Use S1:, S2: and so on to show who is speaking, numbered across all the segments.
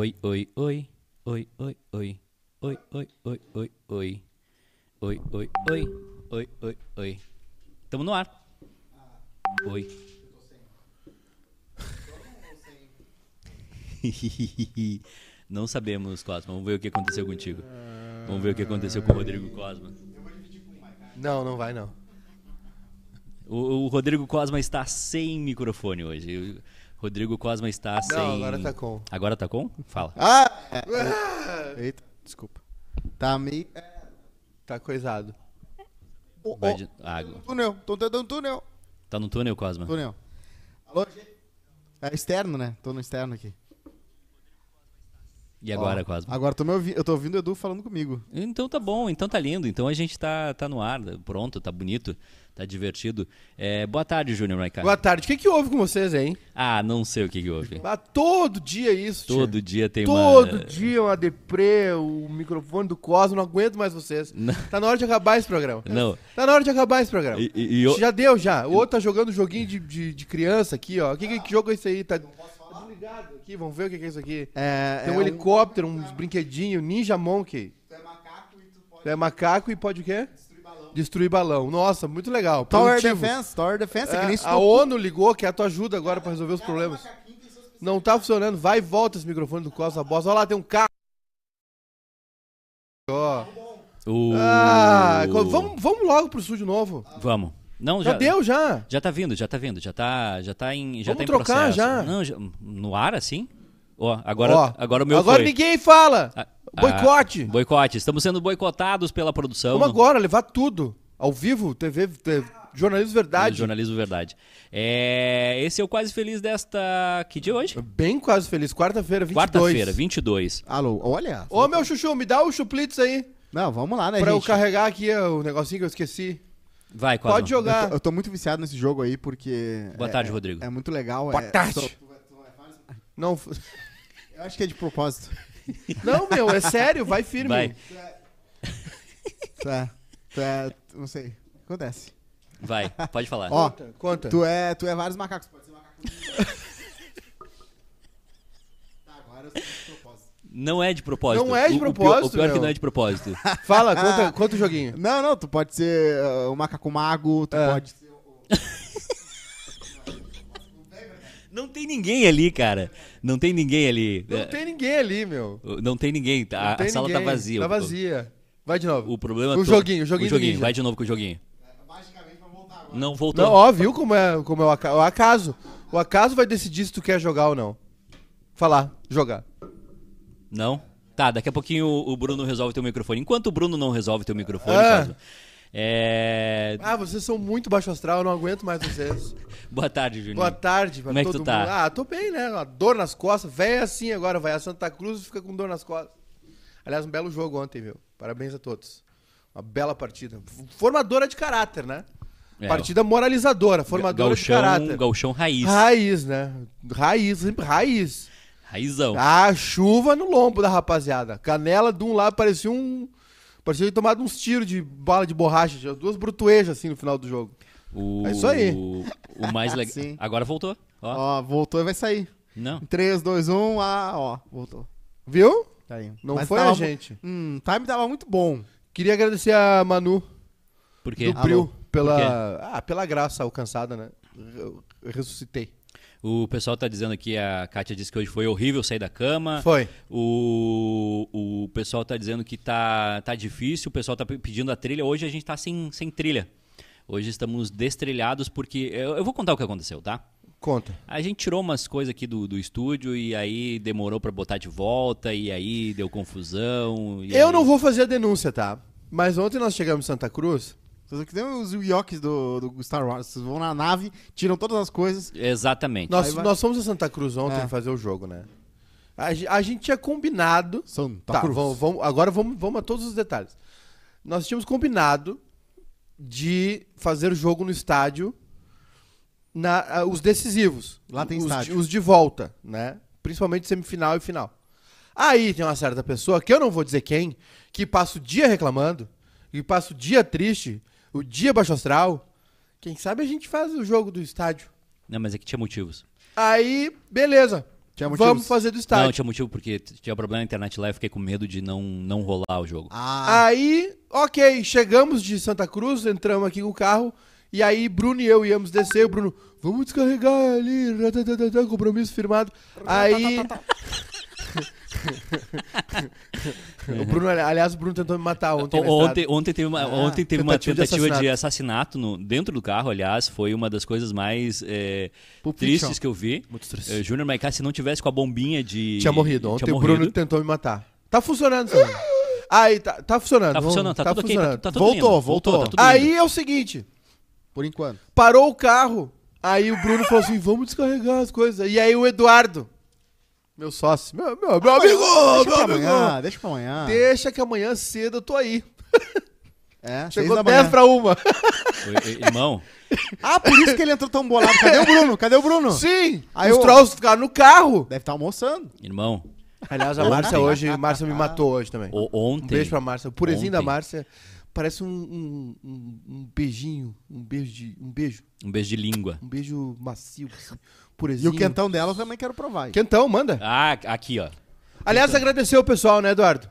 S1: Oi, oi, oi. Oi, oi, oi. Oi, oi, oi, oi, oi. Oi, oi, oi. Oi, oi, oi. Tamo no ar. Oi. Não sabemos, Cosma. Vamos ver o que aconteceu contigo. Vamos ver o que aconteceu com o Rodrigo Cosma.
S2: Não, não vai não.
S1: O, o Rodrigo Cosma está sem microfone hoje. O Rodrigo Cosma está sem.
S2: Não, agora tá com.
S1: Agora tá com? Fala.
S3: Ah! é. Eita, desculpa. Tá meio.
S2: Tá coisado.
S1: Vai de água.
S3: Túnel, tô tentando túnel.
S1: Tá no túnel, Cosma?
S3: Túnel. Alô, gente? É externo, né? Tô no externo aqui.
S1: E agora,
S3: Ó,
S1: Cosma?
S3: Agora tô me ouvi- eu tô ouvindo o Edu falando comigo.
S1: Então tá bom, então tá lindo. Então a gente tá, tá no ar, pronto, tá bonito, tá divertido. É, boa tarde, Júnior Maiká.
S2: Boa tarde. O que, que houve com vocês, hein?
S1: Ah, não sei o que, que houve.
S2: Ah, todo dia isso, tia.
S1: Todo dia tem
S2: Todo
S1: uma.
S2: dia uma deprê, o microfone do Cosmo, não aguento mais vocês.
S1: Não.
S2: Tá na hora de acabar esse programa.
S1: Não.
S2: Tá na hora de acabar esse programa.
S1: E, e- e eu-
S2: Já deu, já. O outro tá jogando joguinho de, de, de criança aqui, ó. Que, que, que jogo é esse aí? Tá tá desligado aqui, vamos ver o que, é isso aqui.
S3: É,
S2: Tem um helicóptero, uns brinquedinhos, Ninja Monkey. Tu é macaco e tu pode... Tu é macaco e pode o quê? Destruir balão. Destruir balão. Nossa, muito legal.
S3: Tower
S2: Positivo.
S3: Defense, Tower Defense, é,
S2: É,
S3: que nem
S2: a. ONU ligou, que é a tua ajuda agora pra resolver os problemas. Não tá funcionando. Vai e volta esse microfone do Costa Bosta. Olha lá, tem um carro. Ó.
S1: o...
S2: Ah, vamos, vamos logo pro estúdio novo.
S1: Vamos. Não,
S2: Já
S1: já,
S2: deu, já.
S1: Já tá vindo, já tá vindo, já tá, já tá em, já
S2: Vamos
S1: tá em
S2: trocar
S1: processo.
S2: já.
S1: Não, já- no ar assim? Ó, agora,
S2: Ó,
S1: agora o meu
S2: Agora
S1: foi.
S2: ninguém fala.
S1: Ah,
S2: Boicote.
S1: ah, boicote. Estamos sendo boicotados pela produção.
S2: Vamos agora levar tudo. Ao vivo, TV, TV jornalismo verdade.
S1: Jornalismo Verdade. É, esse é o Quase Feliz desta... Que dia é hoje?
S2: Bem quase feliz. Quarta-feira, 22.
S1: Quarta-feira, 22.
S3: Alô, olha.
S2: Ô, meu chuchu, me dá o chuplitz aí.
S3: Não, vamos lá, né,
S2: pra eu
S3: gente?
S2: carregar aqui ó, o negocinho que eu esqueci.
S1: Vai, Cosma.
S2: Pode
S3: Eu
S2: jogar.
S3: tô, eu tô muito viciado nesse jogo aí, porque...
S1: Boa
S3: é-
S1: tarde,
S3: é-
S1: Rodrigo.
S3: É muito legal.
S2: Boa
S3: é-
S2: tarde.
S3: tô-
S2: Não,
S3: eu acho que é de propósito.
S2: não, meu, é sério, vai firme.
S1: Vai,
S3: Tu é, tu é, não sei, acontece.
S1: vai, pode falar.
S3: Ó,
S2: Conta, conta.
S3: tu é, tu é vários macacos, pode ser macaco. tá, agora eu sei de propósito.
S1: Não é de propósito.
S2: Não é de
S1: O- o pior-
S2: propósito,
S1: O pior, é que não é de propósito.
S2: Fala, conta, conta o joguinho.
S3: Não, não, tu pode ser uh, o macaco mago, tu
S2: É.
S3: pode ser o...
S1: não tem ninguém ali, cara. Não tem ninguém ali.
S2: Não
S1: É,
S2: tem ninguém ali, meu.
S1: Não tem ninguém.
S2: Não
S1: A, a
S2: tem
S1: sala
S2: ninguém.
S1: tá vazia.
S2: Tá vazia. Vai de novo.
S1: O problema
S2: O joguinho, o joguinho
S1: o joguinho. Vai de novo com o joguinho.
S3: Magicamente vai voltar agora.
S1: Não voltou.
S2: Não, ó, viu como é, como é o acaso? O acaso vai decidir se tu quer jogar ou não. Falar, jogar.
S1: Não? Tá, daqui a pouquinho o o Bruno resolve teu microfone. Enquanto o Bruno não resolve teu microfone,
S2: Ah.
S1: É...
S2: Ah, vocês são muito baixo astral, eu não aguento mais vocês.
S1: Boa tarde, Juninho.
S2: Boa tarde pra
S1: Como é que
S2: todo
S1: tu tá?
S2: mundo. Ah, tô bem, né? Uma dor nas costas. Véi é assim agora, vai a Santa Cruz e fica com dor nas costas. Aliás, um belo jogo ontem, viu? Parabéns a todos. Uma bela partida. Formadora de caráter, né?
S1: É,
S2: Partida moralizadora, formadora de
S1: gauchão,
S2: caráter.
S1: Gauchão raiz.
S2: Raiz, né? Raiz, sempre raiz.
S1: Raizão.
S2: Ah, chuva no lombo da rapaziada. Canela de um lado parecia um. Parecia ter tomado uns tiros de bala de borracha. Duas brutuejas assim no final do jogo.
S1: O,
S2: É isso aí.
S1: O mais legal. Agora voltou. Ó.
S3: Ó, voltou e vai sair.
S1: Não.
S3: Em 3, 2, 1, ah, ó, voltou.
S2: Viu?
S3: Tá aí.
S2: Não
S3: Mas
S2: foi
S3: tava
S2: a gente.
S3: Hum, o time tava muito bom.
S2: Queria agradecer a Manu
S1: Por quê?
S2: do Bril
S1: Por quê?
S2: pela, ah, pela graça alcançada, né? Eu ressuscitei.
S1: O pessoal tá dizendo aqui, a Kátia disse que hoje foi horrível sair da cama.
S2: Foi.
S1: O, o pessoal tá dizendo que tá, tá difícil, o pessoal tá pe- pedindo a trilha. Hoje a gente tá sem, sem trilha. Hoje estamos destrilhados porque. Eu, eu vou contar o que aconteceu, tá?
S2: Conta.
S1: A gente tirou umas coisas aqui do, do estúdio e aí demorou pra botar de volta e aí deu confusão. e
S2: Eu
S1: aí-
S2: não vou fazer a denúncia, tá? Mas ontem nós chegamos em Santa Cruz.
S3: Vocês que tem os Yokis do, do Star Wars. Vocês vão na nave, tiram todas as coisas.
S1: Exatamente.
S2: Nós,
S3: vai-
S2: nós fomos a Santa Cruz ontem
S3: É.
S2: fazer o jogo, né? A, a gente tinha combinado.
S3: Santa
S2: Tá,
S3: Cruz.
S2: vamos, vamos- agora vamos, vamos a todos os detalhes. Nós tínhamos combinado de fazer o jogo no estádio, na, os decisivos.
S3: Lá tem
S2: os,
S3: estádio.
S2: Os de volta, né? Principalmente semifinal e final. Aí tem uma certa pessoa, que eu não vou dizer quem, que passa o dia reclamando, que passa o dia triste, o dia baixo astral. Quem sabe a gente faz o jogo do estádio.
S1: Não, mas é que tinha motivos.
S2: Aí, beleza.
S3: Tinha motivos?
S2: vamos fazer do estádio.
S1: Não, tinha motivo porque tinha problema na internet lá e eu fiquei com medo de não, não rolar o jogo.
S3: Ah,
S2: Aí, ok, chegamos de Santa Cruz, entramos aqui com o carro, e aí Bruno e eu íamos descer, o Bruno, vamos descarregar ali, compromisso firmado. Aí. o Bruno, aliás, o Bruno tentou me matar ontem.
S1: Ontem, ontem teve uma,
S3: Ah,
S1: ontem teve uma
S2: tentativa de
S1: tentativa de assassinato, no- dentro do carro, aliás, foi uma das coisas mais é,
S3: Fiction.
S1: tristes que eu vi.
S2: Muito triste.
S1: Eh, Júnior Maicá, se não tivesse com a bombinha de.
S2: Tinha morrido. Ontem
S1: tinha
S2: o Bruno
S1: morrido.
S2: tentou me matar. Tá funcionando, senhor. Aí, tá, tá funcionando.
S1: Tá funcionando, tá, tudo aqui, tá,
S2: funcionando.
S1: tá tudo
S3: Voltou,
S1: lindo.
S3: voltou.
S1: tá tudo
S2: Aí
S1: lindo.
S2: é o seguinte,
S3: por enquanto.
S2: parou o carro, aí o Bruno falou assim, vamos descarregar as coisas. E aí o Eduardo, meu sócio, meu, meu, meu amigo,
S3: Deixa
S2: meu
S3: pra
S2: amigo,
S3: amanhã, deixa pra amanhã.
S2: deixa que amanhã cedo eu tô aí.
S3: É,
S2: Chegou
S3: da
S2: 10
S3: manhã.
S2: pra uma.
S1: Oi, Irmão,
S3: Ah, por isso que ele entrou tão bolado. Cadê o Bruno? Cadê o Bruno?
S2: Sim,
S3: Aí
S2: os
S3: eu-
S2: trolls ficaram no carro.
S3: Deve estar almoçando.
S1: irmão,
S2: Aliás, a Márcia hoje, a Márcia me matou hoje também.
S1: o- ontem.
S2: Um beijo pra Márcia. O purezinho da
S1: Ontem.
S2: Márcia parece um, um, um- um beijinho, um beijo de, um beijo,
S1: Um beijo de língua.
S2: um beijo macio, assim,
S3: E
S2: purezinho.
S3: o quentão dela eu também quero provar.
S2: Quentão, manda.
S1: Ah, aqui, ó.
S2: Aliás, agradecer o pessoal, né, Eduardo?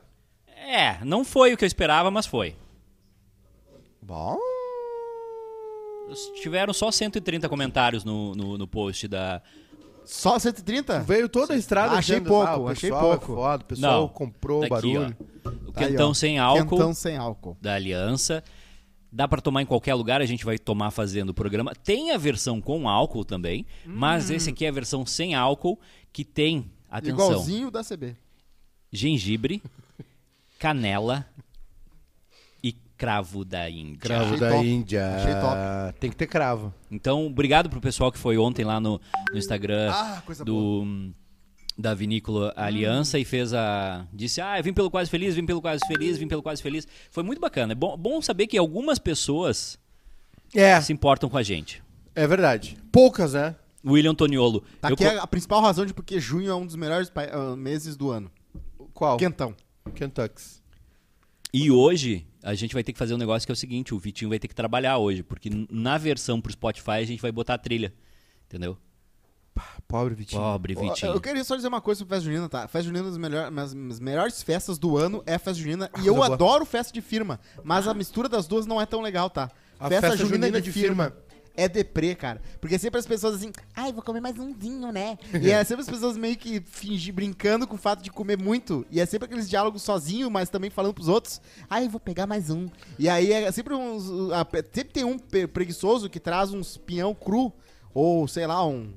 S1: É, não foi o que eu esperava, mas foi.
S2: Bom.
S1: Tiveram só 130 comentários no, no, no post da.
S3: Só 130?
S2: Veio toda a estrada.
S3: Achei
S2: dizendo,
S3: pouco,
S2: ah, o
S3: achei
S2: é
S3: pouco.
S2: foda, o pessoal
S1: Não,
S2: comprou o
S1: Daqui,
S2: barulho.
S1: ó. O
S3: Tá aí,
S1: quentão
S3: ó.
S1: sem álcool
S3: Quentão sem álcool.
S1: da Aliança. Dá pra tomar em qualquer lugar, a gente vai tomar fazendo o programa. Tem a versão com álcool também, mas esse aqui é a versão sem álcool, que tem, atenção,
S3: Igualzinho da CB.
S1: gengibre, canela e cravo da Índia.
S2: Cravo
S3: Achei
S2: da
S3: top.
S2: Índia.
S3: Achei top.
S2: Tem que ter cravo.
S1: Então, obrigado pro pessoal que foi ontem lá no, no Instagram
S3: Ah, coisa
S1: do da Vinícola Aliança e fez a disse: "Ah, eu vim pelo quase feliz, vim pelo quase feliz, vim pelo quase feliz". Foi muito bacana. É bom, bom saber que algumas pessoas
S2: É,
S1: se importam com a gente.
S2: é verdade. Poucas, né?
S1: William Toniolo.
S3: Tá
S1: eu
S3: aqui
S1: co-
S3: a principal razão de porque junho é um dos melhores pa- ah, meses do ano.
S2: Qual?
S3: Quentão.
S2: Kentucky.
S1: E hoje a gente vai ter que fazer um negócio que é o seguinte, o Vitinho vai ter que trabalhar hoje, porque na versão pro Spotify a gente vai botar a trilha. Entendeu?
S2: Pobre Vitinho.
S1: Pobre Vitinho.
S3: Eu queria só dizer uma coisa sobre festa junina, tá? Festa junina das melhor, as melhores festas do ano é a festa junina. E eu
S2: boa.
S3: adoro festa de firma, mas a mistura das duas não é tão legal, tá?
S2: A festa junina de firma.
S3: é deprê, cara. Porque sempre as pessoas assim, ai, vou comer mais umzinho, né? e é sempre as pessoas meio que fingir, brincando com o fato de comer muito. E é sempre aqueles diálogos sozinho, mas também falando pros outros, ai, vou pegar mais um. E aí é sempre uns. sempre tem um preguiçoso que traz uns pinhão cru, ou sei lá, um,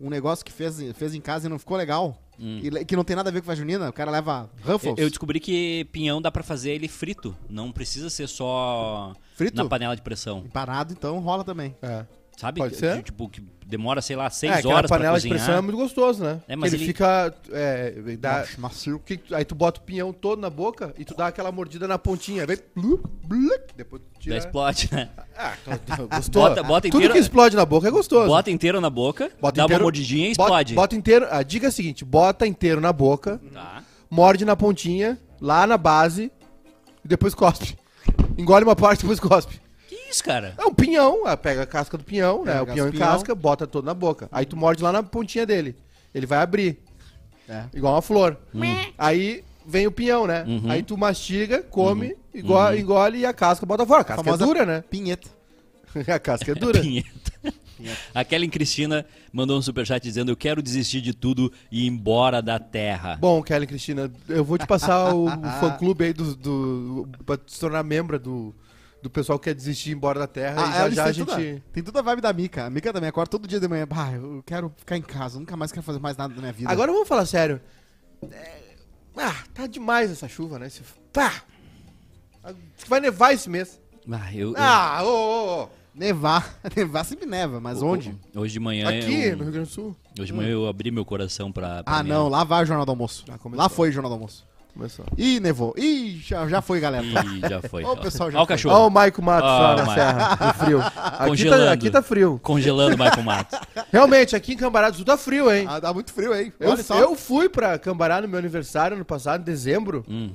S3: um negócio que fez, fez em casa e não ficou legal. E le- que não tem nada a ver com a junina, o cara leva Ruffles.
S1: Eu descobri que pinhão dá pra fazer ele frito, não precisa ser só
S3: Frito?
S1: na panela de pressão.
S3: Empanado, então rola também.
S2: É.
S1: Sabe?
S2: Pode ser.
S1: Tipo, que demora, sei lá, seis
S2: é,
S1: horas pra
S2: panela de
S1: cozinhar.
S2: pressão é muito gostoso, né?
S1: É, mas
S2: ele,
S1: ele-
S2: fica. É, dá,
S3: Macio, macio.
S2: que, aí tu bota o pinhão todo na boca e tu dá aquela mordida na pontinha. Vem. blu, blu, depois tu
S1: Daí
S2: tira.
S1: explode, né?
S2: Ah, então, gostoso.
S1: Bota- bota
S2: Tudo
S1: inteiro-
S2: que explode na boca é gostoso.
S1: Bota inteiro na boca,
S2: Bota
S1: dá
S2: inteiro-
S1: uma mordidinha e
S2: bota-
S1: explode.
S2: Bota, inteiro. A dica é a seguinte: bota inteiro na boca,
S1: Tá.
S2: morde na pontinha, lá na base, e depois cospe. Engole uma parte e depois cospe.
S1: Isso, cara?
S2: É um pinhão, ah, pega a casca do pinhão, né?
S3: Pega
S2: O pinhão em
S3: pinhão.
S2: casca, bota todo na boca. Aí tu morde lá na pontinha dele. Ele vai abrir,
S3: É.
S2: igual uma flor. Aí vem o pinhão, né?
S1: Uhum.
S2: Aí tu mastiga, come, engole, engole e a casca bota fora. A casca
S3: Famosa-
S2: é dura, né?
S3: Pinheta.
S2: a casca é dura.
S1: Pinheta. A Kellen Cristina mandou um superchat dizendo: Eu quero desistir de tudo e ir embora da terra.
S2: Bom, Kelly Cristina, eu vou te passar o, o fã-clube aí do, do, pra se tornar membro do, do pessoal que quer desistir e ir embora da Terra.
S3: Ah,
S2: e já
S3: eles
S2: já a gente...
S3: tudo, tem toda a vibe da Mika. A Mika também acorda todo dia de manhã. Bah, eu quero ficar em casa, nunca mais quero fazer mais nada da minha vida.
S2: Agora vamos falar sério. É, Ah, tá demais essa chuva, né? Esse... Pá! Vai nevar esse mês.
S1: Ah, eu,
S2: Ah, ô, ô, ô.
S3: Nevar. Nevar sempre neva, mas onde?
S1: hoje de manhã.
S2: Aqui,
S1: eu,
S2: no Rio Grande do Sul.
S1: Hoje de manhã eu abri meu coração pra. pra
S3: Ah,
S1: minha-
S3: não, lá vai o Jornal do Almoço.
S2: Já começou.
S3: Lá foi o Jornal do Almoço.
S2: Começou.
S3: Ih, nevou. Ih, já, já foi, galera.
S1: Ih, já foi.
S3: Ô, pessoal, já
S1: Ó o
S3: foi.
S1: cachorro.
S2: Olha o Maico Matos
S1: Ó,
S2: lá
S1: o
S2: na
S1: Maico.
S2: serra, no frio. Aqui
S1: Congelando.
S2: tá, aqui tá frio.
S1: Congelando o Michael Matos.
S2: Realmente, aqui em Cambará do Sul tá frio, hein?
S3: Ah, dá muito frio, hein?
S2: Eu,
S3: Olha só.
S2: eu fui pra Cambará no meu aniversário ano passado, em dezembro,
S1: Hum,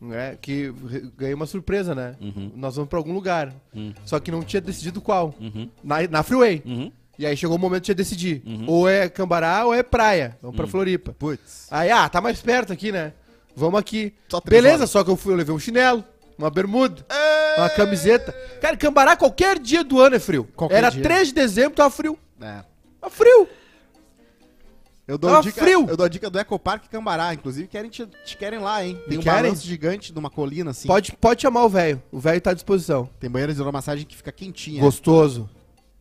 S2: né? Que re- ganhei uma surpresa, né?
S1: Uhum.
S2: Nós vamos pra algum lugar.
S1: Hum.
S2: Só que não tinha decidido qual.
S1: uhum,
S2: Na, na Freeway.
S1: uhum.
S2: E aí chegou o momento de decidir.
S1: Uhum.
S2: Ou é Cambará ou é praia. Vamos
S1: Hum.
S2: pra Floripa.
S3: Putz.
S2: Aí, ah, tá mais perto aqui, né? Vamos aqui.
S3: Só
S2: Beleza,
S3: horas.
S2: só que eu fui, eu levei um chinelo, uma bermuda, uma camiseta. Cara, Cambará, qualquer dia do ano é frio.
S3: Qualquer
S2: Era
S3: dia.
S2: 3 de dezembro, tava frio.
S3: É.
S2: Tava frio.
S3: Eu dou,
S2: Tava
S3: dica,
S2: frio.
S3: eu dou a dica do Ecopark Cambará. Inclusive, querem te, te querem lá, hein? Tem
S2: Me
S3: um
S2: querem?
S3: balanço gigante numa colina, assim.
S2: Pode, pode chamar o velho. O velho tá à disposição.
S3: Tem banheira de hidromassagem que fica quentinha.
S2: Gostoso.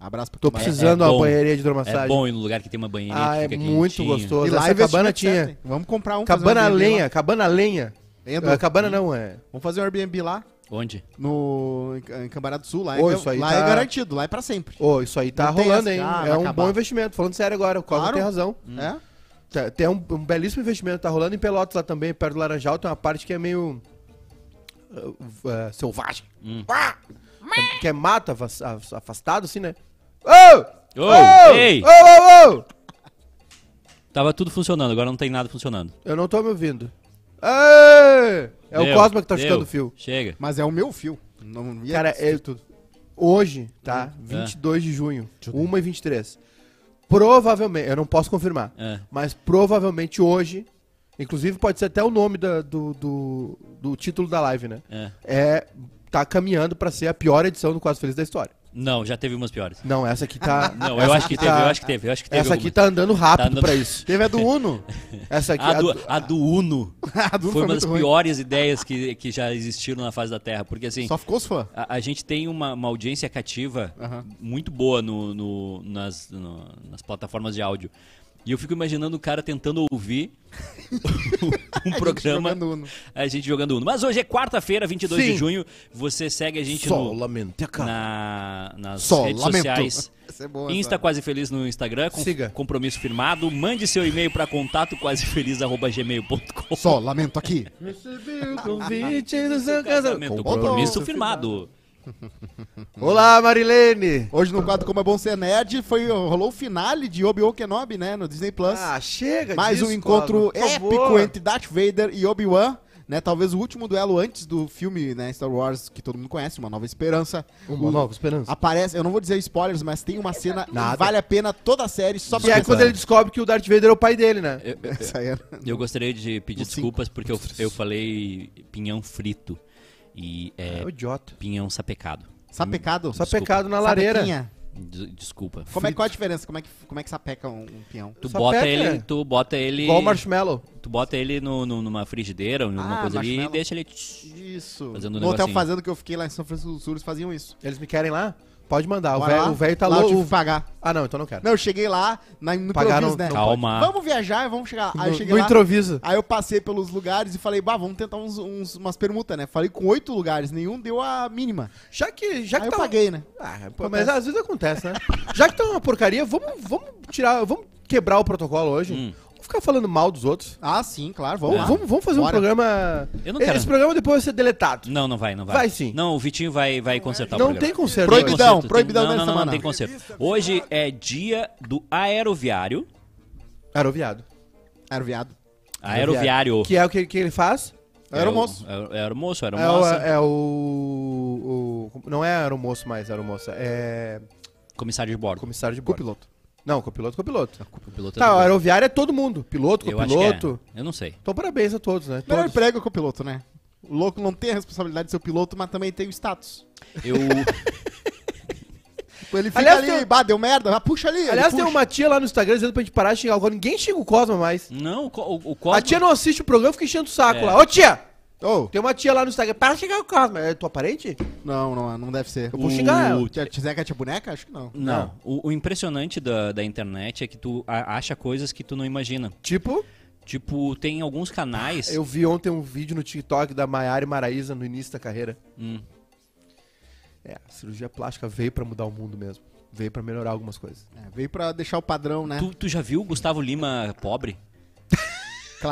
S3: Abraço pra
S2: Tô precisando de
S1: é
S2: uma
S1: bom.
S2: banheirinha de
S1: É
S2: hidromassagem.
S1: bom ir no lugar que tem uma banheirinha
S2: Ah,
S1: que
S2: é muito
S1: quentinho.
S2: gostoso.
S3: E lá
S2: Essa cabana tinha.
S3: certo? Vamos comprar um. um
S2: Cabana
S3: Airbnb
S2: lenha,
S3: lá.
S2: cabana lenha.
S3: Edu?
S2: Ah, cabana não, é.
S3: Vamos fazer um Airbnb lá,
S1: Onde?
S3: no, em Cambará do Sul. Lá,
S2: Ô,
S3: é,
S2: isso aí
S3: lá
S2: tá-
S3: é garantido, lá é pra sempre.
S2: Ô, isso aí tá
S3: Não
S2: rolando, hein?
S3: ah,
S2: é um
S3: acabar.
S2: bom investimento. Falando sério agora, o Cosmo
S3: Claro.
S2: tem razão.
S3: É?
S2: Tá- Tem um, um belíssimo investimento. Tá rolando em Pelotas lá também, perto do Laranjal. Tem uma parte que é meio. uh, uh, selvagem.
S1: Hum.
S2: Ah! Que- Que é mato af- afastado, assim, né? Ô!
S1: Ô, ei!
S2: Ô, ô, ô!
S1: Tava tudo funcionando, agora não tem nada funcionando.
S2: Eu não tô me ouvindo. Ê! É o
S1: Deu,
S2: Cosma que tá
S1: deu.
S2: chutando o fio.
S1: Chega.
S3: Mas é o meu fio. Não ia
S2: Cara, é-
S3: tudo.
S2: Hoje, tá?
S1: Hum.
S2: 22 de junho,
S3: Deixa eu ver.
S2: 1 e 23. Provavelmente, eu não posso confirmar,
S1: É.
S2: mas provavelmente hoje, inclusive pode ser até o nome da- do, do, do título da live, né?
S1: É.
S2: É, tá caminhando pra ser a pior edição do Quase Feliz da história.
S1: Não, já teve umas piores.
S2: Não, essa aqui tá.
S1: Não, eu acho que
S2: aqui
S1: teve,
S2: tá-
S1: eu acho que teve, eu acho que teve.
S2: Essa aqui
S1: algumas.
S2: tá andando rápido
S1: Tá andando-
S2: pra isso.
S3: Teve a do Uno.
S2: Essa aqui.
S1: A do,
S2: do-
S1: a do Uno
S3: a do Uno
S1: foi uma das
S3: ruim.
S1: piores ideias que, que já existiram na face da Terra. Porque assim,
S3: Só ficou os fãs.
S1: a, a gente tem uma, uma audiência cativa
S3: Aham.
S1: muito boa no, no- nas, no- nas plataformas de áudio. E eu fico imaginando o cara tentando ouvir um programa,
S3: Jogando Uno.
S1: a gente jogando Uno. Mas hoje é quarta-feira, 22 de
S2: Sim.
S1: junho. Você segue a gente
S2: Só
S1: no,
S2: lamento, cara.
S1: na, nas
S3: Só
S1: redes
S3: lamento.
S1: sociais.
S3: É boa,
S1: Insta
S3: essa.
S1: Quase Feliz no Instagram, com
S2: Siga.
S1: compromisso firmado. Mande seu e-mail para contato quasefeliz.gmail.com.
S3: Só lamento aqui.
S2: Recebi o convite do seu casamento.
S1: Compromisso firmado.
S2: Olá, Marilene!
S3: Hoje no quadro Como é Bom Ser Nerd foi, rolou o finale de Obi-Wan Kenobi, né? No Disney Plus.
S2: Ah, chega
S3: Mais
S2: disso,
S3: um encontro épico entre Darth Vader e Obi-Wan. Né, talvez o último duelo antes do filme né, Star Wars que todo mundo conhece, Uma Nova Esperança.
S2: Uma
S3: O-
S2: nova esperança.
S3: Aparece, eu não vou dizer spoilers, mas tem uma cena
S2: Nada.
S3: que vale a pena toda a série só
S2: Que é
S3: pra
S2: quando ele descobre que o Darth Vader é o pai dele, né?
S1: Eu, eu-
S3: era-
S1: eu gostaria de pedir desculpas porque eu, eu falei pinhão frito. E é,
S2: É o idiota.
S1: pinhão sapecado.
S3: Sapecado?
S1: Desculpa.
S2: pecado na lareira.
S3: Sapequinha.
S1: Desculpa.
S3: Como é, qual a diferença? Como é que, como é que sapeca um, um peão?
S1: Tu
S2: Sapeca,
S1: bota
S2: é.
S1: ele, tu bota ele,
S2: Igual o marshmallow.
S1: tu bota ele no, no- numa frigideira ou numa
S3: Ah,
S1: coisa ali e
S3: marshmallow.
S1: deixa ele tch,
S3: Isso.
S1: Fazendo um
S3: no hotel
S1: negocinho.
S3: fazendo que eu fiquei lá em São Francisco do Sul, eles faziam isso.
S2: Eles me querem lá? Pode mandar. O
S3: Bora
S2: velho-
S3: lá?
S2: o velho tá
S3: lá eu tive
S2: louco.
S3: que pagar.
S2: Ah, não, então não quero.
S3: Não, eu cheguei lá na, no
S2: Pagar
S3: improviso,
S2: não-
S3: né?
S2: não
S1: Calma.
S3: Vamos viajar, vamos chegar. Aí eu
S2: No,
S3: cheguei
S2: no
S3: lá,
S2: improviso.
S3: aí eu passei pelos lugares e falei, bah, vamos tentar uns, uns- umas permutas, né? Falei com oito lugares, nenhum deu a mínima.
S2: Já que, já
S3: aí
S2: que
S3: eu
S2: tá...
S3: paguei, né?
S2: Ah, pô, mas às vezes acontece, né? Já que tá uma porcaria, vamos, vamos tirar, vamos quebrar o protocolo hoje.
S1: Hum.
S2: Ficar falando mal dos outros.
S3: Ah, sim, claro, vamos
S1: É.
S2: Vamos, vamos fazer
S3: Bora.
S2: um programa...
S1: Eu não quero.
S2: Esse programa depois vai ser deletado.
S1: Não, não vai, não vai.
S2: Vai sim.
S1: Não, o Vitinho vai, vai consertar o
S2: Não
S1: programa.
S2: tem conserto.
S1: Tem
S3: Proibidão,
S1: conserto,
S3: proibidão
S1: tem, não,
S3: nessa
S1: não, não,
S3: semana.
S1: tem conserto. Hoje é dia do aeroviário.
S2: Aeroviado.
S3: Aeroviado.
S1: Aeroviário.
S2: Que é o que, que ele faz?
S3: Aeromoço.
S1: É o, é o aeromoço,
S2: É o, é o, o- Não é aeromoço mais, aeromoça. É
S1: Comissário de bordo.
S2: comissário de bordo.
S3: Copiloto.
S2: Não, copiloto, copiloto.
S1: O piloto
S2: Tá, o
S1: é do-
S2: aeroviário é todo mundo. Piloto,
S1: Eu que
S2: copiloto.
S1: é. Eu não sei.
S2: Então parabéns a todos, né?
S3: Melhor
S2: Todos.
S3: emprego é o copiloto, né? O louco não tem a responsabilidade de ser o piloto, mas também tem o status.
S1: Eu,
S3: Ele fica
S2: Aliás,
S3: ali,
S2: tem-
S3: bah, deu merda, mas puxa ali.
S2: Aliás, tem
S3: puxa.
S2: uma tia lá no Instagram dizendo pra gente parar de xingar o Cosmo. Ninguém xinga o Cosmo mais.
S1: não, o, o, Cosmo...
S2: A tia não assiste o programa, fica enchendo o saco
S1: É.
S2: lá. Ô tia!
S3: Ô,
S2: Tem uma tia lá no Instagram. Para de xingar o Cosmo. É tua parente?
S3: não, não, não deve ser.
S2: Eu vou xingar ela.
S3: O Tia Tia Zeca, tia boneca? Acho que não.
S1: Não, o, o impressionante da, da internet é que tu a- acha coisas que tu não imagina.
S2: Tipo,
S1: Tipo, tem alguns canais...
S2: eu vi ontem um vídeo no TikTok da Maiara e Maraísa no início da carreira.
S1: Hum.
S2: É, a cirurgia plástica veio pra mudar o mundo mesmo. Veio pra melhorar algumas coisas.
S3: É, veio pra deixar o padrão, né?
S1: Tu, tu já viu o Gustavo Lima pobre?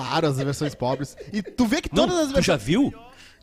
S3: Claro, as versões pobres. E tu vê que
S1: Não,
S3: todas as
S1: tu
S3: versões.
S1: já viu?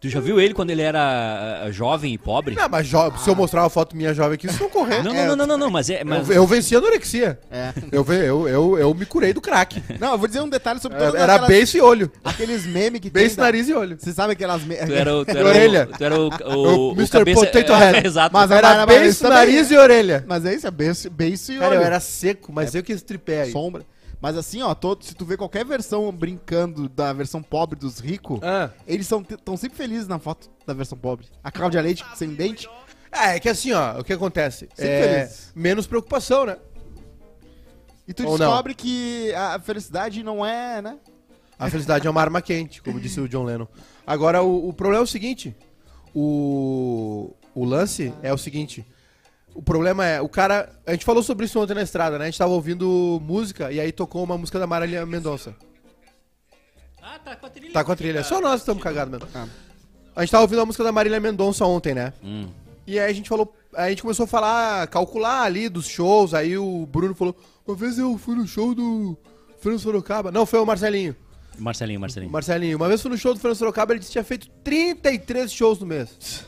S1: Tu já viu ele quando ele era ah, jovem e pobre?
S2: Não, mas jo- se eu mostrar uma foto minha jovem aqui, vocês vão correr.
S1: Não,
S2: É,
S1: não, não, não, não, mas é. Mas...
S2: Eu, eu venci a anorexia.
S3: É.
S2: Eu, eu, eu, eu me curei do crack.
S3: Não, eu vou dizer um detalhe sobre todas
S2: Era
S3: aquelas-
S2: beiço e olho.
S3: aqueles memes que tem.
S2: Beiço,
S3: da-
S2: nariz e olho.
S3: Você sabe aquelas. Me...
S1: Tu era o. Tu era
S2: orelha.
S1: O, tu era o. O,
S2: O Mr.
S1: cabeça-
S2: Potato
S1: é,
S2: Head.
S1: Exato.
S3: Mas
S2: Era
S3: também.
S2: nariz e orelha.
S3: Mas é isso, é beiço e
S2: Cara,
S3: olho.
S2: eu era seco, mas eu que estripei aí.
S3: sombra. Mas assim, ó, todo, se tu vê qualquer versão brincando da versão pobre dos ricos,
S2: Ah.
S3: eles estão sempre felizes na foto da versão pobre. A Cláudia Leite sem dente.
S2: É, é que assim, ó, o que acontece?
S3: Sempre
S2: É
S3: feliz.
S2: menos preocupação, né?
S3: E tu
S2: Ou não?
S3: descobre que a felicidade não é, né?
S2: A felicidade é uma arma quente, como disse o John Lennon. Agora, o, o problema é o seguinte: o, o lance é o seguinte. O problema é, o cara. A gente falou sobre isso ontem na estrada, né? A gente tava ouvindo música e aí tocou uma música da Marília Mendonça.
S1: Ah, tá com a trilha.
S2: Tá com a trilha. Só nós estamos cagados mesmo.
S3: Ah.
S2: A gente tava ouvindo a música da Marília Mendonça ontem, né?
S1: Hum.
S2: E aí a gente falou. A gente começou a falar, calcular ali dos shows. Aí o Bruno falou: Uma vez eu fui no show do Fernando Sorocaba. Não, foi o Marcelinho.
S1: Marcelinho, Marcelinho.
S2: Marcelinho, uma vez fui no show do Fernando Sorocaba, ele disse que tinha feito 33 shows no mês.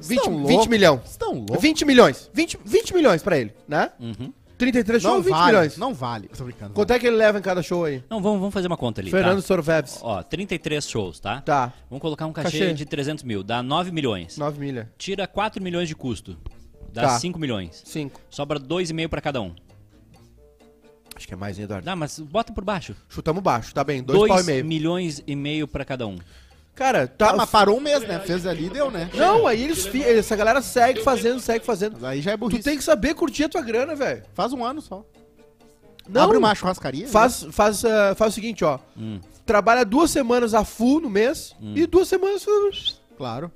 S2: 20,
S3: tão
S2: 20
S3: loucos.
S2: milhões.
S3: Estão loucos?
S2: 20 milhões. 20, 20 milhões pra ele, né?
S1: Uhum.
S2: 33
S3: Não
S2: shows, 20
S3: vale,
S2: milhões.
S3: não vale. Tô brincando.
S2: Quanto é que ele leva em cada show aí?
S1: Não, vamos, vamos fazer uma conta ali.
S2: Fernando
S1: Tá?
S2: Sorveves.
S1: Ó, 33 shows, tá?
S2: Tá,
S1: Vamos colocar um cachê,
S2: Cachê.
S1: de 300 mil. Dá 9 milhões.
S2: 9 milha.
S1: Tira 4 milhões de custo. Dá
S2: Tá.
S1: 5 milhões.
S2: 5.
S1: Sobra 2,5 pra cada um.
S2: Acho que é mais, hein, Eduardo?
S1: Dá, mas bota por baixo.
S2: Chutamos baixo, tá bem. 2 pau e
S1: 2
S2: meio.
S1: milhões e meio pra cada um.
S2: Cara, tá.
S3: Tá, mas parou um mês, né? Fez ali e deu, né?
S2: Não, aí eles. Essa galera segue fazendo, segue fazendo.
S3: Mas aí já é
S2: Tu
S3: burrice.
S2: tem que saber curtir a tua grana, velho.
S3: Faz um ano só.
S2: Não,
S3: Abre uma churrascaria.
S2: Faz, faz, ah, faz o seguinte, ó.
S1: Hum.
S2: Trabalha duas semanas a full no mês e duas semanas uh,
S3: né? Claro.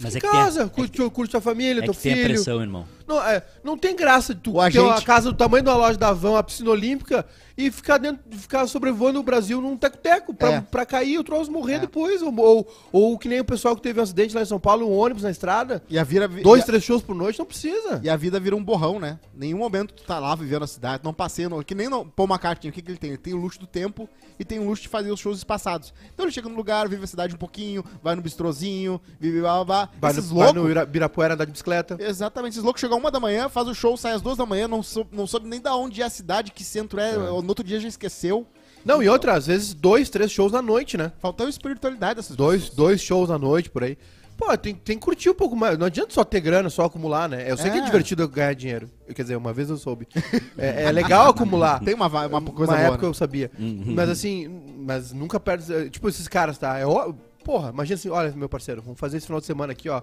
S1: Mas
S2: em
S1: é que
S2: casa,
S1: tem,
S2: curte, curte tua família,
S1: é
S2: teu
S1: que tem a
S2: filho.
S1: pressão, irmão.
S2: Não, é, não tem graça de tu
S3: O
S2: ter uma casa do tamanho de uma loja da Van, uma piscina olímpica, e ficar dentro, ficar sobrevoando o Brasil num teco-teco pra,
S3: É.
S2: pra cair e o troço morrer
S3: É.
S2: depois. Ou, ou, ou que nem o pessoal que teve um acidente lá em São Paulo, um ônibus na estrada.
S3: E a, vira, vi-
S2: Dois,
S3: a-
S2: três shows por noite, não precisa.
S3: E a vida vira um borrão, né? Nenhum momento tu tá lá vivendo a cidade, não passeia, no, que nem no Paul McCartney, o que, que ele tem? Ele tem o luxo do tempo e tem o luxo de fazer os shows espaçados. Então ele chega no lugar, vive a cidade um pouquinho, vai no bistrozinho, vive blá blá blá.
S2: Vai no,
S3: Esses
S2: vai
S3: loucos,
S2: no Ira- Birapuera andar de bicicleta.
S3: Exatamente, esses loucos chegam uma da manhã, faz o show, sai às duas da manhã, não, sou, não soube nem da onde é a cidade, que centro é, no outro dia já esqueceu.
S2: Não, e outra, às vezes dois, três shows na noite, né?
S3: Faltou espiritualidade dessas
S2: Dois,
S3: pessoas.
S2: dois shows na noite, por aí. Pô, tem, tem que curtir um pouco mais. Não adianta só ter grana, só acumular, né? Eu sei que é
S3: É.
S2: divertido ganhar dinheiro. Quer dizer, uma vez eu soube. É, é legal acumular.
S3: Tem uma, uma coisa
S2: uma
S3: boa.
S2: época
S3: né?
S2: eu sabia. Mas assim, mas nunca perde. Tipo, esses caras, tá? É, ó- porra, imagina assim, olha, meu parceiro, vamos fazer esse final de semana aqui, ó.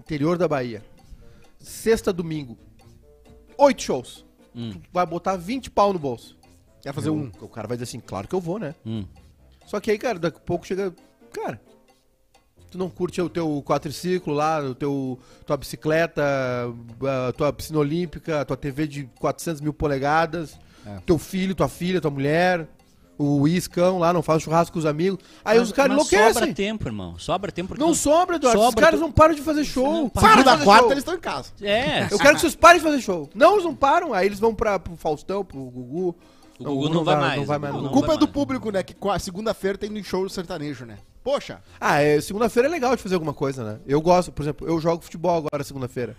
S2: Interior da Bahia. Sexta, domingo. Oito shows.
S1: Hum.
S2: Tu vai botar 20 pau no bolso.
S3: Quer fazer um.
S2: O cara vai dizer assim, claro que eu vou, né?
S1: Hum.
S2: Só que aí, cara, daqui a pouco chega. Cara, tu não curte o teu quadriciclo lá, o teu, tua bicicleta, a tua piscina olímpica, tua TV de 400 mil polegadas,
S3: É.
S2: teu filho, tua filha, tua mulher, o iscão lá, não faz churrasco com os amigos. Aí
S1: Mas-
S2: os caras
S1: mas sobra
S2: enlouquecem.
S1: tempo, irmão. Sobra tempo porque
S2: Não sobra, Eduardo. os
S1: Sobra,
S2: caras
S1: tu-
S2: não param de fazer show.
S1: Não,
S2: Para fazer
S3: quarta,
S2: show.
S3: eles estão em casa.
S1: É,
S2: Eu quero que vocês parem de fazer show. Não, eles não param. Aí eles vão pra, pro Faustão, pro Gugu.
S1: O Gugu não vai mais,
S2: Não vai mais.
S1: Gugu
S2: não.
S1: não
S3: Culpa
S1: vai
S3: é do
S1: mais.
S3: público, né? Que segunda-feira tem show sertanejo, né? Poxa,
S2: Ah, é, segunda-feira é legal de fazer alguma coisa, né? Eu gosto, por exemplo, eu jogo futebol agora segunda-feira.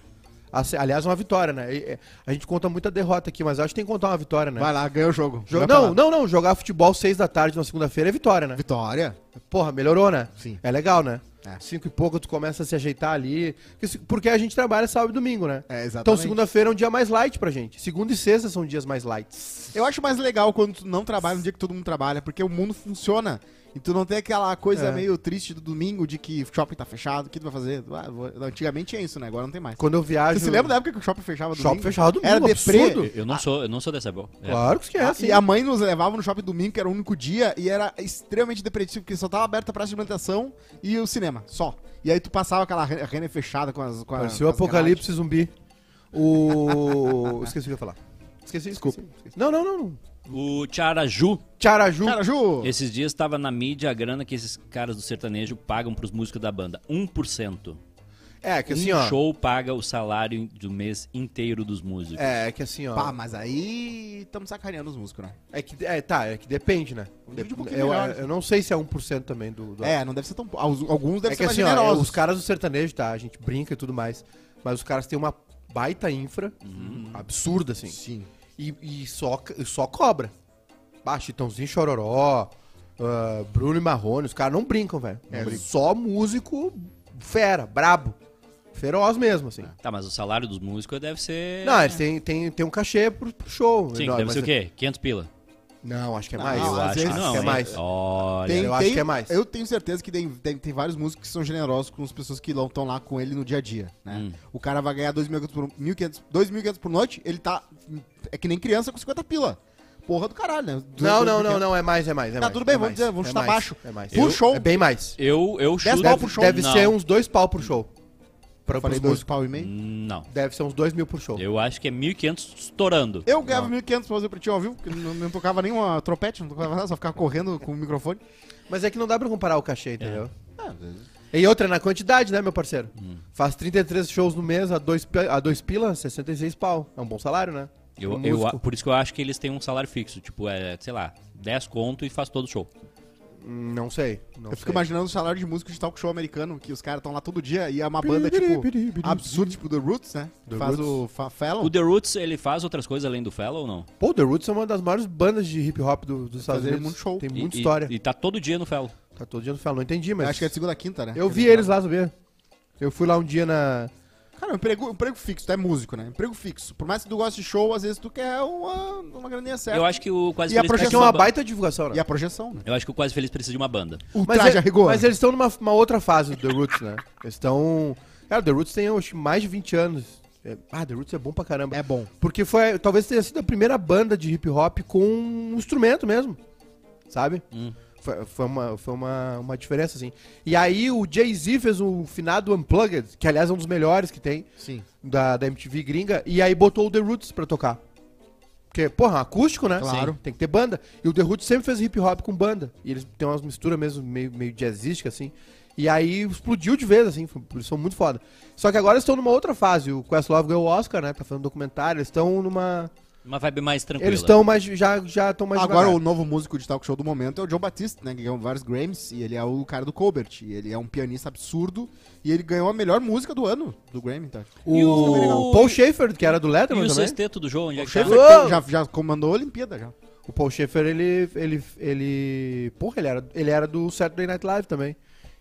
S2: Aliás, uma vitória, né? É, A gente conta muita derrota aqui, mas eu acho que tem que contar uma vitória, né?
S3: vai lá, ganha o jogo.
S2: Não, não, não. Jogar futebol seis da tarde na segunda-feira é vitória, né?
S3: Vitória.
S2: Porra, melhorou, né?
S3: Sim.
S2: É legal, né?
S3: É.
S2: Cinco e pouco tu começa a se ajeitar ali. Porque a gente trabalha sábado e domingo, né?
S3: É, exatamente.
S2: Então segunda-feira é um dia mais light pra gente. Segunda e sexta são dias mais lights.
S3: Eu acho mais legal quando tu não trabalha no dia que todo mundo trabalha, porque o mundo funciona. E tu não tem aquela coisa
S2: É.
S3: meio triste do domingo de que o shopping tá fechado, o que tu vai fazer? Ah, vou- Antigamente tinha isso, né? Agora não tem mais.
S2: Quando eu viajo.
S3: Você se lembra da época que o shopping fechava domingo?
S2: Shopping fechava domingo,
S3: Era deprê.
S1: Eu não sou, eu não sou dessa boa. É.
S2: Claro que
S3: Ah,
S2: esquece.
S3: e a mãe nos levava no shopping domingo, que era o único dia, e era extremamente depressivo, porque só tava aberta a praça de alimentação e o cinema, só. E aí tu passava aquela re- rene fechada com as. Com a-
S2: Parecia o apocalipse zumbi. O. Esqueci o que eu ia falar. Esqueci,
S3: Desculpa.
S2: esqueci, esqueci. Não, não, não, não.
S1: O
S2: Tcharaju.
S3: Cara, Ju!
S1: esses dias estava na mídia a grana que esses caras do sertanejo pagam pros músicos da banda. 1%.
S2: É, que
S1: um
S2: assim, ó.
S1: show paga o salário do mês inteiro dos músicos.
S2: É, que assim, ó.
S3: Pá, mas aí estamos sacaneando os músicos, né?
S2: É que, é, tá, é que depende, né?
S3: Divide um pouquinho
S2: eu,
S3: melhor.
S2: eu não sei se é 1% também do. do
S3: É, não deve ser tão. Alguns alguns devem
S2: é que
S3: ser mais
S2: assim, ó,
S3: generosos.
S2: os caras do sertanejo, tá? A gente brinca e tudo mais. Mas os caras têm uma baita infra absurda, assim.
S3: Sim.
S2: E, e só, só cobra. Ah, Chitãozinho Chororó, ah, Bruno e Marrone, os caras não brincam, velho. É
S3: brincam.
S2: só músico fera, brabo. Feroz mesmo, assim.
S1: Tá, mas o salário dos músicos deve ser.
S2: Não, eles têm, têm, têm um cachê pro, pro show.
S1: Sim,
S2: Não,
S1: deve ser o quê? 500 pila?
S2: Não, acho que é
S3: Não,
S2: mais.
S3: eu
S1: eu acho
S3: vezes
S1: que não.
S2: é
S1: hein?
S2: mais.
S1: Olha.
S2: eu acho que é mais.
S3: Eu tenho certeza que tem, tem, tem vários músicos que são generosos com as pessoas que estão lá com ele no dia a dia, né?
S1: Hum.
S3: O cara vai ganhar 2.500 por, 1.500 2.500 por noite, ele tá... É que nem criança com 50 pila. Porra do caralho, né?
S2: Não, não,
S3: 2.500.
S2: não, não, é mais, é mais. É
S3: Tá,
S2: mais,
S3: tudo bem,
S2: é
S3: vamos
S2: mais,
S3: dizer, vamos
S2: é
S3: chutar
S2: mais,
S3: baixo.
S2: É mais.
S3: Por show.
S2: É bem mais.
S1: Eu, eu chuto.
S3: pau
S2: Deve,
S3: por show?
S2: deve
S1: Não.
S2: ser uns dois pau por show. Pra,
S3: Falei dois
S2: músicos.
S3: pau e meio.
S1: Não.
S2: Deve ser uns dois mil por show.
S1: Eu acho que é 1.500 estourando.
S3: Eu ganhava 1.500 pra fazer o pretinho ao vivo, porque não, não tocava nem uma trompete, não tocava nada, só ficava correndo com o microfone.
S2: Mas é que não dá pra comparar o cachê, entendeu?
S3: É.
S2: E outra, na quantidade, né, meu parceiro?
S1: Hum.
S2: Faz 33 shows no mês a dois, a dois pila, 66 pau. É um bom salário, né?
S1: Eu,
S2: Um
S1: eu, por isso que eu acho que eles têm um salário fixo. Tipo, é, sei lá, 10 conto e faz todo o show.
S2: Não sei. Não
S3: Eu fico
S2: sei.
S3: imaginando o salário de músico de talk show americano, que os caras estão lá todo dia e é uma banda, tipo, absurda, tipo The Roots, né?
S2: The
S3: Faz
S2: Roots.
S3: o fa Fallon.
S1: O The Roots, ele faz outras coisas além do Fellow ou não?
S2: Pô, The Roots é uma das maiores bandas de hip hop do- dos Estados Unidos.
S3: muito show.
S2: Tem
S1: E-
S2: muita
S1: e-
S2: história.
S1: E, tá todo dia no Fellow.
S2: Tá todo dia no final. Não entendi, mas.
S3: Eu acho que é de segunda a quinta, né?
S2: Eu vi eles lá, sabia? Eu fui lá um dia na.
S3: Cara, um emprego, emprego fixo, tu é músico, né? Emprego fixo. Por mais que tu goste de show, às vezes tu quer uma, uma graninha certa.
S1: Eu acho que o Quase
S3: E a
S1: Feliz precisa
S2: que é
S1: de
S2: uma
S1: ba-
S2: baita divulgação, né?
S3: E a projeção, né?
S1: Eu acho que o Quase Feliz precisa de uma banda.
S3: O
S2: Mas,
S3: traje
S2: é-
S3: a rigor.
S2: mas eles estão numa uma outra fase do The Roots, né? Eles estão. Cara, The Roots tem acho, mais de 20 anos. É- Ah, The Roots é bom pra caramba.
S3: É bom.
S2: Porque foi. Talvez tenha sido a primeira banda de hip hop com um instrumento mesmo. Sabe?
S1: Hum.
S2: Foi, uma, foi uma, uma diferença, assim. E aí o Jay-Z fez o finado Unplugged, que aliás é um dos melhores que tem,
S3: Sim.
S2: da, da MTV gringa, e aí botou o The Roots pra tocar. Porque, porra, acústico, né?
S3: Claro.
S2: Sim. Tem que ter banda. E o The Roots sempre fez hip hop com banda. E eles têm umas misturas mesmo meio, meio jazzísticas, assim. E aí explodiu de vez, assim. foi- Eles são muito foda. Só que agora eles estão numa outra fase. O Questlove ganhou o Oscar, né? Tá fazendo documentário. Eles estão numa.
S1: Uma vibe mais tranquila.
S2: Eles estão mais. Já já estão mais.
S3: Agora,
S2: devagar.
S3: o novo músico de talk show do momento é o Joe Batista, né? Que ganhou vários Grammys. E ele é o cara do Colbert. E ele é um pianista absurdo. E ele ganhou a melhor música do ano do Grammy, tá?
S2: O,
S1: E o-
S2: Paul Schaefer, que era do
S1: E
S2: Letterman
S1: o
S2: também.
S1: sexteto do jogo, onde é
S3: O
S1: que
S3: Schaefer
S1: tá?
S3: tem- já, já comandou a Olimpíada, já.
S2: O Paul Schaefer, ele. ele, ele porra, ele era, ele era do Saturday Night Live também.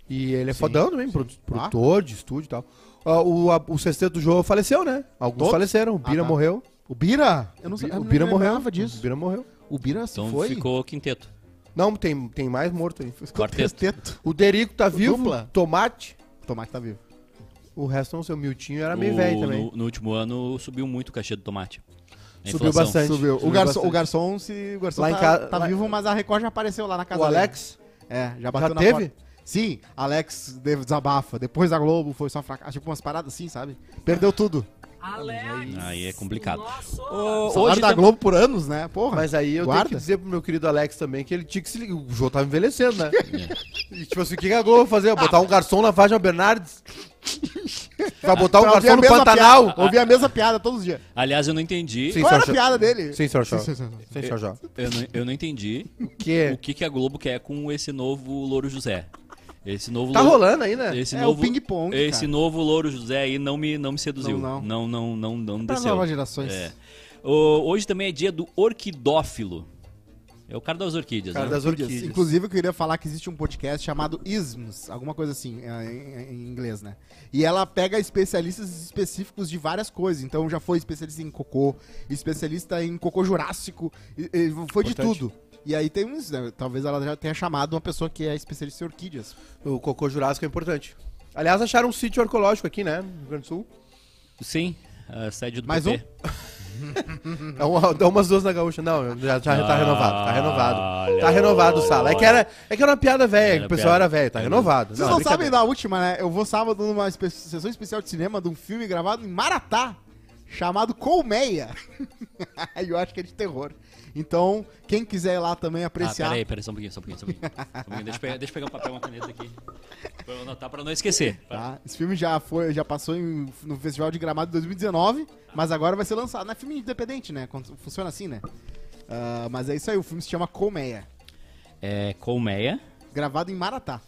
S2: E ele é
S3: Sim,
S2: fodão também,
S3: sim. Ah.
S2: produtor de estúdio e tal. Ah, o, a- o sexteto do jogo faleceu, né? Alguns
S3: Todos?
S2: faleceram. O Bira
S3: Ah, tá.
S2: morreu.
S3: O Bira? Eu não
S2: O
S3: sei.
S2: Bi-
S3: eu
S2: o
S3: não
S2: Bira morreu.
S3: lembrava
S2: O
S3: disso.
S2: Bira morreu.
S3: O Bira
S1: Então
S3: foi?
S1: ficou quinteto.
S2: Não, tem, tem mais morto aí.
S3: Ficou
S1: Quarteto.
S2: O Derico tá vivo.
S3: Dupla.
S2: Tomate.
S3: O Tomate tá vivo.
S2: O resto não sei. O Miltinho era meio
S1: O-
S2: velho também.
S1: No, no último ano subiu muito o cachê do tomate. A
S2: Subiu
S1: inflação.
S2: bastante.
S3: Subiu. O
S2: subiu
S3: garçom,
S2: bastante.
S3: o garçom, se, o garçom
S2: Lá em
S3: tá,
S2: casa-
S3: tá
S2: lá-
S3: vivo, mas a Record já apareceu lá na casa
S2: O
S3: dele.
S2: Alex.
S3: É, já bateu
S2: Já
S3: na
S2: teve?
S3: porta. Sim, Alex desabafa. Depois da Globo foi só fracasso. Tipo umas paradas assim, sabe? Perdeu tudo.
S1: Aí é complicado.
S3: O
S1: hoje
S3: da Globo por anos, né? Porra.
S2: Mas aí eu
S3: Guarda.
S2: tenho que dizer pro meu querido Alex também que ele tinha que se ligar. O João tava envelhecendo, né? E, tipo assim, o que, que a Globo vai fazer? Botar um garçom na Fátima Bernardes? Vai botar um
S3: Pra
S2: garçom no Pantanal?
S3: piada- Ouvir a mesma piada todos os dias.
S1: Aliás, eu não entendi.
S2: Sim.
S3: Qual era a piada dele?
S2: Sim, senhor Shaw.
S3: Sim,
S2: senhor Shaw.
S1: Eu não, eu não entendi
S2: O quê?
S1: o que, que a Globo quer com esse novo Louro José. Esse novo
S2: Tá
S1: Louro-
S2: rolando aí, né?
S1: Esse
S3: É
S1: novo,
S3: o ping-pong,
S1: Esse
S3: cara.
S1: novo Louro José aí não me, não me seduziu.
S3: Não,
S1: Não,
S3: não.
S1: não, não, não,
S3: Para
S1: desceu.
S3: novas gerações.
S1: É. O- hoje também é dia do orquidófilo. É o cara das orquídeas,
S2: Cara
S1: né?
S2: das orquídeas.
S3: Inclusive, eu queria falar que existe um podcast chamado Isms, alguma coisa assim, é, em, em inglês, né? E ela pega especialistas específicos de várias coisas. Então, já foi especialista em cocô, especialista em cocô jurássico, foi de
S2: Importante.
S3: tudo. E aí tem uns, né, talvez ela já tenha chamado uma pessoa que é especialista em orquídeas.
S2: O cocô jurássico é importante. Aliás, acharam um sítio arqueológico aqui, né? No Rio Grande do Sul.
S1: Sim, a sede do
S3: Mais
S1: PP.
S2: Dá, uma, dá umas duas na gaúcha. Não, já, já tá renovado. Tá renovado.
S1: olha,
S2: Tá renovado o sala. É que era, é que era uma piada velha, que o pessoal
S1: piada.
S2: era velho. Tá renovado.
S3: Vocês não,
S2: é
S3: sabem da última, né? Eu vou sábado numa espe- sessão especial de cinema de um filme gravado em Maratá, chamado Colmeia. Eu acho que é de terror. Então, quem quiser ir lá também
S1: Ah,
S3: apreciar.
S1: peraí, peraí, só um pouquinho, só um pouquinho, só um pouquinho. Só um pouquinho. Deixa, eu pegar, deixa eu pegar um papel e uma caneta aqui. Pra eu anotar pra não esquecer.
S3: Tá? Esse filme já foi, já passou em- no Festival de Gramado de 2019, mas agora vai ser lançado. Não é filme independente, né? Funciona assim, né? Ah, mas é isso aí, o filme se chama Colmeia,
S1: É Colmeia.
S3: gravado em Maratá.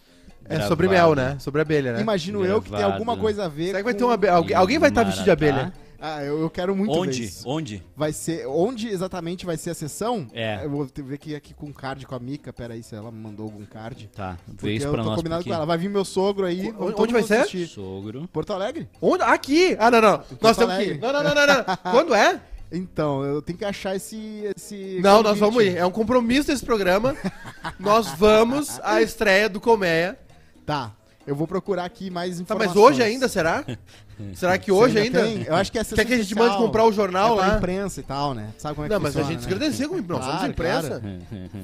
S2: É sobre
S1: Gravado.
S2: mel, né? Sobre abelha, né?
S3: Imagino eu que tem
S1: Gravado.
S3: alguma coisa a ver
S2: Será que vai
S3: com-
S2: ter uma abelha? Alguém, alguém vai estar vestido de abelha?
S3: Ah, eu, eu quero muito ver
S1: Onde?
S3: isso.
S1: Onde?
S3: Vai ser... Onde exatamente vai ser a sessão?
S1: É.
S3: Eu vou ter que ver aqui, aqui com card com a Mica, peraí se ela me mandou algum card.
S1: Tá, vê
S3: Porque
S1: isso
S3: eu
S1: pra
S3: tô
S1: nós.
S3: combinado
S1: porque-
S3: com ela. Vai vir meu sogro aí.
S2: Onde-
S3: vamos
S2: onde vai ser?
S3: assistir.
S1: Sogro.
S3: Porto Alegre?
S2: Onde? Aqui! Ah, não, não. Nós temos que
S3: Alegre.
S2: ir. Não, não, não, não, não. Quando é?
S3: Então, eu tenho que achar esse. esse
S2: Não, nós
S3: convite.
S2: vamos ir. É um compromisso desse programa. nós vamos à estreia do Colmeia.
S3: Tá. Eu vou procurar aqui mais
S2: Tá,
S3: informações.
S2: mas hoje ainda, será? será que hoje ainda?
S3: Eu acho que é
S2: Quer que a gente mande comprar o jornal
S3: é
S2: lá?
S3: imprensa e tal, né? Sabe como é
S2: Não,
S3: que
S2: mas a gente
S3: né?
S2: se credencia nós somos
S3: Claro,
S2: imprensa.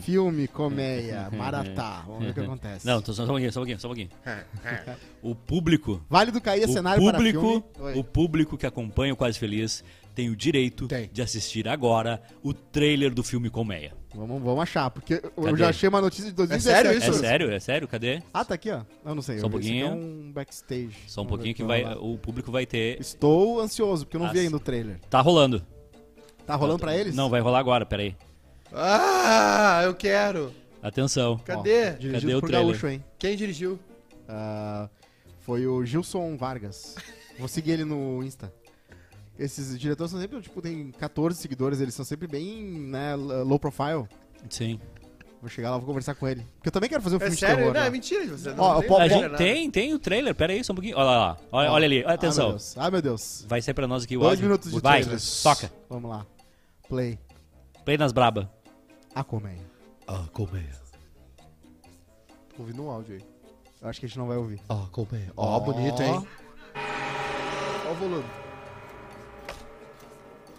S3: Filme, comédia, maratá. Vamos ver o que acontece.
S1: Não, tô só, só um pouquinho, só um pouquinho, só um pouquinho. O público.
S3: Vale do cair é cenário para
S1: público,
S3: filme. Oi.
S1: o público que acompanha o Quase Feliz tem o direito
S2: Tem.
S1: de assistir agora o trailer do filme Colmeia.
S3: Vamos, vamos achar, porque eu
S1: Cadê?
S3: já achei uma notícia de 2017.
S2: sério
S1: É
S2: isso?
S1: sério? É sério? Cadê?
S3: Ah, tá aqui, ó. Eu não sei.
S1: Só um
S3: eu vi, esse aqui
S1: pouquinho.
S3: É um backstage.
S1: Só um
S3: Vamos
S1: pouquinho
S3: ver
S1: que
S3: o
S1: vai,
S3: lá.
S1: o público vai ter.
S3: Estou ansioso, porque eu não vi ainda o trailer.
S1: Tá rolando.
S3: Tá rolando pra eles?
S1: Não, vai rolar agora, peraí.
S2: Ah, eu quero.
S1: Atenção.
S2: Cadê?
S3: Dirigido
S1: Cadê o
S3: por
S1: trailer?
S3: Gaúcho, hein?
S2: Quem dirigiu?
S3: Ah, foi o Gilson Vargas. Vou seguir ele no Insta. Esses diretores são sempre, tipo, tem 14 seguidores, eles são sempre bem, né, low profile.
S1: Sim.
S3: Vou chegar lá, vou conversar com ele. Porque eu também quero fazer um
S2: É
S3: filme de
S2: sério?
S3: terror.
S2: Não,
S3: né?
S2: é mentira. Você não
S3: Ó,
S2: tem
S1: A gente
S2: nada.
S1: tem, tem o trailer. Pera aí, só um pouquinho. Olha lá. Olha,
S3: Ó.
S1: olha ali.
S3: Meu
S1: Atenção.
S3: Deus. Ai, meu Deus.
S1: Vai ser pra nós aqui o
S3: Dois
S1: áudio.
S3: minutos de
S1: Vai,
S3: trailer.
S1: toca.
S3: Vamos lá. Play.
S1: Play nas braba.
S3: A colmeia.
S2: Ah, colmeia. Tô ouvindo um áudio aí.
S3: Eu acho que a gente não vai ouvir.
S2: Ah, colmeia. Ó, bonito, hein? Ó o volume.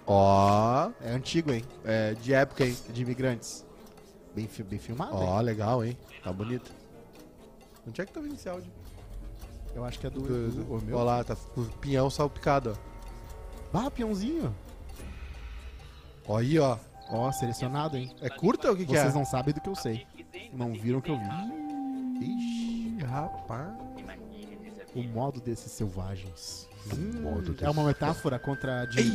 S2: Ó,
S3: É antigo, hein?
S2: é de época, hein?
S3: De imigrantes. Bem, fi- bem filmado, hein?
S2: Ó, legal, hein? Tá bonito. Onde é que tá vindo esse áudio?
S3: Eu acho que é do...
S2: Do-
S3: do- o meu.
S2: Ó lá, tá com o pinhão salpicado,
S3: Ah, peãozinho.
S2: ó. Ó aí, ó.
S3: Ó, selecionado, hein?
S2: É curta ou o que, que
S3: Vocês
S2: é?
S3: não sabem do que eu sei. Não viram o que eu vi.
S2: Ixi, rapaz.
S3: O modo desses selvagens.
S2: Modo
S3: é uma metáfora contra a de
S2: Ei.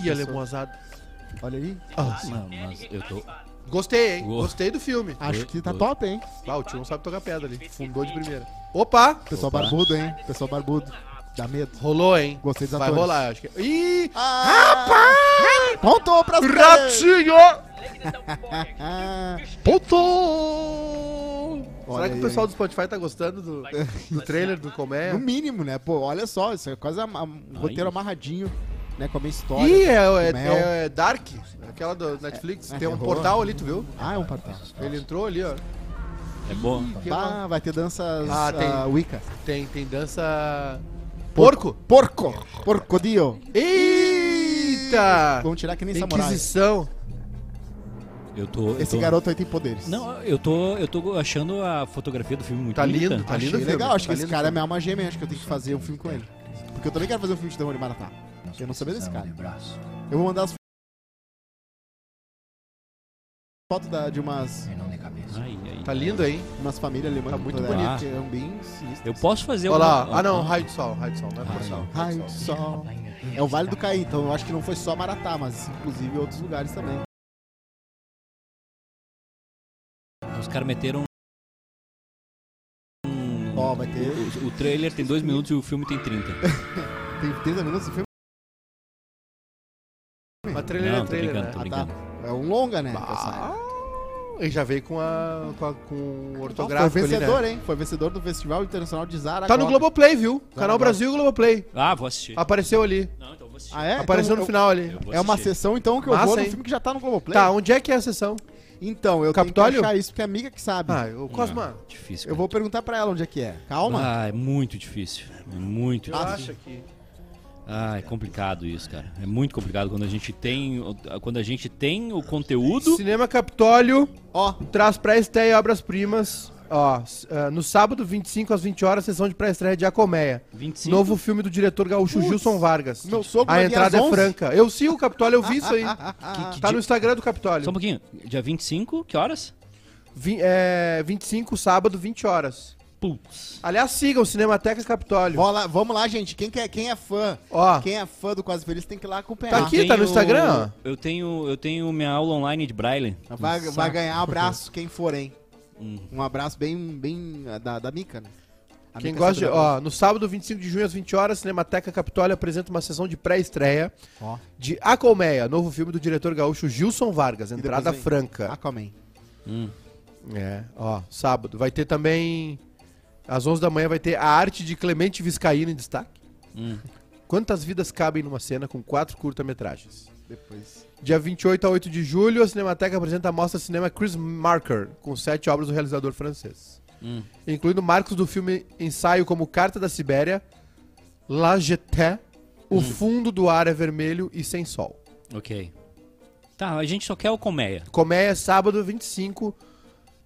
S3: Olha ali.
S2: Ah,
S1: Não, mas eu tô.
S2: Gostei, hein?
S1: Uou.
S2: Gostei do filme.
S3: Acho que tá
S1: Oi.
S3: top, hein?
S2: Ah, o tio não sabe tocar pedra ali. Fundou de primeira. Opa!
S3: Pessoal
S1: Opa.
S3: barbudo, hein? Pessoal barbudo. Dá medo.
S2: Rolou, hein?
S3: Gostei dos
S2: Vai
S3: atores.
S2: rolar, acho que. Ih!
S3: Rapaz! Pontou pras
S2: Ratinho!
S3: Ah, Olha
S2: Será que
S3: aí,
S2: o pessoal
S3: hein?
S2: do Spotify tá gostando do, do trailer do Colmeia?
S3: no mínimo, né? Pô, olha só, isso é quase um
S1: Ai.
S3: roteiro amarradinho, né? Com a minha história.
S2: Ih, é, é-
S3: Mel.
S2: é Dark, aquela do Netflix.
S3: É,
S2: Tem um
S3: terror.
S2: portal ali, tu viu?
S3: Ah, é um portal.
S2: Ele entrou ali, ó.
S1: É bom.
S3: Bah, vai ter danças
S2: Ah, tem.
S3: ah, Wicca.
S2: Tem, tem dança. Porco!
S3: Porco! Porcodio!
S2: Eita!
S3: Vamos tirar que nem samurai.
S2: Inquisição.
S1: Eu tô. eu
S3: Esse
S1: tô-
S3: garoto aí tem poderes.
S1: Não, eu tô, eu tô achando a fotografia do filme muito
S2: Tá
S1: bonita.
S2: lindo, tá
S3: Achei
S2: lindo o filme.
S3: legal, acho que
S2: Tá
S3: esse
S2: lindo
S3: cara é minha alma gêmea, acho que eu tenho que fazer um filme com ele. Porque eu também quero fazer um filme de terror de Maratá. Eu não sabia desse cara. Eu vou mandar as fotos da- de umas,
S1: Ai, ai.
S2: Tá lindo, hein?
S3: umas famílias alemãs.
S2: Tá muito
S1: bonito.
S3: Que é um bem.
S1: Eu posso fazer
S2: Olha lá.
S1: uma-
S2: Ah, não, raio de sol, raio de sol, não é por sol.
S3: Raio de sol. É o Vale do Caí, então eu acho que não foi só Maratá, mas inclusive outros lugares também.
S1: Os caras meteram. um-
S3: Ó, vai ter.
S1: O, o trailer tem 2 minutos e o filme tem 30.
S3: Tem 30 minutos de filme?
S2: Mas trailer
S1: Não,
S2: é
S1: tô
S2: trailer,
S1: brincando,
S2: né?
S1: tô
S3: Ah,
S1: brincando.
S3: tá. É um longa, né?
S2: Ah, ele já veio com a com, a, com o
S3: Foi
S2: ortográfico ali,
S3: vencedor,
S2: né?
S3: hein? Foi vencedor do Festival Internacional de Zaragoza.
S2: Tá no Globoplay, viu? Canal
S3: Zaragoza.
S2: Brasil e Globoplay.
S1: Ah, vou assistir.
S2: Apareceu ali.
S1: Não, então vou assistir.
S3: Ah, é?
S2: Apareceu
S3: Então,
S2: no final ali.
S1: Eu
S3: É uma sessão, então, que eu
S2: Massa,
S3: vou no
S2: hein?
S3: filme que já tá no Globoplay.
S2: Tá, onde é que é a sessão?
S3: Então, eu
S2: Capitólio?
S3: tenho que achar isso, porque é amiga que sabe.
S2: Ah, o Cosma.
S1: Ah, difícil.
S3: eu vou perguntar pra ela onde é que é. Calma.
S1: Ah, é muito difícil. É muito difícil.
S2: acho que.
S1: Ah, é complicado isso, cara. É muito complicado quando a gente tem, o- quando a gente tem o conteúdo.
S2: Cinema Capitólio
S3: Ó,
S2: traz pré-estreia e obras-primas Ó, ah, no sábado, 25 às 20 horas, sessão de pré-estreia de A Colmeia.
S1: 25.
S2: Novo filme do diretor gaúcho
S3: Putz,
S2: Gilson Vargas.
S3: meu sogro
S2: A entrada é
S3: 11.
S2: franca. Eu sigo o Capitólio, eu vi isso aí.
S1: que
S2: tá
S1: dia-
S2: no Instagram do Capitólio.
S1: Só um pouquinho. Dia 25, que horas?
S2: Vi- é, 25, sábado, 20 horas.
S1: Putz.
S2: Aliás, sigam Cinematecas Capitólio.
S3: Vamos lá, vamos lá, gente. Quem, quer, quem é fã?
S2: Ó,
S3: Quem é fã do Quase Feliz tem que ir lá acompanhar.
S2: Tá aqui, tá no Instagram.
S1: Eu tenho, eu tenho minha aula online de Braille.
S3: Vai, vai ganhar abraço quem for, hein?
S1: Hum.
S3: Um abraço bem, bem ah, da, da Mica, né? A
S2: quem
S3: Mica
S2: gosta de. Ó, no sábado, 25 de junho, às 20 horas, Cinemateca Capitólio apresenta uma sessão de pré-estreia
S3: Ó.
S2: de A Colmeia, novo filme do diretor gaúcho Gilson Vargas. Entrada franca.
S3: Aquaman.
S1: Hum.
S2: É, ó, sábado. Vai ter também. Às 11 da manhã vai ter a arte de Clemente Viscaíno em destaque.
S1: Hum.
S2: Quantas vidas cabem numa cena com quatro curta-metragens?
S3: Depois.
S2: Dia 28 a 8 de julho, a Cinemateca apresenta a mostra cinema Chris Marker, com sete obras do realizador francês.
S1: Hum.
S2: Incluindo marcos do filme ensaio como Carta da Sibéria, La Jetée, O Fundo do Ar é Vermelho e Sem Sol.
S1: Ok. Tá, a gente só quer o colmeia.
S2: Coméia, sábado 25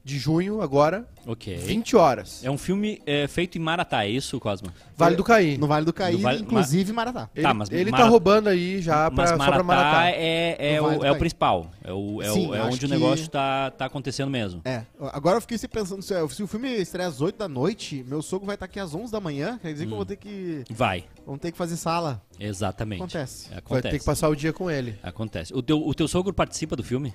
S2: de junho, agora,
S1: Ok.
S2: 20 horas.
S1: É um filme é, feito em Maratá, é isso, Cosma?
S2: Vale do Caí.
S3: No Vale do Caí,
S1: Vale-
S3: inclusive Maratá.
S2: Ele,
S1: Tá, mas
S2: ele
S1: Mara-
S2: tá roubando aí já pra,
S1: Mas
S2: só
S1: Maratá,
S2: pra Maratá.
S1: é, é, o, é o principal. É, o, é, o-
S3: Sim,
S1: é
S3: acho
S1: onde o
S3: que-
S1: negócio tá, tá acontecendo mesmo.
S3: É, agora eu fiquei se pensando, se, se o filme estreia às 8 da noite, meu sogro vai estar aqui às 11 da manhã, quer dizer que eu vou ter que
S1: Vai,
S3: vamos ter que fazer sala.
S1: exatamente.
S3: Acontece.
S2: Vai ter que passar o dia com ele.
S1: Acontece. O teu, o teu sogro participa do filme?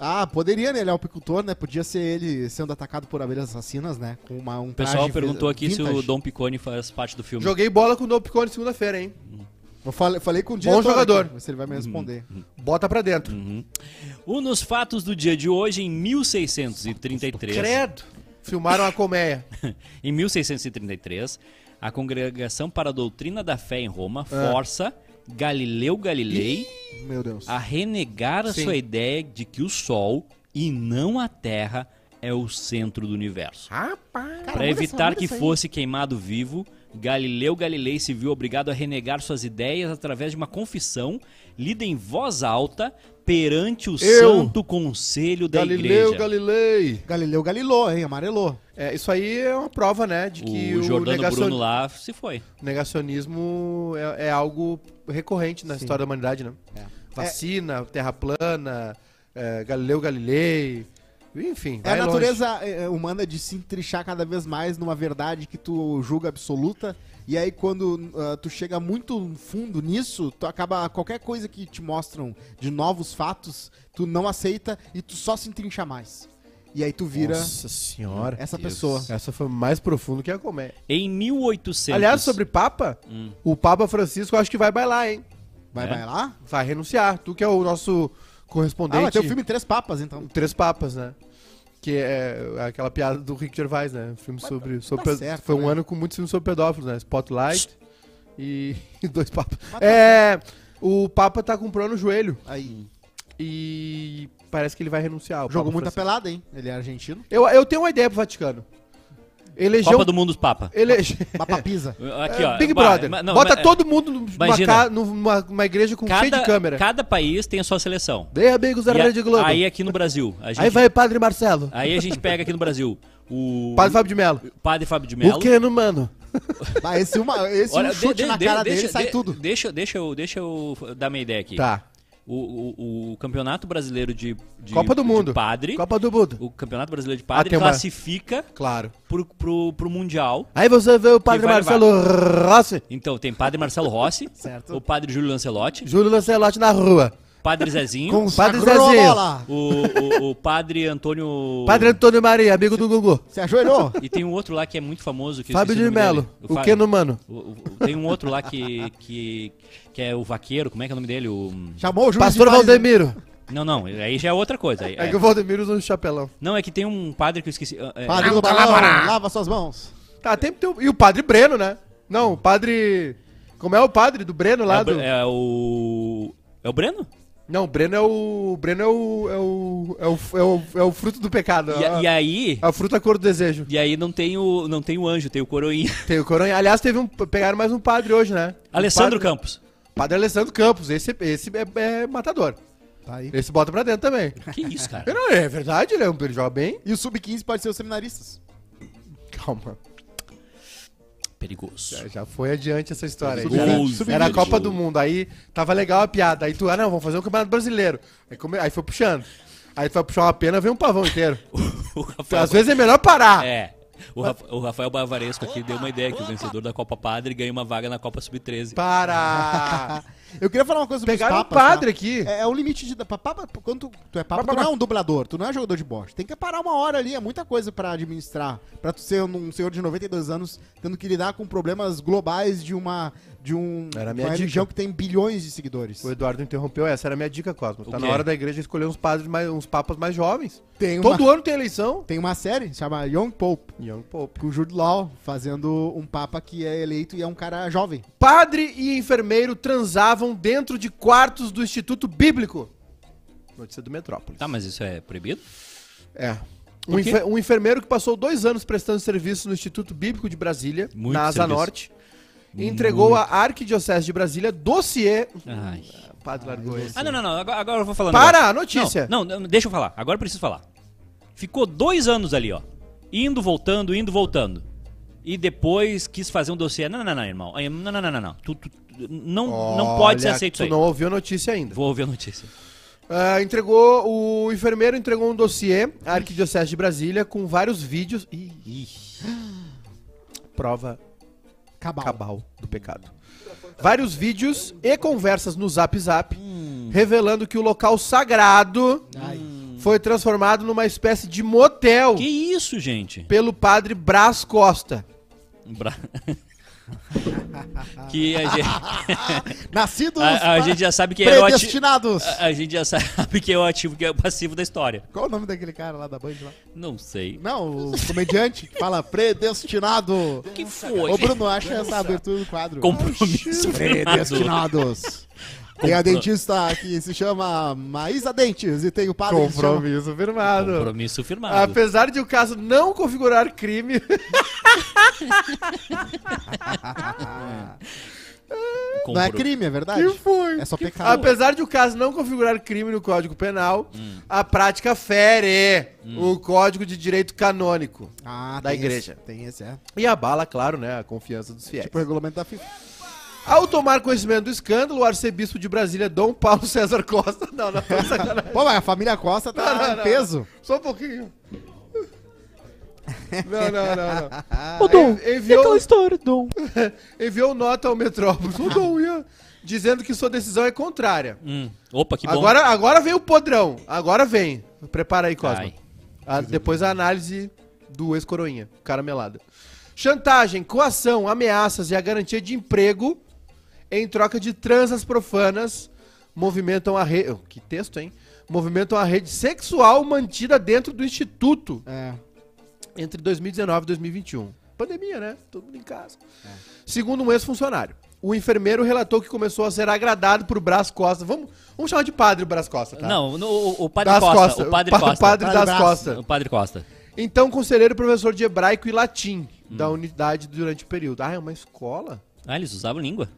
S3: Ah, poderia, né? Ele é o apicultor, né? Podia ser ele sendo atacado por abelhas assassinas, né? Com uma, um
S1: O pessoal
S3: traje
S1: perguntou aqui se o
S3: vintage.
S1: Dom Picone faz parte do filme.
S2: Joguei bola com o Dom Picone segunda-feira, hein?
S3: Eu falei, falei com o
S2: Bom
S3: diretor.
S2: jogador.
S3: aqui, se ele vai me responder.
S2: Bota pra dentro.
S1: Um nos fatos do dia de hoje, em 1633.
S2: Credo. Filmaram a colmeia.
S1: Em 1633, a Congregação para a Doutrina da Fé em Roma
S2: Ah.
S1: força Galileu Galilei
S3: Meu Deus.
S1: a renegar a
S2: Sim.
S1: sua ideia de que o Sol e não a Terra é o centro do universo. Para evitar que fosse queimado vivo, Galileu Galilei se viu obrigado a renegar suas ideias através de uma confissão lida em voz alta perante o
S2: Eu,
S1: Santo Conselho da
S2: Galileu
S1: Igreja.
S2: Galilei.
S3: Galileu Galilou, hein? Amarelou.
S2: É, isso aí é uma prova, né? De que
S1: O
S2: o,
S1: Jordano
S2: negacion-
S1: Bruno lá se foi.
S2: negacionismo é, é algo recorrente na
S3: Sim.
S2: história da humanidade, né?
S3: É.
S2: Vacina, terra plana, é, Galileu Galilei. Enfim,
S3: É a
S2: vai longe.
S3: natureza é, humana de se entrichar cada vez mais numa verdade que tu julga absoluta. E aí, quando ah, tu chega muito fundo nisso, tu acaba. Qualquer coisa que te mostram de novos fatos, tu não aceita e tu só se entrincha mais. E aí tu vira
S2: Nossa senhora.
S3: essa
S1: Deus.
S3: pessoa.
S2: Essa foi mais profundo que a colmeia.
S1: Em 1800.
S2: Aliás, sobre Papa,
S1: Hum.
S2: o Papa Francisco eu acho que vai bailar, hein?
S3: Vai,
S1: É?
S3: vai lá?
S2: Vai renunciar. Tu que é o nosso
S3: Ah,
S2: correspondente.
S3: vai ter o filme Três Papas, então.
S2: Três Papas, né? Que é aquela piada do Rick Gervais, né? Filme sobre. sobre
S3: tá certo,
S2: foi um
S3: né?
S2: ano com muitos filmes sobre pedófilos, né? Spotlight e, e dois papas.
S3: Mas tá
S2: É. O Papa tá com pro no joelho
S3: Aí.
S2: e parece que ele vai renunciar. o
S3: Jogou
S2: Papa
S3: muita
S2: Francisco.
S3: pelada, hein? Ele é argentino.
S2: Eu, eu tenho uma ideia pro Vaticano. Elegeu.
S1: Copa do Mundo dos Papa.
S2: Elege...
S3: Mapa pisa.
S1: Aqui,
S2: É,
S1: ó.
S2: Big
S1: Bah,
S2: Brother.
S1: ma- não,
S2: Bota
S1: ma-
S2: todo mundo numa,
S1: Imagina.
S2: ca- numa, numa igreja com cheio de
S1: cada,
S2: câmera.
S1: cada país tem a sua seleção.
S2: Bem, amigos da
S1: E a-
S2: Rede Globo.
S1: Aí aqui no Brasil. A gente,
S2: Aí vai Padre Marcelo.
S1: aí a gente pega aqui no Brasil o
S2: Padre Fábio de Mello.
S1: Padre Fábio de Mello.
S2: O que, no mano?
S3: Ah, esse uma, esse um chute
S1: de-
S3: na
S1: de-
S3: cara
S1: deixa,
S3: dele sai
S1: de-
S3: tudo.
S1: Deixa, deixa, eu, deixa eu dar minha ideia aqui.
S2: Tá.
S1: O, o, o Campeonato Brasileiro de, de-
S2: Copa do
S1: de
S2: Mundo.
S1: Padre.
S2: Copa do Mundo.
S1: O Campeonato Brasileiro de Padre
S2: Ah, tem uma-
S1: classifica
S2: Claro.
S1: pro, pro, pro Mundial.
S2: Aí você vê o Padre
S1: vai
S2: Marcelo Rossi,
S1: Então tem Padre Marcelo Rossi,
S3: Certo.
S1: o Padre Júlio Lancelotti,
S2: Júlio Lancelotti na rua.
S1: Padre Zezinho,
S2: Padre Zezinho.
S1: o, o, o Padre Antônio...
S2: Padre Antônio Maria, amigo do Gugu.
S3: Se ajoelhou?
S1: E tem um outro lá que é muito famoso. Que
S2: Fábio de
S1: o nome
S2: Mello.
S1: dele.
S2: O que, no mano?
S1: o- Tem um outro lá que, que, que é o vaqueiro, como é que é o nome dele? O...
S3: Chamou o juiz
S2: Pastor? Valdemiro.
S1: Não, não, aí já é outra coisa. aí-
S2: É
S1: é.
S2: que o Valdemiro usa um chapelão.
S1: Não, é que tem um padre que eu esqueci. é-
S3: Padre do balão, lava suas mãos.
S2: Tá, tem, tem E o Padre Breno, né? Não, o Padre... Como é o Padre do Breno lá
S1: é, o,
S2: do...
S1: É o. É o Breno?
S2: Não, o Breno é o... O Breno é o... É o, é o, é o, é o fruto do pecado.
S1: E,
S2: é
S1: a- e aí.
S2: A fruta cor do desejo.
S1: E aí não tem o, não tem o anjo, tem o coroinha.
S2: Tem o coronha. Aliás, teve um... Pegaram mais um padre hoje, né? Um
S1: Alessandro
S2: padre,
S1: Campos.
S2: Padre Alessandro Campos. Esse, esse é, é matador.
S3: Tá aí.
S2: Esse bota pra dentro também.
S1: Que isso, cara?
S2: Não, é verdade, ele, é um, ele joga bem.
S3: E o Sub-15 pode ser os seminaristas.
S2: Calma.
S1: Perigoso.
S2: Já, já foi adiante essa história.
S1: Perigoso.
S2: Era, a Copa do Mundo. Aí tava legal a piada. Aí tu, ah, não, vamos fazer um campeonato brasileiro. Aí, come- aí foi puxando. Aí tu vai puxar uma pena, vem um pavão inteiro. Às vezes é melhor parar.
S1: é. O, Rafa- o Rafael Bavaresco aqui deu uma ideia que o vencedor da Copa Padre ganha uma vaga na Copa Sub-13.
S2: Para!
S3: Eu queria falar uma coisa sobre os
S2: Pegaram um
S3: papas,
S2: padre
S3: tá?
S2: aqui.
S3: É, é o limite de. pa- papa- quando tu, tu é papa, tu não é um dublador, tu não é jogador de bote. Tem que parar uma hora ali, é muita coisa pra administrar. Pra tu ser um senhor de 92 anos tendo que lidar com problemas globais de uma. De um,
S2: Era minha
S3: uma
S2: dica.
S3: religião que tem bilhões de seguidores.
S2: O Eduardo interrompeu, essa era a minha dica, Cosmo.
S1: O
S2: Tá
S1: quê?
S2: na hora da igreja escolher uns padres mais, uns papas mais jovens.
S3: Tem uma,
S2: Todo ano tem eleição.
S3: tem uma série, chama Young Pope,
S2: Young Pope.
S3: com o Jude Law fazendo um papa que é eleito e é um cara jovem.
S2: Padre e enfermeiro transavam dentro de quartos do Instituto Bíblico. Notícia do Metrópolis.
S1: Tá, mas isso é proibido?
S2: É. Um,
S1: Por quê?
S2: enfer- um enfermeiro que passou dois anos prestando serviço no Instituto Bíblico de Brasília,
S1: Muito
S2: na Asa
S1: serviço.
S2: Norte, entregou à Arquidiocese de Brasília dossiê.
S1: Ai.
S2: O padre largou esse.
S1: Ah, não, não, não. Agora, agora eu vou falar. um
S2: Para,
S1: negócio.
S2: a notícia.
S1: Não, não, deixa eu falar. Agora eu preciso falar. Ficou dois anos ali, ó. Indo, voltando, indo, voltando. E depois quis fazer um dossiê. Não, não, não, não, irmão. Não, não, não, não, não. Tu, tu- tu- não, não pode ser aceito
S2: tu
S1: isso aí.
S2: não ouviu a notícia ainda.
S1: Vou ouvir a notícia.
S2: Ah, entregou, o enfermeiro entregou um dossiê à Arquidiocese de Brasília com vários vídeos. Ih, prova
S3: Cabal.
S2: cabal do pecado. Vários vídeos e conversas no Zap Zap,
S1: Hum.
S2: revelando que o local sagrado
S3: Ai.
S2: foi transformado numa espécie de motel
S1: Que isso, gente?
S2: pelo padre Brás Costa.
S1: Bra- que a gente,
S3: Nascidos
S1: a, a gente já sabe que é o ativo. A, a gente já sabe que é o ativo, que é o passivo da história.
S3: Qual o nome daquele cara lá da Band lá?
S1: Não sei.
S3: Não, o comediante que fala predestinado.
S1: O que foi?
S3: Ô Bruno, acha essa abertura do quadro.
S1: Compromisso.
S3: Predestinados. Tem a dentista que se chama Maísa Dentes e tem o padre que se chama...
S2: Compromisso firmado.
S1: Compromisso firmado.
S2: Apesar de o caso não configurar crime,
S3: Não é crime, é verdade?
S2: que foi?
S3: É só pecado.
S2: Apesar de o caso não configurar crime no Código Penal, a prática fere o Código de Direito Canônico
S3: Ah,
S2: da
S3: tem
S2: igreja.
S3: Esse, tem esse, é.
S2: e abala, claro, né, a confiança dos fiéis.
S3: Tipo o regulamento da FIFA.
S2: Ao tomar conhecimento do escândalo, o arcebispo de Brasília, Dom Paulo César Costa, não, não, tô sacanagem.
S3: Pô, mas a família Costa tá
S2: Não, não,
S3: em
S2: não.
S3: peso.
S2: só um pouquinho. Não, não, não, não.
S3: Ô, Dom,
S2: Envi- enviou,
S3: história, Dom.
S2: enviou nota ao Metrópolis, o Dom ia, dizendo que sua decisão é contrária.
S1: Hum. Opa, que bom.
S2: Agora, agora vem o podrão. Agora vem. Prepara aí, Cosmo.
S1: Ai.
S2: A- depois a análise do ex-coroinha, caramelada. Chantagem, coação, ameaças e a garantia de emprego em troca de transas profanas movimentam a rede. Que texto, hein? Movimentam a rede sexual mantida dentro do instituto
S3: É.
S2: entre 2019 e 2021. Pandemia, né? Todo mundo em casa.
S1: É.
S2: Segundo um ex-funcionário, o enfermeiro relatou que começou a ser agradado por Brás Costa. Vamos, vamos chamar de padre Brás Costa, tá?
S1: Não, no- o, o Padre
S2: Das
S1: Costa.
S2: Costa.
S1: O Padre
S2: Pa-
S1: Costa.
S2: Padre
S3: Padre
S2: das
S3: Brás.
S2: Costas.
S1: O Padre Costa.
S2: Então, conselheiro e professor de hebraico e latim
S1: Hum.
S2: da unidade durante o período. Ah, é uma escola?
S1: Ah, eles usavam língua.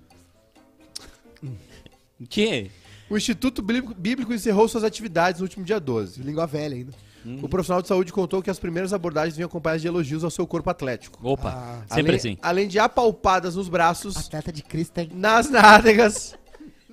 S1: O quê?
S2: O Instituto Bíblico, encerrou suas atividades no último dia 12.
S3: Língua velha ainda.
S2: O profissional de saúde contou que as primeiras abordagens vinham acompanhadas de elogios ao seu corpo atlético.
S1: Opa,
S3: Ah.
S1: sempre
S2: além,
S1: assim.
S2: Além de apalpadas nos braços,
S3: Atleta de Cristo, hein?
S2: nas nádegas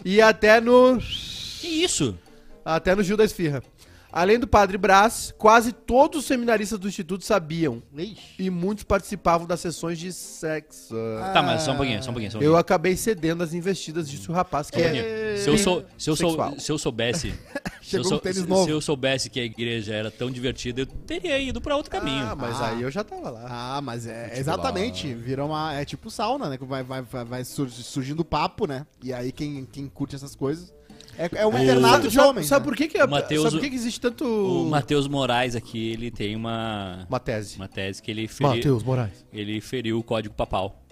S2: e até no...
S1: Que isso?
S2: Até no Gil da Esfirra. Além do Padre Brás, quase todos os seminaristas do Instituto sabiam.
S3: Ixi.
S2: E muitos participavam das sessões de sexo.
S1: Tá, mas só um pouquinho, só um pouquinho. Só um pouquinho.
S2: Eu acabei cedendo as investidas, disse o rapaz, que
S1: um
S2: é...
S1: Se eu, sou, se, eu sou, se eu soubesse. se, eu
S3: um
S1: sou-
S3: tênis
S1: se- se eu soubesse que a igreja era tão divertida, eu teria ido pra outro caminho.
S2: Ah, mas
S3: Ah.
S2: aí eu já tava lá.
S3: Ah, mas é
S2: Tipo
S3: exatamente. Vira uma. É tipo sauna, né? Que vai, vai, vai, vai sur- surgindo papo, né? E aí quem, quem curte essas coisas. É, é um
S1: O-
S3: internato de homens.
S2: sabe
S3: né?
S2: por que que, é-
S1: Mateus-
S2: sabe por que que existe tanto...
S1: O Matheus Moraes aqui, ele tem uma,
S2: Uma tese.
S1: uma tese que ele, feri,
S2: Matheus Moraes.
S1: ele feriu o código papal.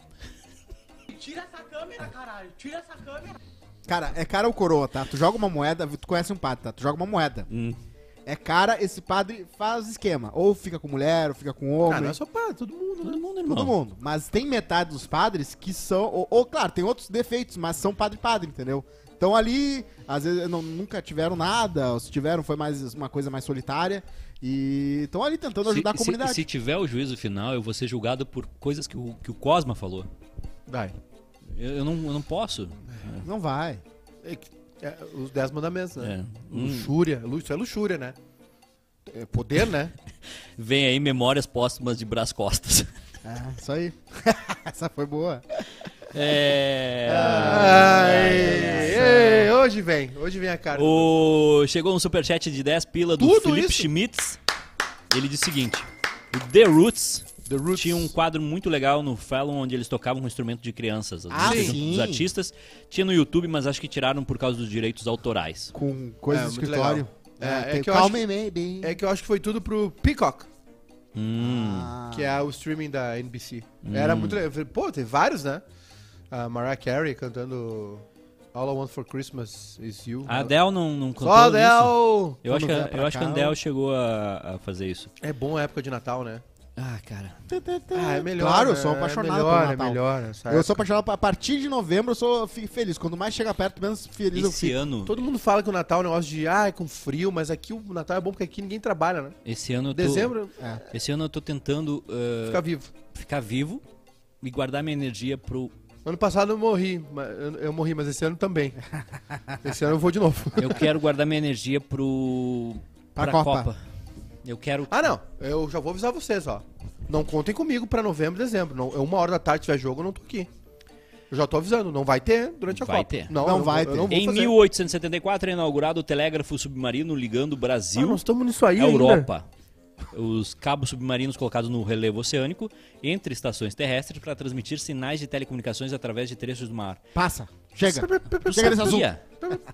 S4: Tira essa câmera, caralho. Tira essa câmera.
S3: Cara, é cara ou coroa, tá? Tu joga uma moeda, tu conhece um padre, tá? Tu joga uma moeda.
S1: Hum.
S3: é cara, esse padre faz esquema. Ou fica com mulher, ou fica com homem.
S2: não é só pra todo mundo, né?
S1: Todo mundo, irmão.
S3: Todo mundo. Mas tem metade dos padres que são. Ou, ou, claro, tem outros defeitos, mas são padre-padre, entendeu? Então ali, às vezes não- nunca tiveram nada, ou se tiveram foi mais uma coisa mais solitária. E estão ali tentando ajudar a
S1: se,
S3: comunidade.
S1: se tiver o juízo final, eu vou ser julgado por coisas que o, que o Cosma falou.
S2: Vai.
S1: Eu, eu não, eu não posso.
S3: Não vai.
S2: É é, os 10 mandamentos, né?
S1: É. Hum.
S2: Luxúria. Lu- Isso é luxúria, né? É poder, né?
S1: Vem aí memórias póstumas de Brás Costas.
S3: É, isso aí. Essa foi boa.
S1: É.
S2: Ai, ei, hoje vem. Hoje vem a cara.
S1: O... Chegou um superchat de 10 pila do
S2: Tudo
S1: Felipe
S2: isso?
S1: Schmitz. Ele diz o seguinte: o The Roots,
S2: The Roots.
S1: tinha um quadro muito legal no Fallon onde eles tocavam um instrumento de crianças. As
S3: Ah,
S1: dos artistas. Tinha no YouTube, mas acho que tiraram por causa dos direitos autorais.
S3: Com coisa
S2: É,
S3: do
S2: muito
S3: escritório.
S2: É, é
S3: tem
S2: que acho. É que eu acho que foi tudo pro Peacock,
S1: Hum.
S2: Que é o streaming da NBC. Era muito legal. Pô, tem vários, né? A Mariah Carey cantando All I Want for Christmas Is You.
S1: A Adele não, não
S2: Só
S1: cantou
S2: a
S1: isso?
S2: Adele!
S1: Eu acho, que,
S3: Quando
S1: a- eu acho que a
S3: cá,
S1: Andel
S3: eu-
S1: chegou a, a fazer isso.
S2: É bom a época de Natal, né?
S1: Ah, cara.
S2: Ah, é melhor.
S3: Claro, eu
S2: né?
S3: sou apaixonado
S2: é melhor,
S3: pelo Natal.
S2: É melhor,
S3: Eu sou apaixonado a partir de novembro, eu sou fico feliz. Quanto mais chega perto, menos feliz eu
S1: Esse
S3: fico.
S1: ano,
S2: Todo mundo fala que o Natal é um negócio de, ah, é com frio, mas aqui o Natal é bom porque aqui ninguém trabalha, né?
S1: esse ano eu tô,
S2: Dezembro,
S3: É.
S1: esse ano eu tô tentando uh,
S2: fica vivo.
S1: ficar vivo e guardar minha energia pro
S2: Ano passado eu morri, mas- eu, morri, mas esse ano também. esse ano eu vou de novo.
S1: Eu quero guardar minha energia pro.
S3: Pra
S1: pra
S3: Copa.
S1: Copa. Eu quero.
S2: Ah, não. Eu já vou avisar vocês, ó. Não contem comigo pra novembro e dezembro. Não, é uma hora da tarde tiver jogo, eu não tô aqui. Eu já tô avisando, não vai ter durante a
S1: Vai
S2: Copa.
S1: ter.
S2: Não,
S3: Não
S2: eu
S3: vai
S2: eu
S3: ter.
S2: não
S1: Em
S2: fazer.
S1: 1874 é inaugurado o telégrafo submarino ligando o
S2: Ah,
S1: Brasil
S2: nós estamos nisso aí
S1: à
S2: ainda.
S1: Os cabos submarinos colocados no relevo oceânico entre estações terrestres para transmitir sinais de telecomunicações através de trechos do mar.
S3: Passa. Chega.
S1: Tu
S3: Chega
S1: sabia?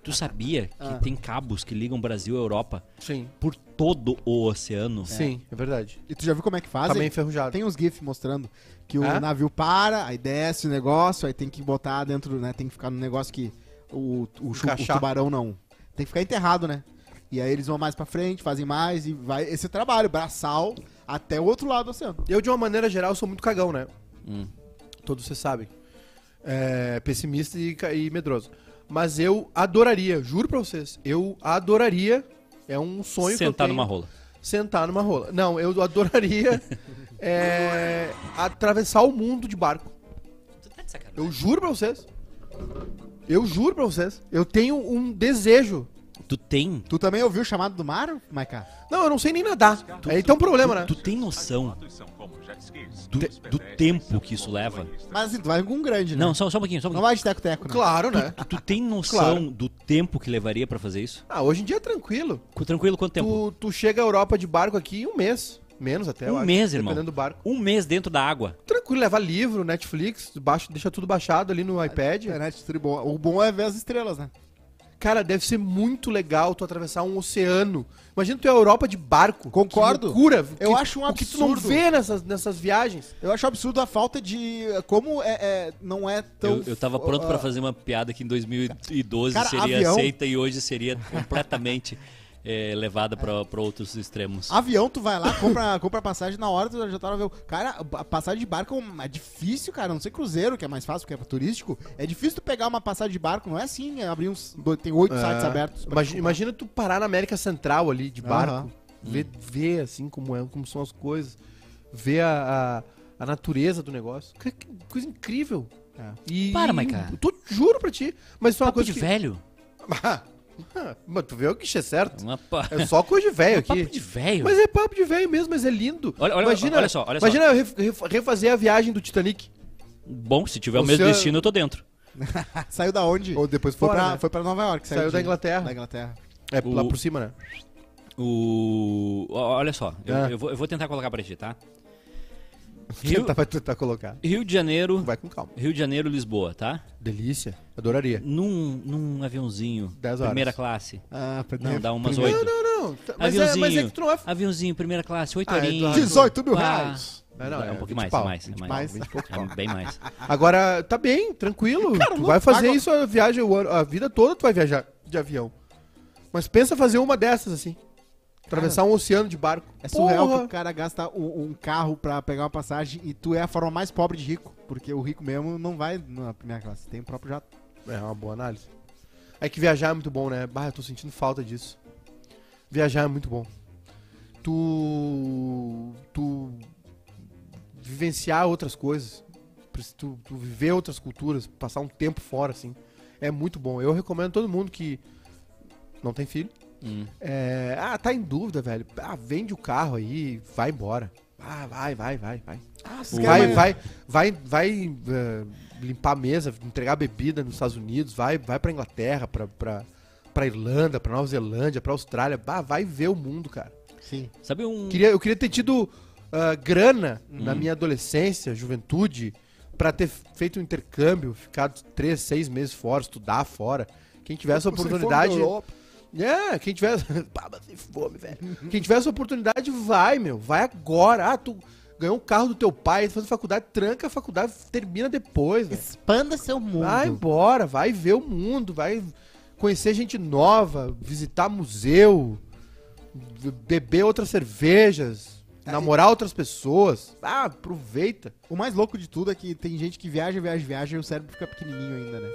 S1: Tu sabia que
S3: Ah.
S1: tem cabos que ligam Brasil à Europa
S2: Sim,
S1: por todo o oceano?
S2: sim, é verdade.
S3: E tu já viu como é que
S2: Tá
S3: fazem?
S2: bem enferrujado.
S3: Tem uns GIFs mostrando que o
S2: É?
S3: navio para, aí desce o negócio, aí tem que botar dentro, né? Tem que ficar no negócio que o, o, o
S2: Encaixar.
S3: tubarão não. Tem que ficar enterrado, né? E aí eles vão mais pra frente, fazem mais e vai esse trabalho, braçal, até o outro lado do oceano.
S2: Eu, de uma maneira geral, sou muito cagão, né?
S1: Hum.
S2: Todos vocês sabem. É, pessimista e, e medroso. Mas eu adoraria, juro pra vocês, eu adoraria, é um sonho que eu
S1: Sentar
S2: tenho,
S1: numa rola.
S2: sentar numa rola. Não, eu adoraria é, atravessar o mundo de barco. Eu juro pra vocês. Eu juro pra vocês. Eu tenho um desejo.
S1: Tu tem.
S3: Tu também ouviu o chamado do mar, Maiká?
S2: Não, eu não sei nem nadar. Aí tem um problema, né?
S1: Tu tem noção do, do tempo que isso leva?
S3: Mas assim, tu vai com um grande, né?
S1: Não, só, só um pouquinho, só um
S3: Não
S1: pouquinho.
S3: vai de teco-teco, né?
S2: Claro, né?
S1: Tu, tu tem noção
S2: Claro.
S1: do tempo que levaria pra fazer isso?
S2: Ah, hoje em dia é tranquilo.
S1: Tranquilo, quanto tempo?
S2: Tu, tu chega à Europa de barco aqui em um mês. Menos até, eu
S1: Um
S2: acho,
S1: mês, irmão.
S2: Dependendo do barco.
S1: Um mês dentro da água.
S2: Tranquilo, leva livro, Netflix, baixa, deixa tudo baixado ali no iPad.
S3: Bom. O bom é ver as estrelas, né?
S2: Cara, deve ser muito legal tu atravessar um oceano. Imagina tu ir à Europa de barco.
S3: Concordo.
S2: Que loucura.
S3: Eu
S2: Que-
S3: acho um
S2: O que tu não
S3: absurdo.
S2: vê nessas, nessas viagens.
S3: Eu acho absurdo a falta de. Como é, é- não é tão.
S1: Eu, eu tava pronto
S3: ah,
S1: pra fazer uma piada que em 2012
S3: Cara,
S1: seria
S3: avião-
S1: aceita e hoje seria completamente eh, levada pra, pra outros extremos.
S3: Avião, tu vai lá, compra, compra passagem na hora, tu já tá no avião. Cara, a passagem de barco é é difícil, cara. Não sei cruzeiro, que é mais fácil, que é turístico. É difícil tu pegar uma passagem de barco, não é assim, é abrir uns. dois- tem oito sites
S2: É.
S3: abertos. pra
S2: Imagina, imagina tu parar na América Central ali, de barco.
S3: Aham.
S2: Ver, ver, assim como, é, como são as coisas. Ver a, a, a natureza do negócio. Que, que coisa incrível.
S3: É.
S2: E,
S1: Para,
S2: eu tô- juro pra ti. Mas isso é uma
S1: Papo
S2: coisa
S1: de
S2: que...
S1: velho.
S2: Mas tu vê o que é certo.
S1: Pa-
S2: É só coisa de velho aqui.
S1: Papo de velho.
S2: Mas é papo de velho mesmo, mas é lindo.
S1: Olha- olha-
S2: imagina,
S1: olha só, olha só.
S2: imagina eu ref- ref- refazer a viagem do Titanic.
S1: Bom, se tiver o
S2: O
S1: mesmo
S2: senhor-
S1: destino, eu tô dentro.
S3: Saiu da onde?
S2: Ou depois
S3: foi,
S2: fora,
S3: pra,
S2: né?
S3: foi pra Nova York.
S2: Saiu
S3: de-
S2: da Inglaterra.
S3: Da Inglaterra.
S2: É
S1: O-
S2: lá por cima, né?
S1: O. Olha só, eu,
S2: Ah.
S1: eu vou, eu vou tentar colocar pra ti, tá?
S2: Rio... Tentar, vai tentar colocar.
S1: Rio de Janeiro.
S2: Vai com calma.
S1: Rio de Janeiro, Lisboa, tá?
S2: Delícia. Adoraria.
S1: Num, num aviãozinho.
S2: Dez horas.
S1: Primeira classe.
S3: Ah, pra
S1: Não, dá umas oito.
S2: Não, não, não. Tá- Mas é,
S1: Aviãozinho.
S2: mas é que tu não é...
S1: Aviãozinho, primeira classe, oito
S2: Ah,
S1: horinhas.
S2: Eduardo.
S3: 18 mil reais.
S2: É, não,
S1: é um
S2: é
S1: pouquinho
S2: 20
S1: mais,
S2: pau,
S1: é mais, é
S2: 20
S1: mais.
S3: mais.
S2: 20 pouco pau.
S1: É bem mais.
S2: Agora, tá bem, tranquilo. tu
S3: não
S2: vai fazer
S3: paga-
S2: isso a viagem, a vida toda tu vai viajar de avião. Mas pensa fazer uma dessas, assim. Atravessar um oceano de barco.
S3: É surreal
S2: Porra!
S3: que o cara gasta um, um carro pra pegar uma passagem e tu é a forma mais pobre de rico. Porque o rico mesmo não vai na primeira classe, tem o próprio jato.
S2: É uma boa análise. É que viajar é muito bom, né? Bah, eu tô sentindo falta disso. Viajar é muito bom. Tu. Tu. Vivenciar outras coisas. Tu, tu viver outras culturas, passar um tempo fora, assim. É muito bom. Eu recomendo a todo mundo que não tem filho.
S1: Hum.
S2: É, ah, tá em dúvida, velho. Ah, vende o carro aí, vai embora. Ah, vai, vai, vai, vai.
S3: Ah,
S2: Vai, vai, vai, vai eh, limpar a mesa, entregar bebida nos Estados Unidos, vai, vai pra Inglaterra, pra, pra, pra Irlanda, pra Nova Zelândia, pra Austrália. Bah, vai ver o mundo, cara.
S3: Sim.
S1: Sabe um.
S2: Queria, eu queria ter tido ah, grana
S1: Hum.
S2: na minha adolescência, juventude, pra ter feito um intercâmbio, ficado três, seis meses fora, estudar fora. Quem tiver essa oportunidade. É, quem tiver. Pá, mas tem fome, velho. Quem tiver essa oportunidade, vai, meu. Vai agora. Ah, tu ganhou um carro do teu pai, tá fazendo faculdade, tranca a faculdade, termina depois, velho.
S3: Expanda seu mundo.
S2: Vai embora, vai ver o mundo, vai conhecer gente nova, visitar museu, be- beber outras cervejas, namorar outras pessoas. Ah, aproveita.
S3: O mais louco de tudo é que tem gente que viaja, viaja, viaja e o cérebro fica pequenininho ainda, né?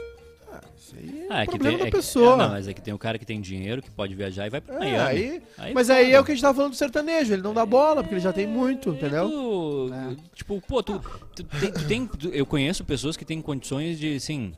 S2: Isso aí é,
S1: Ah, é que
S2: problema
S1: tem,
S2: da
S1: é que-
S2: pessoa.
S1: é, não, mas é que tem o cara que tem dinheiro, que pode viajar e vai pra
S2: É,
S1: Miami.
S2: aí-
S1: Aí
S2: mas aí é o que a gente tava falando do sertanejo, ele não dá bola, porque ele já tem muito, entendeu?
S1: Tu, Tipo, pô, tu, tu tem, tu tem- eu conheço pessoas que têm condições de, assim,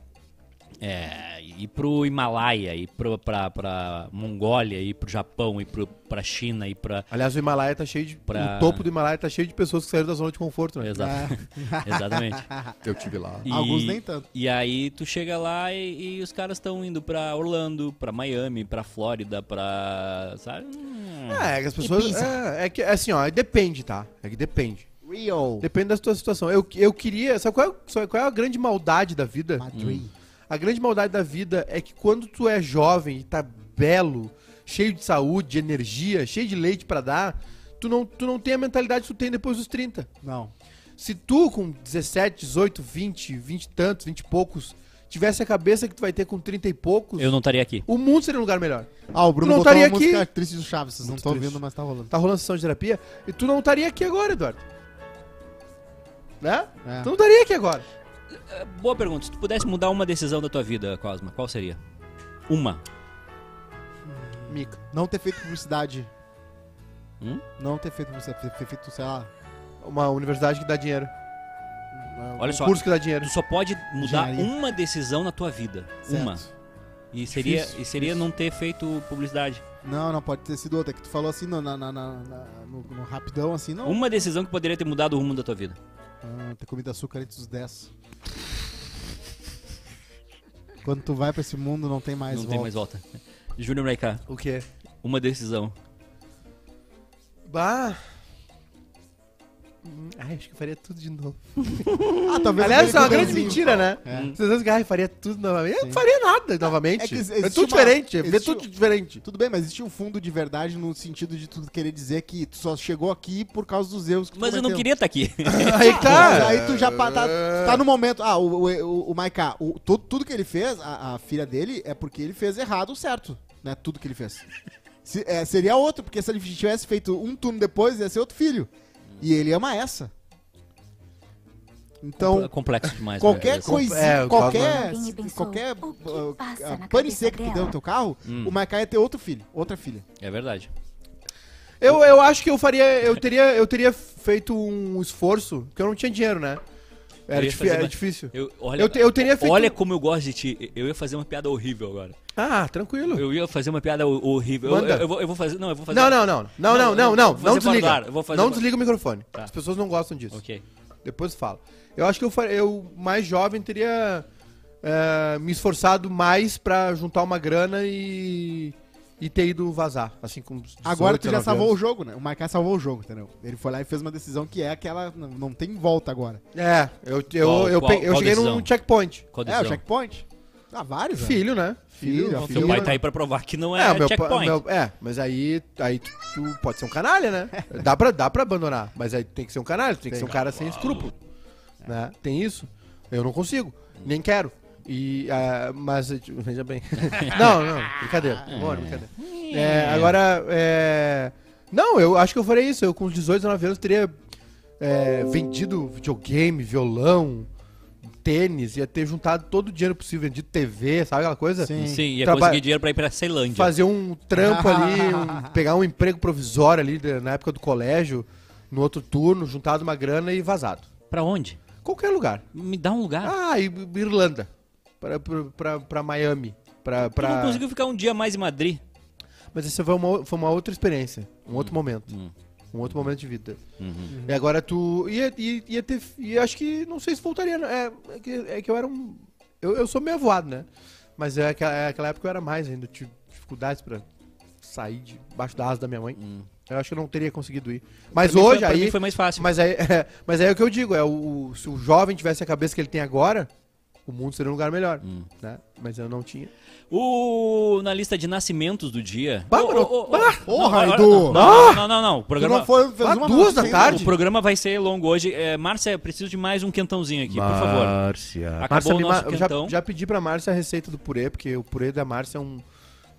S1: é, ir pro Himalaia, ir pro, pra, pra Mongólia, ir pro Japão, ir pro, pra China, ir pra...
S2: Aliás, o Himalaia tá cheio de.
S1: Pra-
S2: O topo do Himalaia tá cheio de pessoas que saíram da zona de conforto, né?
S1: Exa- Exatamente.
S2: Eu tive lá.
S1: E-
S3: Alguns nem tanto.
S1: E aí tu chega lá e, e os caras estão indo pra Orlando, pra Miami, pra Flórida, pra... Sabe? Hum.
S2: É, é que as pessoas. É, é que assim, ó, depende, tá? É que depende.
S3: Real.
S2: Depende da tua situação. Eu, eu queria. Sabe qual é, sabe qual é a grande maldade da vida?
S3: Madrid.
S2: A grande maldade da vida é que quando tu é jovem e tá belo, cheio de saúde, de energia, cheio de leite pra dar, tu não, tu não tem a mentalidade que tu tem depois dos 30.
S3: Não.
S2: Se tu com 17, 18, 20, 20 e tantos, 20 e poucos, tivesse a cabeça que tu vai ter com 30 e poucos,
S1: Eu não estaria aqui.
S2: o mundo seria um lugar melhor.
S3: Ah, o Bruno
S2: Tu não
S3: botou uma
S2: aqui?
S3: triste do Chaves, vocês não estão ouvindo, mas tá rolando.
S2: Tá rolando sessão de terapia, e tu não estaria aqui agora, Eduardo. Né?
S3: É.
S2: Tu não estaria aqui agora.
S1: Boa pergunta. Se tu pudesse mudar uma decisão da tua vida, Cosma, qual seria? Uma.
S2: Mica.
S3: Não ter feito publicidade.
S1: Hum?
S3: Não ter feito publicidade, ter- feito, sei lá.
S2: Uma universidade que dá dinheiro.
S1: Olha
S2: um
S1: só,
S2: curso que dá dinheiro.
S1: tu só pode mudar
S3: Engenharia.
S1: uma decisão na tua vida.
S3: Certo.
S1: Uma. E seria,
S2: Difícil,
S1: e seria não ter feito publicidade.
S3: Não, não, pode ter sido outra. Que tu falou assim no, na- na- na- no, no rapidão, assim, não.
S1: Uma decisão que poderia ter mudado o rumo da tua vida.
S3: Ah, ter comido açúcar antes dos 10. Quando tu vai pra esse mundo, não tem mais
S1: não
S3: volta.
S1: tem mais volta. Júnior Maiká,
S2: O quê?
S1: uma decisão.
S2: Bah. Hum, Ai, acho que eu faria tudo de novo.
S3: Ah, talvez
S2: Aliás, isso é uma grande mentira, né?
S3: É.
S2: Vocês acham que ai, faria tudo novamente? Eu não faria nada novamente.
S3: É que
S2: É, tudo
S3: uma-
S2: diferente. É tudo diferente.
S3: Tudo bem, mas existe um fundo de verdade no sentido de tu querer dizer que tu só chegou aqui por causa dos erros que tu
S1: Mas eu não
S3: cometeu.
S1: queria estar aqui.
S2: Aí tá.
S3: Aí tu já tá, tá no momento. Ah, o, o, o, o Maiká, o- tudo, tudo que ele fez, a, a filha dele, é porque ele fez errado o certo. Né? Tudo que ele fez. Se- é, seria outro, porque se ele tivesse feito um turno depois, ia ser outro filho. E ele ama essa. Então,
S1: Complexo demais.
S3: qualquer
S1: velho.
S3: coisinha,
S2: é,
S3: qualquer, qualquer
S5: que
S3: uh, pane seca que
S5: dela?
S3: deu no teu carro,
S1: Hum.
S3: o Maiká ia ter outro filho, outra filha.
S1: É verdade.
S2: Eu, eu acho que eu faria. Eu teria, eu teria feito um esforço, porque eu não tinha dinheiro, né? Era,
S1: mais-
S2: difícil.
S1: Eu, olha,
S2: Eu, te- eu teria feito.
S1: olha como eu gosto de ti. Eu ia fazer uma piada horrível agora.
S2: Ah, tranquilo.
S1: Eu ia fazer uma piada ho- horrível. Eu, eu- vou, eu vou fazer. Não, eu vou fazer.
S2: Não, não, não. Não, não, não, não. Não desliga. Não desliga o microfone.
S1: Tá.
S2: As pessoas não gostam disso.
S1: Ok.
S2: Depois fala. Eu acho que eu, eu mais jovem, teria eh, me esforçado mais pra juntar uma grana e, e ter ido vazar. Assim como.
S3: Agora
S2: 18,
S3: tu já
S2: 19
S3: salvou o
S2: anos.
S3: jogo, né? O Maiká salvou o jogo, entendeu? Ele foi lá e fez uma decisão que é aquela. Não, não tem volta agora.
S2: É, eu, eu,
S1: Qual-
S2: eu,
S1: qual-
S2: eu
S1: qual
S2: cheguei
S1: decisão?
S2: num checkpoint.
S1: Qual
S3: É, o checkpoint. Ah, vários, né?
S2: Filho, né?
S3: Filho,
S2: Filho,
S3: filho.
S1: Teu pai tá aí pra provar que não é,
S2: É, o meu pa-
S1: checkpoint.
S2: meu- é, mas aí, aí tu, tu pode ser um canalha, né? Dá pra, dá pra abandonar, mas aí tem que ser um canalha, tem que ser um cara sem escrúpulo. Né? Tem isso. Eu não consigo, nem quero. E, ah, mas, veja bem. não, não, brincadeira. Amor, brincadeira. É, agora, é... Não, eu acho que eu faria isso. Eu com os 18, 19 anos teria é, vendido videogame, violão, tênis, ia ter juntado todo o dinheiro possível, vendido TV, sabe aquela coisa?
S3: Sim.
S1: Sim, ia
S2: Traba-
S1: conseguir dinheiro pra ir pra Ceilândia.
S2: Fazer um trampo ali, um- pegar um emprego provisório ali de- na época do colégio, no outro turno, juntado uma grana e vazado.
S1: Pra onde?
S2: Qualquer lugar.
S1: Me dá um lugar.
S2: Ah, e Irlanda. Pra, pra, pra, pra Miami. Pra,
S1: Tu não conseguiu ficar um dia mais em Madrid?
S2: Mas essa foi uma, foi uma outra experiência. Um outro momento.
S1: Hum.
S2: Um outro momento de vida.
S1: Uhum.
S2: E agora tu. Ia, ia, ia ter. E acho que. Não sei se voltaria. não. É, é, que, é que eu era um. Eu, eu sou meio avoado, né? Mas é aquela, é aquela época eu era mais ainda. Eu tive dificuldades pra sair debaixo da asa da minha mãe.
S1: Hum.
S2: Eu acho que eu não teria conseguido ir. Mas
S1: Pra mim foi-
S2: hoje
S1: pra
S2: aí.
S1: mim foi mais fácil.
S2: Mas aí, é, mas aí é o que eu digo, é o, se o jovem tivesse a cabeça que ele tem agora, o mundo seria um lugar melhor,
S1: Hum.
S2: né? Mas eu não tinha.
S1: O na lista de nascimentos do dia.
S2: Bah,
S3: Porra,
S1: não,
S3: Edu!
S1: Não, não, não, não, não. O programa,
S3: não foi, fez uma
S2: duas da tarde?
S1: o programa vai ser longo hoje. É, Márcia, preciso de mais um quentãozinho aqui, por favor.
S2: Márcia.
S1: Acabou
S2: Márcia
S1: o nosso
S2: eu já,
S1: quentão.
S2: já pedi pra Márcia a receita do purê, porque o purê da Márcia é um.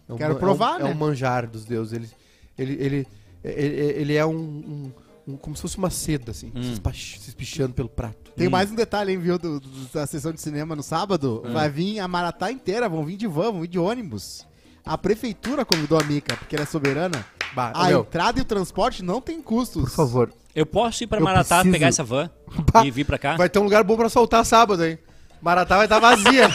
S2: É um
S3: Quero
S2: ma-
S3: provar,
S2: é um,
S3: né?
S2: É um manjar dos deuses. Ele, ele, ele, ele, ele é um, um- um- Como se fosse uma seda, assim,
S1: Hum.
S2: se espichando pelo prato.
S3: Tem
S1: Hum.
S3: mais um detalhe, hein, viu, do, do- da sessão de cinema no sábado.
S1: Hum.
S3: Vai vir a Maratá inteira, vão vir de van, vão vir de ônibus. A prefeitura convidou a Mica, porque ela é soberana.
S2: Bah,
S3: A
S2: meu,
S3: entrada e o transporte não tem custos.
S2: por favor.
S1: Eu posso ir pra Maratá
S2: preciso-
S1: pegar essa van
S2: Bah,
S1: e vir pra cá?
S2: Vai ter um lugar bom pra soltar sábado, hein? Maratá vai estar vazia.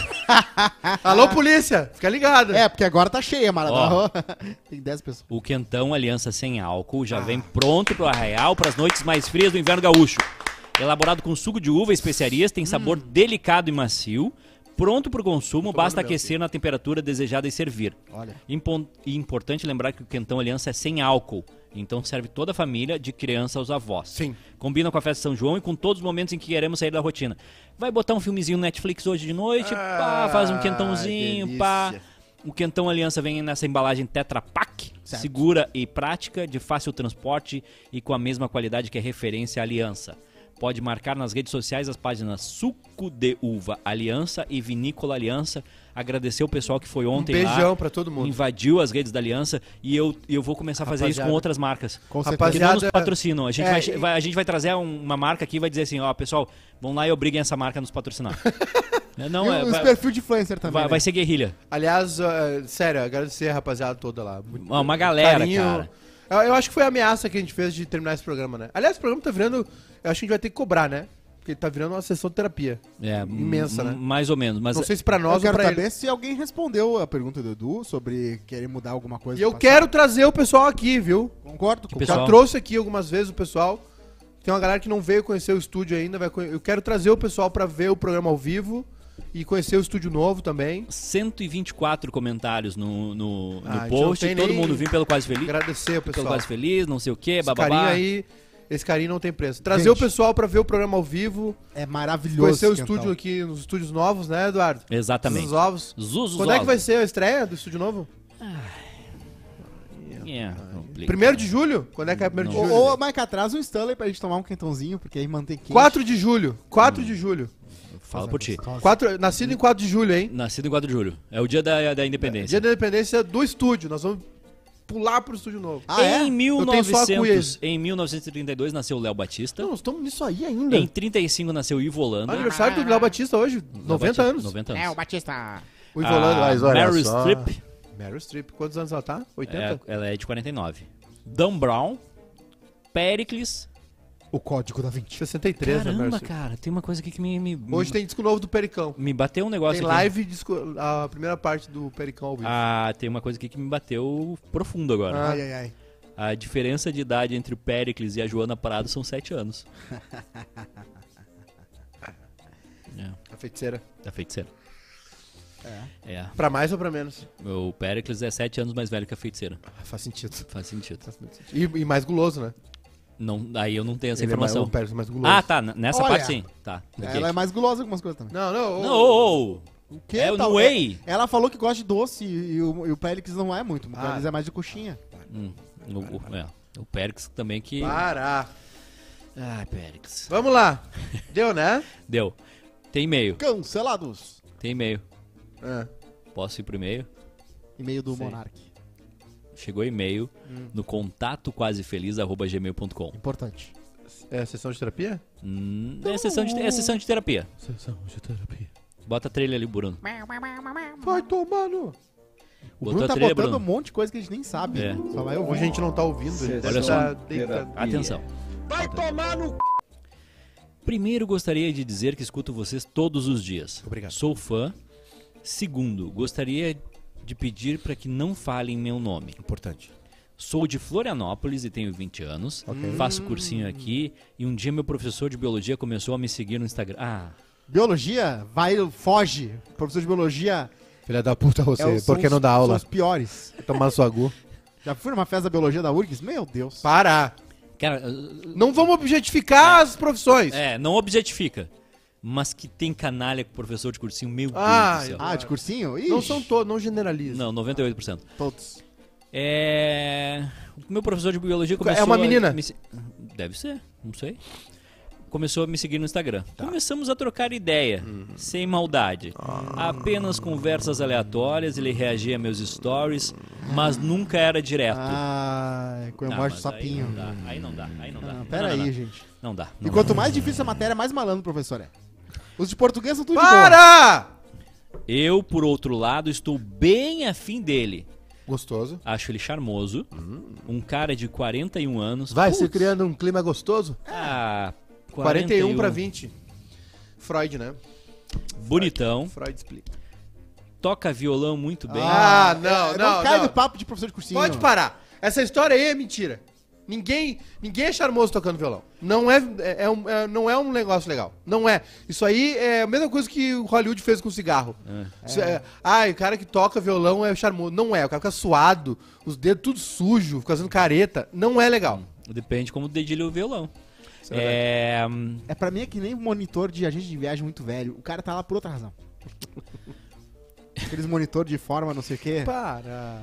S2: Alô, polícia! Fica ligado.
S3: É, porque agora tá cheia Maratá. tem 10 pessoas.
S1: O Quentão Aliança Sem Álcool já vem pronto pro arraial para as noites mais frias do inverno gaúcho. Elaborado com suco de uva e especiarias, tem sabor delicado e macio. Pronto para o consumo, basta aquecer na temperatura desejada e servir.
S3: Olha.
S1: Impon- E importante lembrar que o Quentão Aliança é sem álcool, então serve toda a família, de criança aos avós.
S2: Sim.
S1: Combina com a festa de São João e com todos os momentos em que queremos sair da rotina. Vai botar um filmezinho no Netflix hoje de noite, pá, faz um
S2: Ah,
S1: quentãozinho, pá.
S2: delícia.
S1: O Quentão Aliança vem nessa embalagem Tetra Pak,
S3: Certo.
S1: segura e prática, de fácil transporte e com a mesma qualidade que é referência à Aliança. Pode marcar nas redes sociais as páginas Suco de Uva Aliança e Vinícola Aliança. Agradecer o pessoal que foi
S2: Um
S1: ontem lá
S2: beijão pra todo mundo.
S1: invadiu as redes da Aliança e eu, eu vou começar a fazer isso
S2: Rapaziada.
S1: com outras marcas.
S3: Com
S1: Que
S2: Rapaziada,
S1: não nos patrocinam. A gente,
S2: é,
S1: vai,
S2: e-
S1: vai- a gente vai trazer um- uma marca aqui e vai dizer assim, ó, pessoal, vão lá e obriguem essa marca a nos patrocinar. Não,
S3: e
S1: é,
S3: os
S1: vai,
S3: perfil de influencer também.
S1: vai-
S3: né?
S1: vai ser guerrilha.
S2: Aliás, uh, sério, agradecer a rapaziada toda lá. Muito-
S1: Uma galera, cara.
S2: Eu, eu acho que foi a ameaça que a gente fez de terminar esse programa, né? Aliás, o programa tá virando. Eu acho que a gente vai ter que cobrar, né? Porque tá virando uma sessão de terapia.
S1: É,
S2: Imensa, né?
S1: Mais ou menos. Mas
S2: não sei se pra
S3: Eu
S2: nós ou
S3: quero
S2: pra
S3: saber
S2: ele.
S3: se alguém respondeu a pergunta do Edu sobre querer mudar alguma coisa.
S2: E eu quero trazer o pessoal aqui, viu?
S3: Concordo com
S1: pessoal?
S2: Já trouxe aqui algumas vezes o pessoal. Tem uma galera que não veio conhecer o estúdio ainda. Vai conhe- Eu quero trazer o pessoal pra ver o programa ao vivo e conhecer o estúdio novo também.
S1: 124 comentários no, no, no
S2: Ah,
S1: post. Todo
S2: nem-
S1: mundo vindo pelo Quase Feliz.
S2: Agradecer o
S1: Pelo
S2: pessoal.
S1: Quase Feliz, não sei o que,
S2: Esse
S1: bababá.
S2: carinho aí, esse carinho não tem preço. Trazer
S3: Gente.
S2: o pessoal pra ver o programa ao vivo,
S3: É maravilhoso.
S2: conhecer o
S3: esse
S2: estúdio aqui, nos estúdios novos, né, Eduardo?
S1: Exatamente.
S2: Os ovos.
S1: Zuzu
S2: Quando é que vai ser a estreia do estúdio novo?
S1: É.
S2: Primeiro de julho? Quando é que é primeiro de
S1: Não.
S2: julho?
S3: Ou, ou atrás um Stanley pra gente tomar um quentãozinho, porque aí mantém quente.
S2: 4 de julho. 4 de julho.
S1: Fala por ti.
S2: Quatro, nascido em 4 de julho, hein?
S1: Nascido em 4 de julho. É o dia da, da independência.
S2: Dia da independência do estúdio. Nós vamos pular pro estúdio novo.
S3: Ah, é?
S1: em,
S2: cuia
S1: 1900, em 1932 nasceu Léo Batista.
S2: Não, nós estamos nisso aí ainda.
S1: Em 35 nasceu Ivo Holanda.
S2: Aniversário do Léo Batista hoje. 90
S1: Batista,
S2: anos.
S1: 90 anos.
S3: É, o Batista.
S2: O Ivo Holanda,
S1: A
S2: mas olha
S1: Meryl
S2: só.
S1: Streep,
S2: Meryl Streep. Quantos anos ela tá? 80?
S1: é, ela é de 49. Dan Brown, Pericles.
S3: O código da 20.
S2: 63, né, Meryl
S1: Caramba, cara, tem uma coisa aqui que me, me,
S2: Hoje tem disco novo do Pericão.
S1: me bateu um negócio
S2: Tem
S1: aqui.
S2: live, disco, a primeira parte do Pericão ao vivo.
S1: Ah, tem uma coisa aqui que me bateu profundo agora.
S3: Ai, ai, ai.
S1: A diferença de idade entre o Pericles e a Joana Prado são 7 anos. é,
S2: A feiticeira.
S1: da feiticeira. É.
S2: Pra mais ou pra menos?
S1: O Pericles é 7 anos mais velho que a feiticeira.
S2: Ah, faz sentido.
S1: Faz sentido.
S2: E, e mais guloso, né?
S1: Não, aí eu não tenho essa
S2: Ele é mais,
S1: informação.
S2: o é mais guloso.
S1: ah, tá. n- Nessa
S3: Olha.
S1: parte sim. Tá. ok.
S3: Ela é mais gulosa que algumas coisas também.
S2: Não, não.
S1: Não, ô, ô,
S3: O quê?
S1: É o
S3: Tal-
S1: whey.
S3: é- Ela falou que gosta de doce e, o, e o Pélix não é muito. O
S2: Ah.
S3: Pélix é mais de coxinha.
S1: Hum, o, o, é, o também que...
S2: Para.
S1: Ai, Pericles.
S2: Vamos lá. Deu, né?
S1: Deu. Tem e-mail.
S3: Cancelados.
S1: Tem e-mail.
S2: É.
S1: Posso ir pro e-mail?
S3: E-mail do
S2: Sim.
S3: Monark.
S1: Chegou e-mail no contato quase feliz arroba gmail.com.
S3: Importante.
S2: É sessão de terapia?
S1: Hum, é, sessão de, é sessão de terapia.
S2: Sessão de terapia.
S1: Bota a trilha ali, Bruno.
S2: Vai tomar no...
S3: O
S1: Botou
S3: Bruno
S1: a
S3: tá
S1: trilha,
S3: botando
S1: Bruno.
S3: um monte de coisa que a gente nem sabe.
S1: É.
S3: Só vai ouvir.
S2: Hoje a gente não tá ouvindo.
S1: Olha só.
S2: tá deitando.
S1: Atenção.
S4: Vai tomar no
S1: Primeiro, gostaria de dizer que escuto vocês todos os dias.
S2: Obrigado.
S1: Sou fã. Segundo, gostaria de pedir para que não falem meu nome.
S2: Importante.
S1: Sou de Florianópolis e tenho 20 anos. Faço cursinho aqui e um dia meu professor de biologia começou a me seguir no Instagram. Ah,
S3: Biologia, vai, foge. Professor de biologia
S2: Filha da puta você,
S3: é
S2: por que não dá aula?
S3: São os piores.
S2: Tomar sua gu.
S3: Já fui numa festa da biologia da URGS? Meu Deus.
S2: Para!
S1: cara, uh,
S2: Não vamos objetificar as profissões.
S1: é, não objetifica. Mas que tem canalha com professor de cursinho, meu Deus
S2: Ah,
S1: do céu.
S3: Ah, de cursinho? Ixi,
S2: Não são todos, não generaliza.
S1: Não, 98%.
S3: todos.
S1: É. O meu professor de biologia começou.
S2: É uma
S1: a
S2: menina?
S1: me Deve ser, não sei. Começou a me seguir no Instagram. Começamos a trocar ideia, sem maldade. Apenas conversas aleatórias, ele reagia a meus stories, mas nunca era direto.
S3: Ah, com
S1: Não,
S3: emoji
S1: mas
S3: sapinho.
S1: Aí não dá, aí não dá, aí não dá.
S3: Ah, pera
S1: não,
S3: aí,
S1: não.
S3: gente.
S1: Não dá.
S3: E quanto
S1: dá.
S3: mais difícil a matéria, mais malandro o professor é. Os de português são tudo de boa.
S2: Para!
S1: Eu, por outro lado, estou bem afim dele.
S2: Gostoso.
S1: Acho ele charmoso. Um cara de 41 anos.
S2: Vai
S1: Putz,
S2: se criando um clima gostoso.
S1: Ah,
S2: 41 pra 20. Freud, né?
S1: Bonitão.
S2: Freud explica.
S1: Toca violão muito bem.
S2: Ah, não,
S3: É,
S2: não,
S3: cai
S2: não.
S3: no papo de professor de cursinho.
S2: Pode parar. Essa história aí é mentira. Ninguém, ninguém é charmoso tocando violão. Não é, é, é um, é- não é um negócio legal. Não é. Isso aí é a mesma coisa que o Hollywood fez com o cigarro. Isso é- ah, o cara que toca violão é charmoso. Não é. O cara fica suado, os dedos tudo sujo, fica fazendo careta. Não é legal.
S1: Depende como dedilha o violão.
S2: é
S1: É,
S3: É pra mim é que nem monitor de agente de viagem muito velho. O cara tá lá por outra razão. Aqueles monitor de forma, não sei o quê.
S2: Para.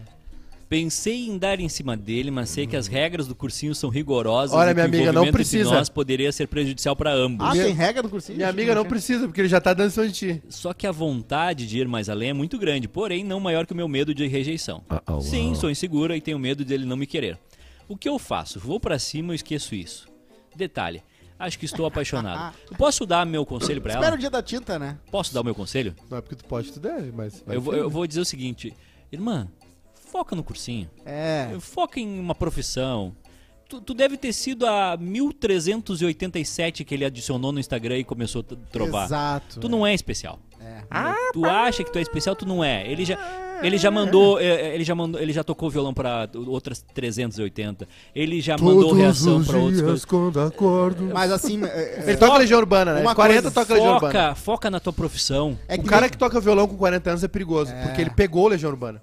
S1: Pensei em dar em cima dele, mas sei que as regras do cursinho são rigorosas
S2: Olha,
S1: e
S2: minha
S1: que o
S2: amiga, não
S1: envolvimento entre
S2: precisa.
S1: nós poderia ser prejudicial para ambos.
S3: Ah,
S2: Minha-
S3: tem regra do cursinho?
S2: Minha amiga não precisa, porque ele já tá cima de ti.
S1: Só que a vontade de ir mais além é muito grande, porém não maior que o meu medo de rejeição. Sim, sou insegura e tenho medo dele não me querer. O que eu faço? Vou pra cima e esqueço isso. Detalhe, acho que estou apaixonado. Eu posso dar meu conselho pra
S3: Espera
S1: ela?
S3: o dia da tinta, né?
S1: Posso dar o meu conselho?
S2: Não é porque tu pode estudar, mas. vai
S1: Eu vou, eu vou dizer o seguinte, irmã, foca no cursinho.
S3: É.
S1: Foca em uma profissão. Tu, tu deve ter sido a 1387 que ele adicionou no Instagram e começou a trovar.
S3: Exato.
S1: Tu não é especial.
S3: É.
S1: Tu acha que tu é especial, tu não é. Ele já, ele já mandou, eh, ele já mandou, ele já tocou violão pra outras 380. Ele já mandou reação pra outras coisas.
S2: quando acordo.
S3: Mas assim, é,
S2: Ele toca Legião Urbana, né?
S3: Uma
S2: 40
S3: coisa,
S2: toca Legião Urbana.
S1: Foca, foca na tua profissão.
S3: é
S2: O cara que toca violão com 40 anos é perigoso, porque ele pegou Legião Urbana.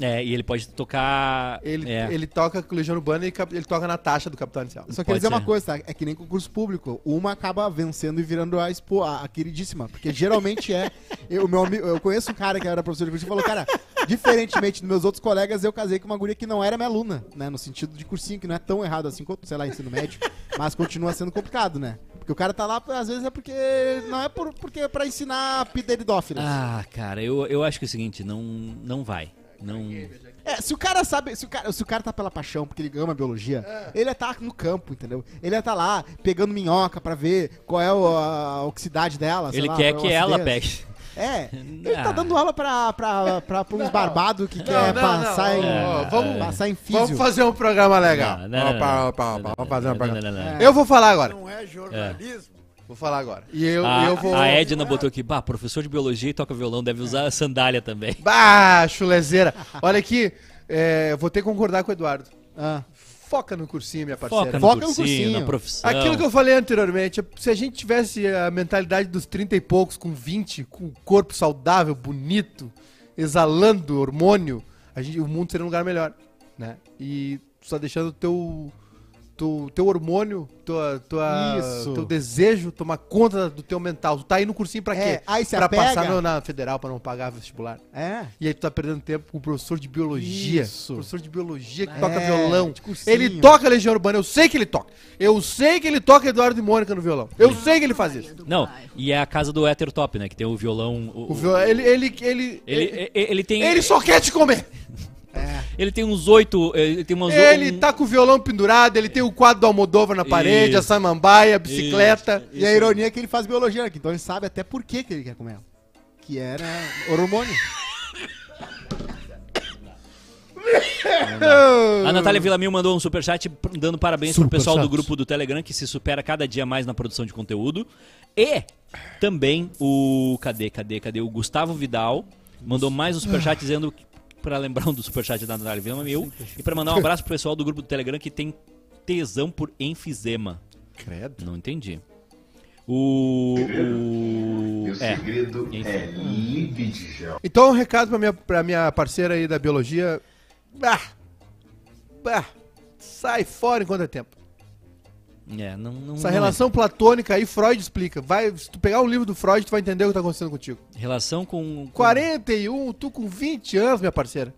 S1: É, e ele pode tocar.
S2: Ele,
S1: é.
S2: ele toca com Legião Urbana e ele toca na taxa do Capitão Inicial.
S3: Só queria dizer uma
S1: ser.
S3: coisa, tá? É que nem concurso público. Uma acaba vencendo e virando a, expo, a, a queridíssima. Porque geralmente é. Eu, meu, eu conheço um cara que era professor de cursinho e falou, cara, diferentemente dos meus outros colegas, eu casei com uma guria que não era minha aluna, né? No sentido de cursinho, que não é tão errado assim quanto, sei lá, ensino médio. Mas continua sendo complicado, né? Porque o cara tá lá, às vezes é porque. Não é por, porque é pra ensinar pteridófilos.
S1: Ah, cara, eu, eu acho que é o seguinte, não, não vai. Não.
S3: É, se o cara sabe, se o cara, se o cara tá pela paixão, porque ele ama biologia, ele ia tá no campo, entendeu? Ele ia tá lá pegando minhoca pra ver qual é o- a oxidaridade dela. sei
S1: Ele
S3: lá,
S1: quer
S3: a
S1: que ela pegue.
S3: É, ele tá
S1: Ah.
S3: dando aula pra, pra, pra, pra uns barbados que quer
S2: não,
S3: passar
S2: não,
S3: em.
S2: ó, vamos-
S3: passar em físio.
S2: Vamos fazer um programa legal. Vamos fazer um programa. Eu vou falar agora.
S4: Não é jornalismo.
S2: Vou falar agora. E eu,
S1: A,
S2: eu vou.
S1: a Edna botou aqui, bah, professor de biologia e toca violão, deve usar sandália também.
S2: Bah, chulezeira. Olha aqui, é, vou ter que concordar com o Eduardo.
S3: Ah,
S2: Foca no cursinho, minha parceira.
S1: Foca no
S3: Foca no
S1: cursinho,
S3: cursinho.
S1: na profissão.
S2: Aquilo que eu falei anteriormente, se a gente tivesse a mentalidade dos 30 e poucos, com 20, com um corpo saudável, bonito, exalando hormônio, a gente, o mundo seria um lugar melhor, né? E só deixando o teu, teu, teu hormônio, tua, tua,
S3: Isso.
S2: teu desejo tomar conta do teu mental. Tu tá aí no cursinho pra
S3: É,
S2: quê?
S3: aí se
S2: pra
S3: apega.
S2: passar no- na federal, pra não pagar vestibular.
S3: é.
S2: E aí tu tá perdendo tempo com o professor de biologia.
S3: Isso.
S2: Professor de biologia que
S3: É,
S2: toca violão. Ele toca Legião Urbana, eu sei que ele toca. Eu sei que ele toca Eduardo e Mônica no violão. Eu sei que ele faz isso.
S1: Não, e é a casa do hétero top, né? Que tem o violão. O,
S2: O violão, ele, ele, ele,
S1: ele,
S2: ele,
S1: ele, ele tem.
S2: ele só quer te comer.
S1: Ele tem uns oito. Ele tem umas
S2: Ele
S1: um-
S2: tá com o violão pendurado, ele tem o quadro do Almodóvar na parede,
S1: Isso.
S2: a samambaia, a bicicleta.
S3: E a ironia é que ele faz biologia aqui, então ele sabe até por que, que ele quer comer ela. Que era hormônio.
S1: A Natália Villamil mandou um superchat dando parabéns pro
S2: Superchat.
S1: pessoal do grupo do Telegram que se supera cada dia mais na produção de conteúdo. E também o. Cadê, cadê, cadê? O Gustavo Vidal mandou mais um superchat dizendo. Pra lembrar um do superchat da Natália Villamil. E pra mandar um abraço pro pessoal do grupo do Telegram que tem tesão por enfisema.
S2: Credo.
S1: Não entendi. O. O
S5: o
S1: é.
S5: segredo
S1: Enfim.
S5: é libidgel.
S2: Então, um recado pra minha, pra minha parceira aí da biologia. Bah, bah, sai fora enquanto é tempo.
S1: É, não, não,
S2: Essa
S1: não
S2: relação platônica aí, Freud explica. Vai, se tu pegar um livro do Freud, tu vai entender o que tá acontecendo contigo.
S1: é. Relação com. com
S2: 41, tu com 20 anos, minha parceira.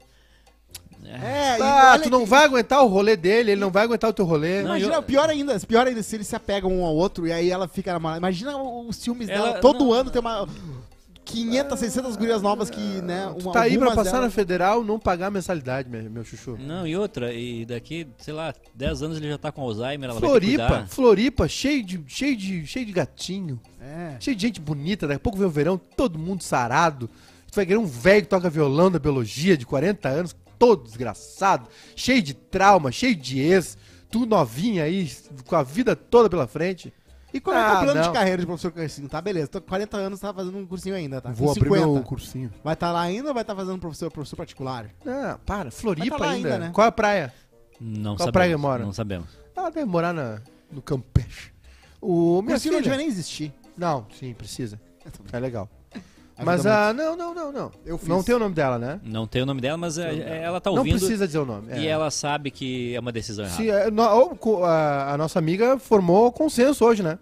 S3: É,
S2: Ah,
S3: olha
S2: tu não
S3: que-
S2: vai aguentar o rolê dele, ele não vai aguentar o teu rolê.
S1: Não,
S3: Imagina,
S1: eu-
S3: pior ainda, pior ainda se eles se apegam um ao outro e aí ela fica namorada. Imagina os ciúmes
S1: Ela-
S3: dela. Todo
S1: não-
S3: ano tem uma 500, 600 gurias novas que, né,
S2: Tu
S3: uma,
S2: tá aí pra passar na
S3: delas-
S2: federal, não pagar mensalidade, meu, meu chuchu.
S1: Não, e outra, e daqui, sei lá, 10 anos ele já tá com Alzheimer, ela vai ter que
S2: Floripa,
S1: cuidar.
S2: Floripa, cheio de, cheio de, cheio de gatinho.
S3: É.
S2: Cheio de gente bonita, daqui a pouco vem o verão, todo mundo sarado. Tu vai querer um velho que toca violão da biologia de 40 anos, todo desgraçado, cheio de trauma, cheio de ex, tu novinha aí, com a vida toda pela frente.
S3: E é que é
S2: Ah,
S3: o plano
S2: não.
S3: de carreira de professor cursinho? Tá, beleza. Tô com 40 anos, tá fazendo um cursinho ainda, tá?
S2: Vou
S3: Com
S2: abrir meu cursinho.
S3: Vai estar lá ainda ou vai estar fazendo professor, professor particular?
S2: Não, para, Floripa
S3: tá lá
S2: ainda.
S3: ainda, né?
S2: Qual é a praia?
S1: Não
S2: Qual
S1: sabemos.
S2: praia mora?
S1: Não sabemos.
S2: Ela deve morar na, no Campeche. O
S3: O
S2: minha
S3: cursinho não
S2: filha-
S3: devia nem existir.
S2: Não, sim, precisa. É legal. Mas a. Não, não, não, não.
S3: Eu fiz.
S2: Não tem o nome dela, né?
S1: Não tem o nome dela, mas é- é- ela tá
S2: Não
S1: ouvindo
S2: precisa dizer o nome.
S1: e
S2: é.
S1: ela sabe que é uma decisão errada.
S2: Se, é, no- a, a nossa amiga formou consenso hoje, né?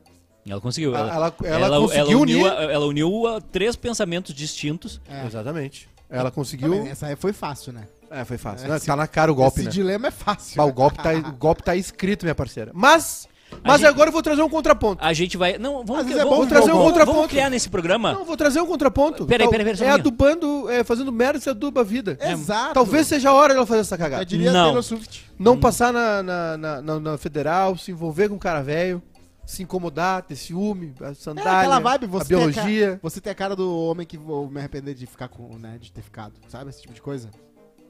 S1: Ela conseguiu.
S2: Ela-
S1: Ela,
S2: ela- ela conseguiu
S1: uniu,
S2: unir-
S1: ela uniu a três pensamentos distintos.
S3: É.
S2: Exatamente. Ela conseguiu.
S3: Também, Essa aí foi fácil, né?
S2: É, foi fácil. Né? Tá na cara o golpe,
S3: Esse
S2: né?
S3: dilema é fácil.
S2: Bah, o, golpe tá, o golpe tá escrito, minha parceira. Mas. Mas
S1: gente-
S2: agora eu vou trazer um contraponto.
S1: A gente vai. Não, vamos,
S3: Às vezes é bom
S1: vamos,
S2: trazer um
S1: vamos-
S2: contraponto.
S1: vamos criar nesse programa.
S2: Não, vou trazer um contraponto.
S1: Peraí, peraí, peraí,
S2: É adubando, é, fazendo merda se aduba a vida.
S3: Exato.
S2: Talvez seja a hora dela fazer essa cagada.
S3: Eu diria
S1: Não.
S3: Taylor Swift.
S2: Não passar na, na, na, na- na federal, se envolver com um cara velho, se incomodar, ter ciúme, a
S3: É
S2: sandália,
S3: aquela vibe, você
S2: a
S3: tem a
S2: biologia.
S3: Você tem a cara do homem que vou me arrepender de ficar com, né, de ter ficado, sabe? Esse tipo de coisa.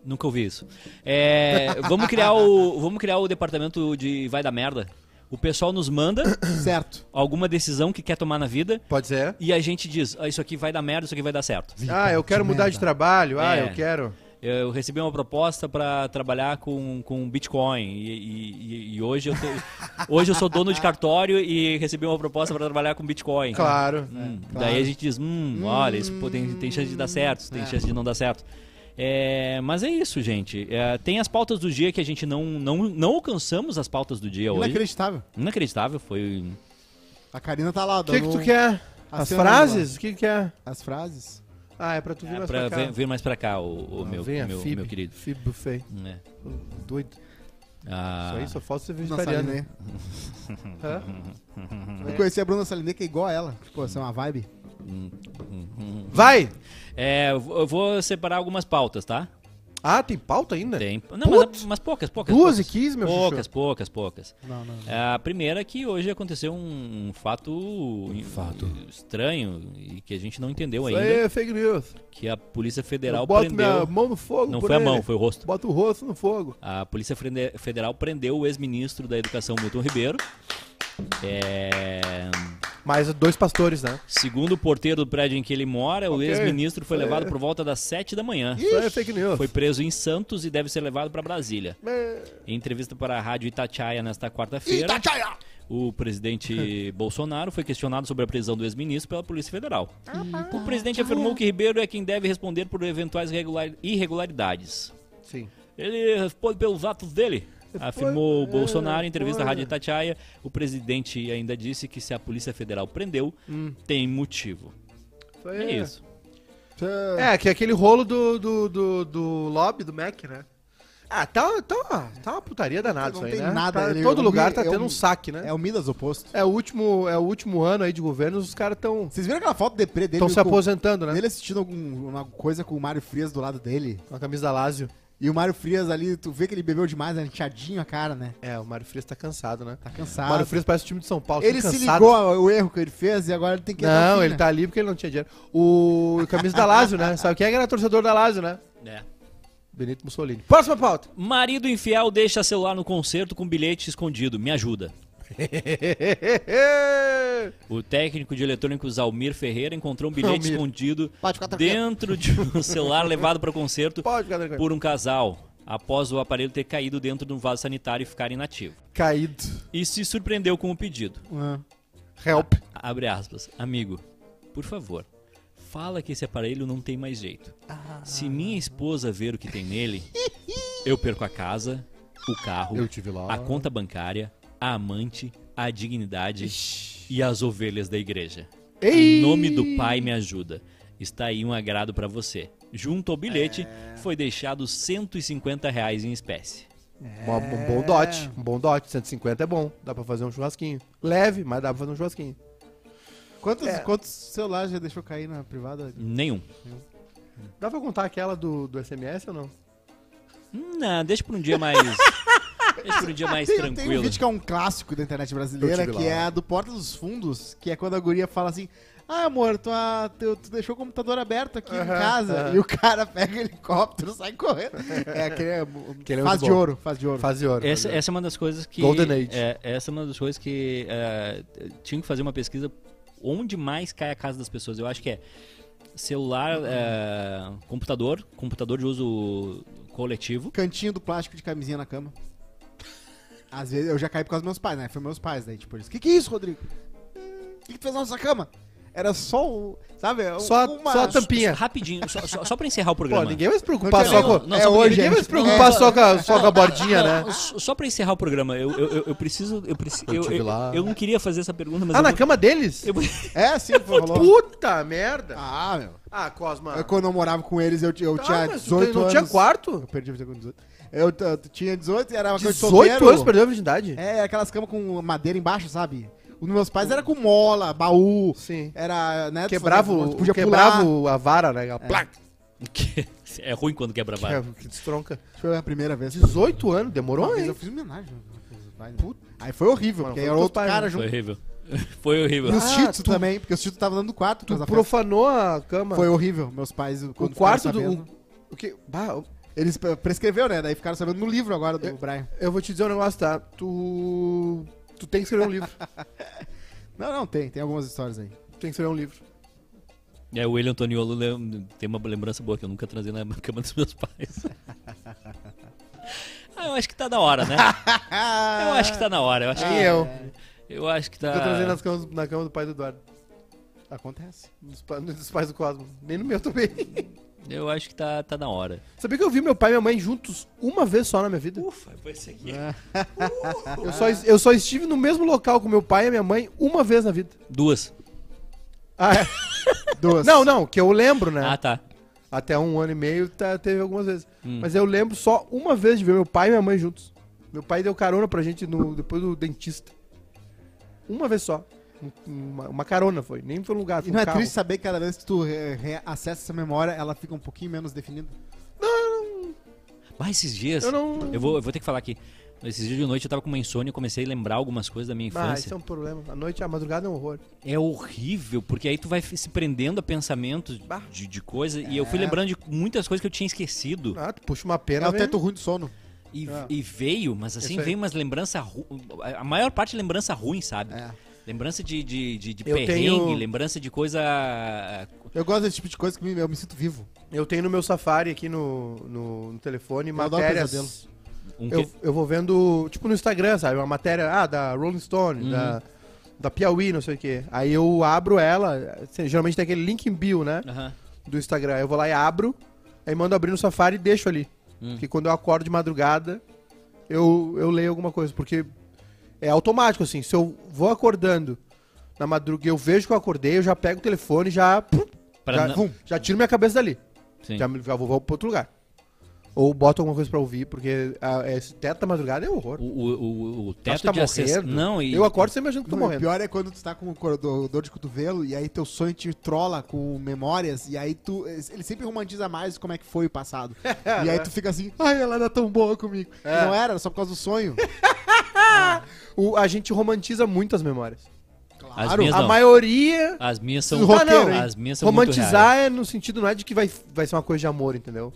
S1: Nunca ouvi isso. É, vamos criar o. Vamos criar o departamento de vai da merda. O pessoal nos manda
S3: Certo.
S1: alguma decisão que quer tomar na vida
S2: Pode ser.
S1: e a gente diz, ah, isso aqui vai dar merda, isso aqui vai dar certo.
S2: Ah, eu quero
S3: de
S2: mudar
S3: merda.
S2: de trabalho. Ah,
S1: É.
S2: eu quero.
S1: Eu recebi uma proposta para trabalhar com, com Bitcoin e, e- e hoje, eu tô- hoje eu sou dono de cartório e recebi uma proposta para trabalhar com Bitcoin.
S2: Claro.
S1: Hum,
S3: claro.
S1: Daí a gente diz, hum, olha, isso pô, tem, tem chance de dar certo, tem
S3: É.
S1: chance de não dar certo. É, mas é isso, gente. É, tem as pautas do dia que a gente não, não, não alcançamos as pautas do dia hoje.
S3: Inacreditável.
S1: Inacreditável, foi.
S3: A Karina tá lá
S2: O que, que tu quer? As
S3: acenando
S2: frases? O que, que quer?
S3: as frases.
S2: Ah, é pra tu vir
S1: É,
S2: mais
S1: pra
S2: pra cá.
S1: vir, vir mais pra cá, o, o
S2: Ah,
S1: meu,
S2: venha,
S1: meu,
S2: Fib,
S1: meu querido.
S2: Fib Buffet.
S1: É.
S2: Doido.
S1: Ah,
S2: Isso aí só falta ser
S3: Bruna
S2: vegetariano.
S3: Saliné.
S2: Hã?
S3: Eu conheci a Bruna Saliné, que é igual a ela. Essa é uma vibe.
S2: Vai!
S1: É, eu vou- separar algumas pautas, tá?
S2: Ah, tem pauta ainda?
S1: Tem. Não, mas, mas poucas, poucas.
S2: Duas
S1: poucas.
S2: e quinze, meu
S1: Poucas, poucas, poucas.
S3: Não, não.
S1: A primeira é que hoje aconteceu um, um fato,
S2: fato.
S1: estranho e que a gente não entendeu
S2: Isso
S1: ainda,
S2: aí é fake news.
S1: que a Polícia Federal
S2: Eu boto
S1: prendeu...
S2: minha mão no fogo
S1: Não
S2: por
S1: foi a
S2: ele.
S1: mão, foi o rosto.
S2: Bota o rosto no fogo.
S1: A Polícia Federal prendeu o ex-ministro da Educação, Milton Ribeiro. É,
S2: Mais dois pastores, né?
S1: Segundo o porteiro do prédio em que ele mora, o
S2: Ok.
S1: ex-ministro foi
S2: É.
S1: levado por volta das 7 da manhã.
S2: Isso é fake news.
S1: Foi preso em Santos e deve ser levado para Brasília.
S2: É.
S1: Em entrevista para a rádio Itatiaia nesta quarta-feira, o presidente Bolsonaro foi questionado sobre a prisão do ex-ministro pela Polícia Federal. O presidente afirmou que Ribeiro é quem deve responder por eventuais regular- irregularidades.
S2: Sim.
S1: Ele responde pelos atos dele. Afirmou o
S2: é,
S1: Bolsonaro em entrevista à
S2: foi.
S1: Rádio Itatiaia. O presidente ainda disse que se a Polícia Federal prendeu, tem motivo.
S2: Isso aí
S1: É isso.
S2: É, que é aquele rolo do, do, do, do lobby do Mac, né? Ah, tá, tá, uma- tá uma putaria danada
S3: Não
S2: isso aí,
S3: tem
S2: né?
S3: nada,
S2: Tá-
S3: ele-
S2: todo
S3: o
S2: lugar tá
S3: é
S2: tendo
S3: um-
S2: um saque, né?
S3: É o Midas oposto.
S2: É o último, é o último ano aí de governo, os caras estão
S3: Vocês viram aquela foto deprê dele?
S2: estão se
S3: com-
S2: aposentando, né?
S3: Ele assistindo algum- uma coisa com o Mário Frias do lado dele.
S2: Com a camisa da Lazio.
S3: E o Mário Frias ali, tu vê que ele bebeu demais, né? Inchadinho a cara, né?
S2: É, o Mário Frias tá cansado, né?
S3: Tá
S2: O
S3: cansado.
S2: Mário Frias parece o time de São Paulo.
S3: ele
S2: tá
S3: se ligou ao erro que ele fez e agora ele tem que o
S2: Não,
S3: fim,
S2: ele
S3: né?
S2: tá ali porque ele não tinha dinheiro. O, o camisa da Lazio, né? Sabe quem é que era torcedor da Lazio, né?
S1: É.
S2: Benito Mussolini. Próxima pauta.
S1: Marido infiel deixa celular no concerto com bilhete escondido. Me ajuda. O técnico de eletrônicos Almir Ferreira encontrou um bilhete
S2: Almir.
S1: escondido dentro de um celular levado para o concerto por um casal, após o aparelho ter caído dentro de um vaso sanitário e ficar inativo.
S2: Caído.
S1: E se surpreendeu com o pedido.
S3: Ah.
S2: Help.
S1: Abre aspas. Amigo, por favor, fala que esse aparelho não tem mais jeito. Se minha esposa ver o que tem nele, eu perco a casa, o carro, a conta bancária, a amante, a dignidade e as ovelhas da igreja.
S2: Ei!
S1: Em nome do Pai me ajuda. Está aí um agrado pra você. Junto ao bilhete, foi deixado 150 reais em espécie.
S2: Uma- Um bom dote. Um bom dote. 150 é bom. Dá pra fazer um churrasquinho. Leve, mas dá pra fazer um churrasquinho.
S3: Quantos,
S2: É.
S3: quantos celulares já deixou cair na privada?
S1: Nenhum.
S2: Dá pra contar aquela do, do SMS ou não?
S1: Não, deixa pra um dia mais. deixa pra um dia mais
S3: Tem, tem um
S1: tranquilo.
S3: vídeo que é um clássico da internet brasileira, que
S2: lá.
S3: é a do Porta dos Fundos, que é quando a guria fala assim, ah, amor, tua, teu- tu deixou o computador aberto aqui em
S2: Aham,
S3: casa.
S2: aham.
S3: E o cara pega o helicóptero e sai correndo. É aquele... é,
S2: Aquele é
S3: faz
S2: muito
S3: de ouro, faz de ouro.
S2: Faz de ouro.
S1: Essa,
S2: faz de
S1: essa é uma das coisas que.
S2: Golden Age.
S1: É, essa é uma das coisas que. é, tinha que fazer uma pesquisa onde mais cai a casa das pessoas. Eu acho que é celular, é, computador, computador de uso coletivo.
S3: Cantinho do plástico de camisinha na cama. Às vezes eu já caí por causa dos meus pais, né? Foi meus pais, daí, tipo, eles, que que é isso, Rodrigo? O que, que tu fez na nossa cama? Era só o, sabe?
S2: Só a-
S3: uma...
S2: só a tampinha.
S1: Rapidinho, só, só, só pra encerrar o
S2: Pô,
S1: programa.
S2: ninguém vai se preocupar
S3: Não,
S2: só
S3: não,
S2: com.
S1: não,
S3: é
S1: só-
S3: hoje,
S2: ninguém vai se preocupar
S3: É,
S2: só, com a, só com a bordinha,
S1: Não,
S2: né?
S1: só só pra encerrar o programa, eu, eu, eu- eu preciso. Eu, preciso
S2: Eu
S1: eu, eu- não queria fazer essa pergunta, mas.
S2: Ah,
S1: eu
S2: na
S1: vou-
S2: cama deles?
S3: É, sim, falou.
S2: Puta merda.
S3: Ah, meu.
S2: Ah, Cosma.
S3: Eu, quando eu morava com eles, eu, eu
S2: Tá,
S3: tinha
S2: mas tu
S3: 18
S2: não
S3: anos.
S2: tinha quarto?
S3: Eu perdi a vida com 18. Eu, eu tinha 18 e era uma coisa de
S2: 18
S3: solteiro.
S2: anos perdeu a virgindade?
S3: É, aquelas camas com madeira embaixo, sabe? Os meus pais era com mola, baú.
S2: Sim.
S3: Era, né?
S2: Quebrava,
S3: fazia- podia
S2: quebrava
S3: pular.
S2: a vara, né? A placa.
S1: Que- É ruim quando quebra a
S2: Que,
S1: vara.
S2: é- que destronca.
S3: Foi a primeira vez.
S2: 18 anos,
S3: Uma
S2: demorou, hein?
S3: eu fiz homenagem. Né? Aí foi horrível,
S2: Mano,
S3: porque
S2: foi
S3: era outro
S2: pais,
S3: cara
S2: né?
S3: junto.
S1: Foi horrível. Foi horrível.
S3: E os
S2: Ah, tu-
S3: também, porque os Cheetos estavam dando do quarto.
S2: Tu profanou a cama.
S3: Foi horrível. Meus pais,
S2: o quarto do. O, o que? Bah,
S3: Eles pre- prescreveu, né? Daí ficaram sabendo no livro agora do Brian.
S2: eu vou te dizer um negócio, tá? Tu. Tu tem que escrever um livro.
S3: Não, não, tem. Tem algumas histórias aí.
S2: Tu tem que escrever um livro.
S1: É, o William Antoniolo tem uma lembrança boa que eu nunca trazia na cama dos meus pais. ah, eu acho que tá na hora, né? Eu acho que tá na hora. Eu acho,
S2: Nem
S1: que,
S2: eu.
S1: eu acho que tá.
S2: Tô trazendo nas camas, na cama do pai do Eduardo.
S3: Acontece.
S2: Dos, dos pais do Cosmo. Nem no meu também.
S1: Eu acho que tá, tá na hora.
S2: Sabia que eu vi meu pai e minha mãe juntos uma vez só na minha vida?
S1: Ufa, foi esse aqui.
S2: Eu só, eu só estive no mesmo local com meu pai e minha mãe uma vez na vida.
S1: Duas.
S2: Ah, é?
S3: Duas.
S2: Não, não, que eu lembro, né?
S1: Ah, tá.
S2: Até um ano e meio tá- teve algumas vezes.
S1: Hum.
S2: Mas eu lembro só uma vez de ver meu pai e minha mãe juntos. Meu pai deu carona pra gente no, depois do dentista. Uma vez só. Um- Uma, uma carona foi. Nem foi um lugar.
S3: E
S2: Foi
S3: não
S2: um
S3: é
S2: carro.
S3: triste saber que cada vez que tu acessa essa memória, ela fica um pouquinho menos definida?
S1: Mas esses dias.
S2: Eu não.
S1: Eu vou, eu vou ter que falar aqui. Esses dias de noite eu tava com uma insônia e comecei a lembrar algumas coisas da minha
S2: Ah,
S1: infância.
S2: isso é um problema. A noite, a madrugada é um horror.
S1: É horrível, porque aí tu vai se prendendo a pensamentos
S2: Bah.
S1: de, de coisa. E eu fui lembrando de muitas coisas que eu tinha esquecido.
S2: Ah, tu puxa uma
S3: É
S2: pena.
S3: o
S2: vem-
S3: teto ruim do sono.
S1: E,
S2: Ah.
S1: e veio, mas assim, veio umas lembranças ru... A maior parte é lembrança ruim, sabe?
S3: É.
S1: Lembrança de, de, de, de
S2: Eu
S1: perrengue,
S2: tenho-
S1: lembrança de coisa.
S3: Eu gosto desse tipo de coisa que me- eu me sinto vivo.
S2: Eu tenho no meu Safari aqui no, no, no telefone
S3: adoro
S2: matérias.
S1: Um
S2: Eu,
S1: que-
S2: eu vou vendo, tipo no Instagram, sabe? Uma matéria, ah, da Rolling Stone,
S1: Uhum.
S2: da, da Piauí, não sei o quê. Aí eu abro ela, assim, geralmente tem aquele link em bio, né?
S1: Aham.
S2: Do Instagram. Eu vou lá e abro, aí mando abrir no Safari e deixo ali.
S1: Hum.
S2: Porque quando eu acordo de madrugada, eu, eu leio alguma coisa. Porque é automático, assim. Se eu vou acordando na madrugada, eu vejo que eu acordei, eu já pego o telefone e já,
S1: Pra
S2: já,
S1: não-
S2: já tiro minha cabeça dali.
S1: Sim.
S2: Já, já vou, vou pra outro lugar. Ou boto alguma coisa pra ouvir, porque a, esse teto da madrugada é horror.
S1: O, o, o, teto
S2: tá
S1: de acesso.
S2: morrendo.
S1: Não, e.
S2: Eu acordo sempre imaginando que tô
S3: Não, o
S2: morrendo.
S3: pior é quando tu tá com dor de cotovelo e aí teu sonho te trola com memórias e aí tu. Ele sempre romantiza mais como é que foi o passado. e aí tu fica assim, ai, ela era tão boa comigo. E
S2: É.
S3: não era, só por causa do sonho.
S2: O- a gente romantiza muito as memórias.
S1: As
S3: Claro.
S1: minhas
S2: A
S1: não.
S2: maioria.
S1: As minhas são.
S3: Do roqueiro, hein?
S1: as minhas são.
S2: Romantizar é no sentido não é de que vai, vai ser uma coisa de amor, entendeu?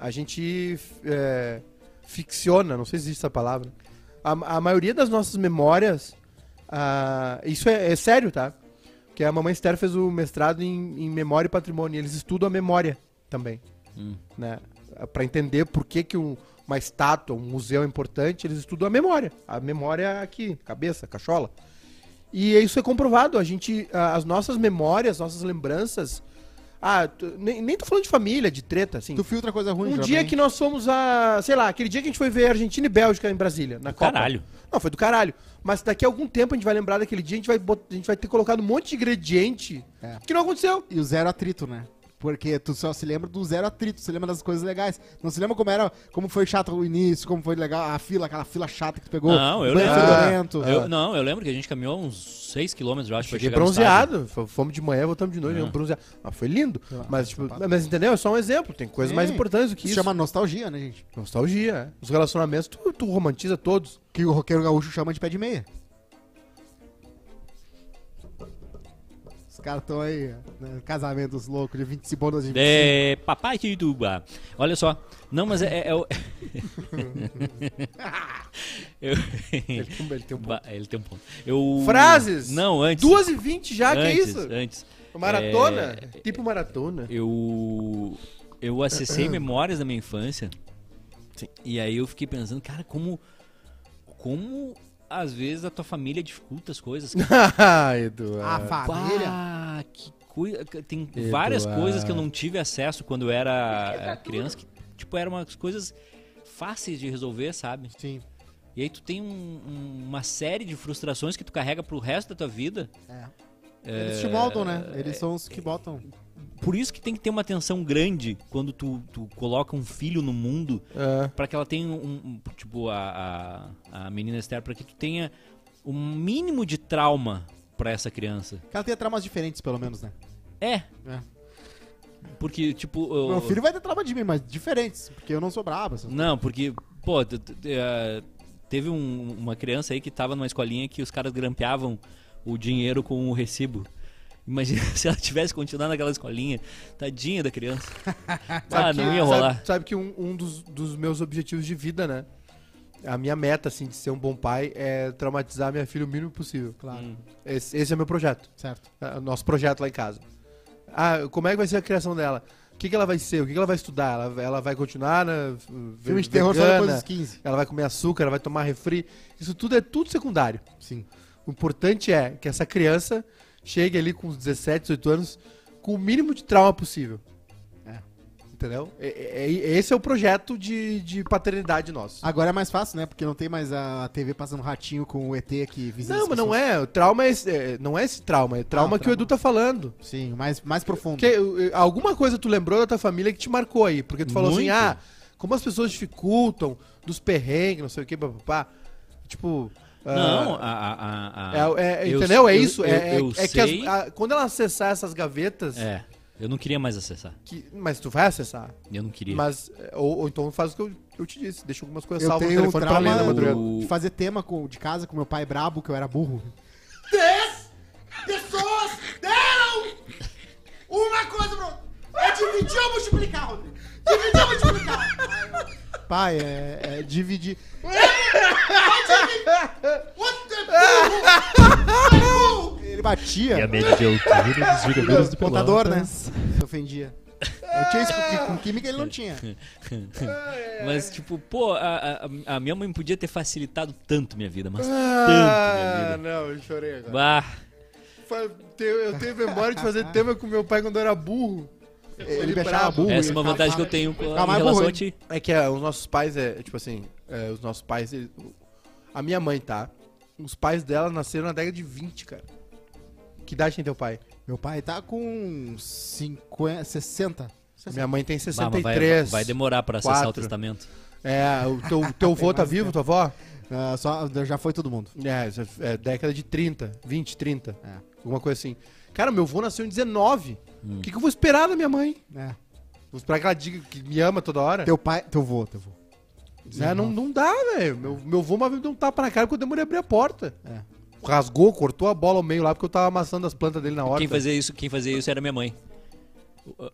S2: A gente é, ficciona, não sei se existe essa palavra. A, a maioria das nossas memórias. ah, isso é, é sério, tá? Porque a mamãe Esther fez o mestrado em, em memória e patrimônio. E eles estudam a memória também.
S1: Hum.
S2: Né? Pra entender por que, que um- uma estátua, um museu é importante, eles estudam a memória. A memória aqui, cabeça, cachola. E isso é comprovado. A gente, a- as nossas memórias, nossas lembranças. Ah, tu- nem, nem tô falando de família, de treta, assim.
S3: Tu filtra coisa ruim,
S2: Um dia
S3: bem.
S2: que nós fomos a. Sei lá, aquele dia que a gente foi ver Argentina e Bélgica em Brasília, na Copa.
S1: Caralho.
S2: Não, foi do caralho. Mas daqui a algum tempo a gente vai lembrar daquele dia, a gente vai, bot- a gente vai ter colocado um monte de ingrediente
S3: É.
S2: que não aconteceu.
S3: E o zero atrito, né? Porque tu só se lembra do zero atrito, você lembra das coisas legais. Não se lembra como era, como foi chato o início, como foi legal a fila, aquela fila chata que tu pegou.
S1: Não, eu lembro.
S3: fedorento.
S1: Eu- não, eu lembro que a gente caminhou uns 6km, eu acho, pra
S2: Cheguei
S1: chegar no estádio.
S2: bronzeado. Fomos de manhã, voltamos de noite,
S1: Ah.
S2: ah. bronzeado. Mas foi lindo.
S3: Lá,
S2: Mas, tipo,
S3: sapato.
S2: mas entendeu? É só um exemplo. Tem coisas
S3: Sim.
S2: mais importantes do que
S3: Isso
S2: isso.
S3: chama nostalgia, né, gente?
S2: Nostalgia. é. Os relacionamentos, tu, tu romantiza todos.
S3: Que o roqueiro gaúcho chama de pé de meia. Caras estão aí, né, casamentos loucos de 25 bodas de 25.
S1: É, papai Tituba. Olha só. Não, mas é. é, é o- Eu-
S2: Ele tem, ele tem um
S1: Ba- ele tem um ponto. Eu...
S2: Frases!
S1: Não, antes.
S2: 2 e 20 já, que é
S1: antes,
S2: isso?
S1: Antes.
S2: Maratona?
S1: É,
S2: Tipo maratona.
S1: Eu. Eu acessei memórias da minha infância. E aí eu fiquei pensando, cara, como. Como às vezes a tua família dificulta as coisas.
S2: ah, Eduardo.
S3: A família.
S1: Pá, que coisa. Tem várias
S2: Eduardo.
S1: coisas que eu não tive acesso quando eu era eh, criança, que, tipo, eram umas coisas fáceis de resolver, sabe?
S3: Sim.
S1: E aí tu tem um- um- uma série de frustrações que tu carrega pro resto da tua vida.
S3: É. Eles te moldam, né?
S1: É.
S3: Eles são os que botam.
S1: Por isso que tem que ter uma atenção grande quando tu, tu coloca um filho no mundo
S2: É.
S1: Pra que ela tenha um, um- tipo a, a, a menina Esther, pra que tu tenha um mínimo de trauma pra essa criança.
S3: Que ela tenha traumas diferentes, pelo menos, né?
S1: É,
S3: É.
S1: porque tipo, eu-
S3: Meu filho vai ter trauma de mim, mas diferentes. Porque eu não sou brabo.
S1: não, porque pô, teve um- uma criança aí que tava numa escolinha que os caras grampeavam o dinheiro com o recibo. Imagina se ela tivesse continuado naquela escolinha, tadinha da criança. ah,
S2: Sabe
S1: não
S2: que-
S1: ia rolar.
S2: Sabe, sabe que um, um dos, dos meus objetivos de vida, né? A minha meta, assim, de ser um bom pai é traumatizar minha filha o mínimo possível.
S3: Claro.
S1: Hum.
S2: Esse, esse é o meu projeto.
S3: Certo.
S2: É o nosso projeto lá em casa. Ah, como é que vai ser a criação dela? O que, que ela vai ser? O que, que ela vai estudar? Ela, ela vai continuar na.
S3: Filme de terror só depois dos 15.
S2: Ela vai comer açúcar, ela vai tomar refri. Isso tudo é tudo secundário.
S3: Sim.
S2: O importante é que essa criança chegue ali com uns 17, 18 anos com o mínimo de trauma possível.
S3: É.
S2: Entendeu? É- é- esse é o projeto de, de paternidade nosso.
S3: Agora é mais fácil, né? Porque não tem mais a TV passando ratinho com o ET que visita
S2: não,
S3: as
S2: mas não é. O trauma é, esse- é- não é esse trauma. É trauma
S3: Ah, o
S2: que o Edu tá falando.
S3: Sim, mais, mais profundo.
S2: Uh, alguma coisa tu lembrou da tua família que te marcou aí. Porque tu falou assim,
S1: Muito.
S2: ah, como as pessoas dificultam dos perrengues, não sei o que, papapá. Tipo. Ah,
S1: Não, a, a, a, a-
S2: É, é-
S1: eu-
S2: entendeu? É isso.
S1: eu-
S2: é, é-
S1: eu
S2: é que as-
S1: sei-
S2: a- quando ela acessar essas gavetas.
S1: É, eu não queria mais acessar.
S2: que- mas tu vai acessar.
S1: Eu não queria.
S2: Mas. é, Ou, ou então faz o que eu, eu te disse. Deixa algumas coisas
S3: Eu
S2: salvas no telefone pra ler.
S1: O-
S3: de fazer tema com, de casa com meu pai brabo, que eu era burro.
S4: Pessoas deram uma coisa pro outro. É dividir ou multiplicar, Rodrigo? Dividir ou multiplicar?
S3: Pai, é, é dividir.
S4: What the?
S3: Ele batia.
S6: E a média de altura dos jogadores do
S3: Contador, né?
S6: Pelotas.
S3: Se ofendia. Eu tinha isso com, com química, ele não tinha.
S1: Mas, tipo, pô, a, a, a minha mãe podia ter facilitado tanto minha vida, mas
S2: Ah,
S1: tanto minha vida.
S2: não, eu chorei agora.
S1: Bah,
S2: Eu tenho memória de fazer tema com meu pai quando eu era burro.
S3: Ele me achava burro.
S1: essa é
S3: ele
S1: uma vantagem que eu tenho com- em relação
S3: burro
S1: a ti.
S2: É que é, os nossos pais, é, tipo assim, é, os nossos pais, eles- a minha mãe, tá? Os pais dela nasceram na década de 20, cara. Que idade tem teu pai?
S3: Meu pai tá com 50, 60.
S2: Minha mãe tem
S1: Bah, mas vai,
S2: 63.
S1: vai demorar pra acessar o
S2: quatro.
S1: testamento.
S2: É, o teu, teu avô tá vivo,
S3: tempo.
S2: tua avó?
S3: Ah, só, já foi todo mundo.
S2: É, é, década de 30, 20, 30.
S3: É.
S2: Alguma coisa assim. Cara, meu avô nasceu em 19.
S1: Hum.
S2: O que, que eu vou esperar da minha mãe?
S3: É.
S2: Vou esperar que ela diga que me ama toda hora?
S3: Teu pai, teu vô, teu vô.
S2: Né? Não, não dá, velho. Meu, meu avô uma vez me deu um tapa na cara porque eu demorei a abrir a porta.
S3: É.
S2: Rasgou, cortou a bola ao meio lá porque eu tava amassando as plantas dele na hora.
S1: Quem fazia isso, quem fazia isso era minha mãe.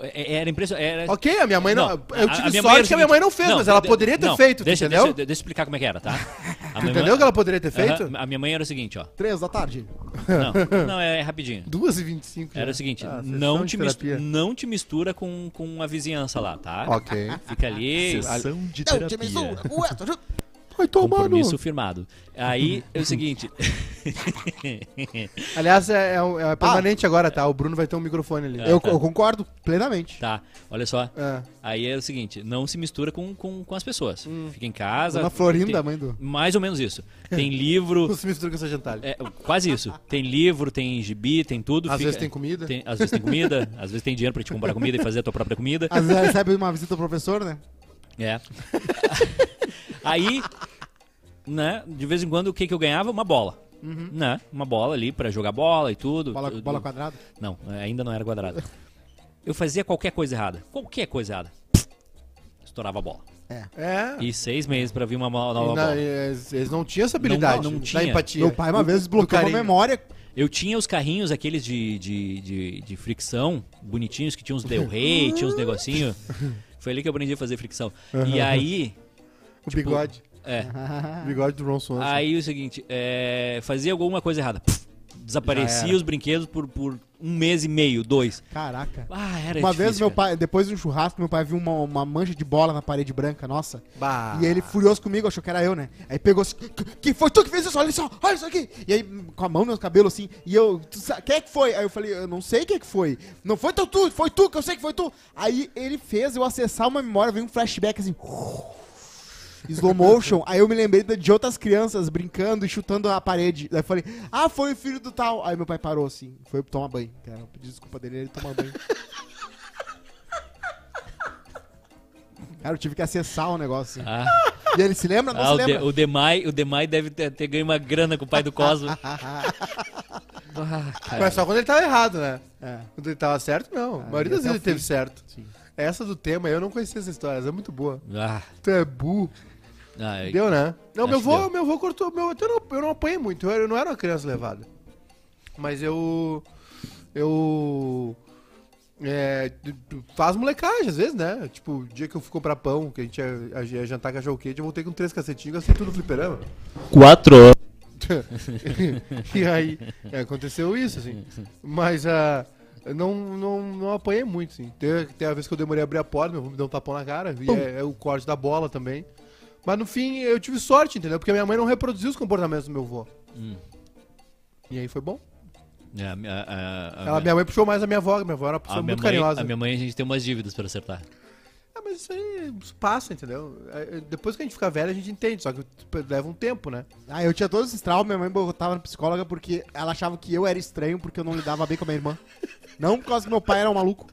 S1: É- Era impressionante. Era...
S2: Ok, a minha mãe não.
S1: Não,
S2: eu tive
S1: a
S2: sorte que a minha mãe não fez,
S1: seguinte-
S2: mas ela
S1: de-
S2: poderia ter
S1: não,
S2: feito,
S1: deixa,
S2: entendeu?
S1: Deixa, deixa eu explicar como é que era, tá?
S2: Entendeu que ela poderia ter feito?
S1: Aham, a minha mãe era o seguinte, ó.
S3: Três da tarde.
S1: Não, não é, é rapidinho.
S2: 2h25.
S1: Era o seguinte,
S2: Ah,
S1: não, te mistura,
S2: terapia.
S1: não te mistura com, com a vizinhança lá, tá?
S2: Ok.
S1: Fica ali,
S6: Sessão de
S4: Não, te
S6: terapia.
S4: mistura. Junto.
S2: Vai tomar
S1: compromisso firmado. Aí é o seguinte.
S2: Aliás, é, é, é permanente agora, tá? O Bruno vai ter um microfone ali.
S1: É.
S3: Eu,
S1: tá.
S3: eu concordo plenamente.
S1: tá, olha só.
S2: É.
S1: Aí é o seguinte, não se mistura com, com, com as pessoas. Fica em casa.
S3: Dona Florinda,
S1: tem-
S3: mãe do.
S1: Mais ou menos isso. Tem livro.
S2: Não se mistura com essa jantalha.
S1: é, quase isso. Tem livro, tem gibi, tem tudo.
S2: Às
S1: fica-
S2: vezes tem comida.
S1: tem- às vezes tem comida, às vezes tem dinheiro pra te comprar comida e fazer a tua própria comida.
S3: Às vezes recebe uma visita do professor, né?
S1: É. Aí, né, de vez em quando, o que que eu ganhava? Uma bola. Né? Uma bola ali pra jogar bola e tudo.
S3: Bola,
S1: tudo.
S3: bola quadrada.
S1: Não, ainda não era quadrado. Eu fazia qualquer coisa errada. Qualquer coisa errada. Estourava a bola.
S2: É.
S1: E seis meses pra vir uma nova
S2: na-
S1: bola.
S2: eles, não tinham essa habilidade
S1: não
S2: da
S1: tinha.
S2: empatia.
S3: Meu pai uma vez desbloqueou
S2: carinho.
S3: memória.
S1: Eu tinha os carrinhos, aqueles de, de, de, de fricção, bonitinhos, que tinha uns Del Rey, tinha uns negocinhos. Foi ali que eu aprendi a fazer fricção. E aí.
S2: O bigode.
S1: É.
S2: O bigode do Ron Swanson.
S1: Aí o seguinte, é, fazia alguma coisa errada. Pff, desaparecia os brinquedos por, por um mês e meio, dois.
S3: Caraca.
S1: Ah, era
S3: Uma
S1: difícil,
S3: vez meu
S1: cara.
S3: pai, depois de um churrasco, meu pai viu uma, uma mancha de bola na parede branca, nossa.
S2: Bah.
S3: E ele, furioso comigo, achou que era eu, né? Aí pegou assim, "Que- foi tu que fez isso? Olha só, olha isso aqui. E aí, com a mão nos cabelos assim, e eu, "Tu sa- quem é que foi? Aí eu falei, eu não sei quem é que foi. Não foi tu, tu, foi tu, que eu sei que foi tu. Aí ele fez eu acessar uma memória, veio um flashback assim, slow motion. Aí eu me lembrei de- outras crianças brincando e chutando a parede. Daí eu falei, ah, foi o filho do tal. Aí meu pai parou assim, foi tomar banho. Cara, eu pedi desculpa dele, ele tomar banho. Cara, eu tive que acessar o negócio. assim.
S1: Ah,
S3: E ele se lembra? Não
S1: ah,
S3: se
S1: o, de,
S3: lembra?
S1: o Demai, o Demai deve ter, ter ganho uma grana com o pai do Cosmo.
S2: Mas só quando ele tava errado, né?
S3: É.
S2: Quando ele tava certo, não. a maioria das vezes ele teve certo.
S3: Sim.
S2: Essa do tema, eu não conhecia essa história, essa é muito boa.
S1: Ah,
S2: Tu é burro.
S1: Ah,
S2: Deu, né? Não,
S1: Acho
S2: meu avô, meu avô cortou. Meu, eu, não, eu não apanhei muito, eu, eu não era uma criança levada. Mas eu. Eu. É, faz molecagem às vezes, né? Tipo, o dia que eu fui comprar pão, que a gente ia, ia jantar cachorro quente, eu voltei com três cacetinhos e gastei tudo no fliperama.
S1: Quatro.
S2: e aí, é, aconteceu isso, assim. Mas ah, eu não, não, não apanhei muito, assim. Tem, tem a vez que eu demorei a abrir a porta, meu avô me deu um tapão na cara, e é, é o corte da bola também. Mas no fim, eu tive sorte, entendeu? Porque a minha mãe não reproduziu os comportamentos do meu avô.
S1: Hum.
S2: E aí foi bom.
S1: É, a, minha- a- a-
S2: Ela, minha mãe puxou mais a minha avó, minha avó era uma pessoa muito
S1: mãe,
S2: carinhosa.
S1: a minha mãe a gente tem umas dívidas pra acertar.
S2: Ah, mas isso aí isso passa, entendeu? É, é, Depois que a gente fica velho, a gente entende, só que leva um tempo, né?
S3: Ah, eu tinha todos esses traumas, minha mãe botava na psicóloga porque ela achava que eu era estranho porque eu não lidava bem com a minha irmã. Não por causa que meu pai era um maluco.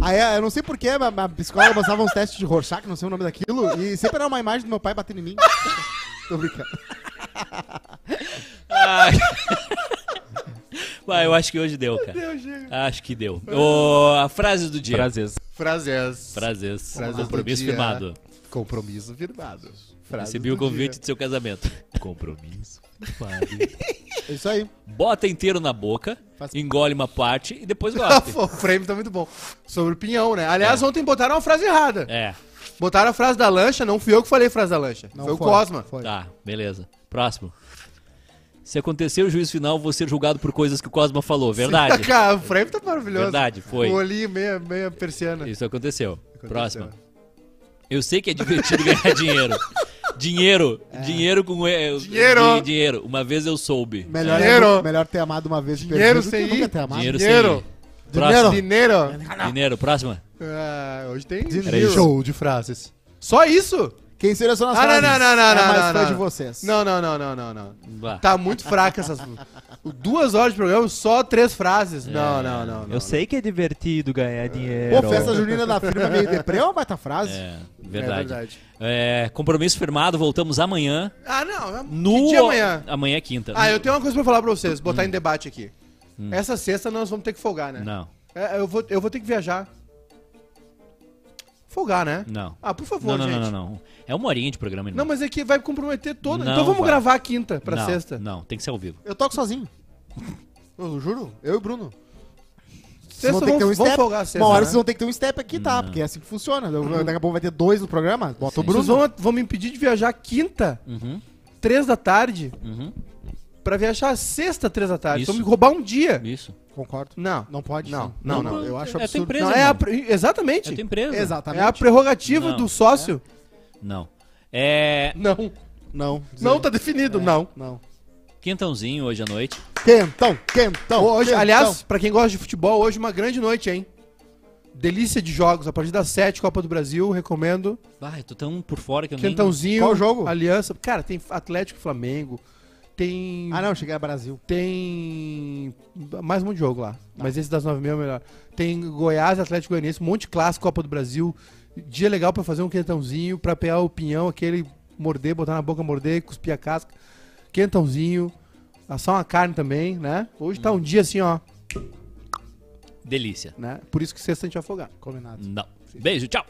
S3: Aí eu não sei porquê, a, a psicóloga mostrava uns testes de Rorschach, não sei o nome daquilo, e sempre era uma imagem do meu pai batendo em mim. Tô brincando.
S1: Vai, eu acho que hoje deu, cara.
S2: Deus, chega.
S1: Acho que deu. Ô, a frase do dia.
S6: Frases.
S2: Frases.
S1: Frases.
S2: Frases
S1: Compromisso firmado.
S2: Compromisso firmado. Frases
S1: Recebi o convite
S2: dia.
S1: do seu casamento.
S6: Compromisso.
S3: É isso aí.
S1: Bota inteiro na boca,
S3: Faz-
S1: engole uma parte e depois gosta.
S2: o frame tá muito bom. Sobre o pinhão, né? Aliás, ontem botaram uma frase errada.
S1: é,
S2: Botaram a frase da lancha, não fui eu que falei a frase da lancha.
S3: Não
S2: foi o Cosma.
S3: Foi.
S1: tá, beleza. Próximo. Se acontecer o juízo final, vou ser julgado por coisas que o Cosma falou. Verdade.
S2: Cara, o frame tá maravilhoso.
S1: Verdade, foi.
S2: O olhinho meia, meia persiana.
S1: Isso aconteceu.
S2: Aconteceu.
S1: Próxima. Eu sei que é divertido ganhar dinheiro. Dinheiro. Dinheiro com. eh,
S2: Dinheiro.
S1: di- dinheiro. Uma vez eu soube.
S3: Melhor,
S2: Dinheiro.
S3: é, melhor ter amado uma vez e
S2: Dinheiro sem
S3: nunca
S2: ir.
S3: ter amado.
S1: Dinheiro,
S2: Dinheiro.
S1: Próximo.
S2: Dinheiro.
S1: Dinheiro. Próxima.
S2: Ah, hoje tem
S3: Dinheiro.
S2: show de frases. Só isso?
S3: Quem seleciona as
S2: Ah, não,
S3: frases
S2: não, não, não,
S3: é
S2: não,
S3: mais
S2: não,
S3: fã
S2: não.
S3: de vocês.
S2: Não, não, não, não, não, não. Tá muito fraca essas. Duas horas de programa, só três frases. Não, não, não. não.
S6: Eu sei que é divertido ganhar dinheiro.
S3: Pô, festa junina da firma meio deprê é uma baita frase.
S1: É,
S2: É
S1: verdade.
S2: verdade.
S1: É, compromisso firmado, voltamos amanhã.
S2: Ah, não.
S1: No...
S2: Que dia amanhã?
S1: Amanhã é quinta.
S2: Ah, eu tenho uma coisa pra falar pra vocês, botar em debate aqui. Essa sexta nós vamos ter que folgar, né?
S1: Não,
S2: É, eu, vou, eu vou ter que viajar. Folgar, né?
S1: não.
S2: Ah, por favor,
S1: Não, não,
S2: gente.
S1: não, não, não. É uma horinha de programa, irmão.
S2: Não, mas é que vai comprometer todo.
S1: Não
S2: então vamos
S1: vai.
S2: gravar a quinta pra
S1: não,
S2: sexta.
S1: Não, tem que ser ao vivo.
S3: Eu toco sozinho. Eu juro. Eu e o Bruno. Vocês vão ter que ter um step.
S2: folgar sexta,
S3: Uma hora
S2: né?
S3: vocês vão ter que ter um step aqui, tá? Porque é assim que funciona. Daqui a pouco vai ter dois no programa. Bota o Bruno.
S2: Vocês vão, vão me impedir de viajar quinta,
S1: Uhum,
S2: três da tarde,
S1: uhum.
S2: pra viajar sexta, três da tarde.
S1: Isso.
S2: Vão me roubar um dia.
S1: Isso.
S3: Concordo.
S2: Não.
S3: Não pode.
S2: Não,
S3: sim.
S2: não,
S3: não.
S2: não.
S3: Eu acho
S1: É tua
S3: absurdo.
S1: empresa,
S2: Não, é a,
S1: irmão.
S2: pre- exatamente.
S1: É tua empresa.
S3: Exatamente.
S2: É a prerrogativa
S1: Não.
S2: do sócio.
S1: Não. É.
S2: Não.
S3: Não.
S2: Não, tá definido, não.
S3: Não.
S1: Quentãozinho hoje à noite.
S3: Quentão, quentão.
S2: Hoje,
S3: quentão.
S2: aliás, pra quem gosta de futebol, hoje uma grande noite, hein? Delícia de jogos, a partir das 7, Copa do Brasil, recomendo.
S1: Ai, tô tão por fora que eu nem...
S2: Quentãozinho.
S3: Qual jogo?
S2: Aliança. Cara, tem Atlético Flamengo. Tem.
S3: Ah, não, cheguei a Brasil.
S2: Tem. Mais um monte de jogo lá. Mas esse das 9 mil é o melhor. Tem Goiás, Atlético Goianiense, um monte de clássico, Copa do Brasil. Dia legal pra fazer um quentãozinho, pra pegar o pinhão, aquele morder, botar na boca, morder, cuspir a casca. Quentãozinho. Tá Assar uma carne também, né? Hoje tá um dia assim, ó.
S1: Delícia.
S2: Né? Por isso que você a gente afogar.
S3: Combinado.
S1: Não. Beijo, tchau.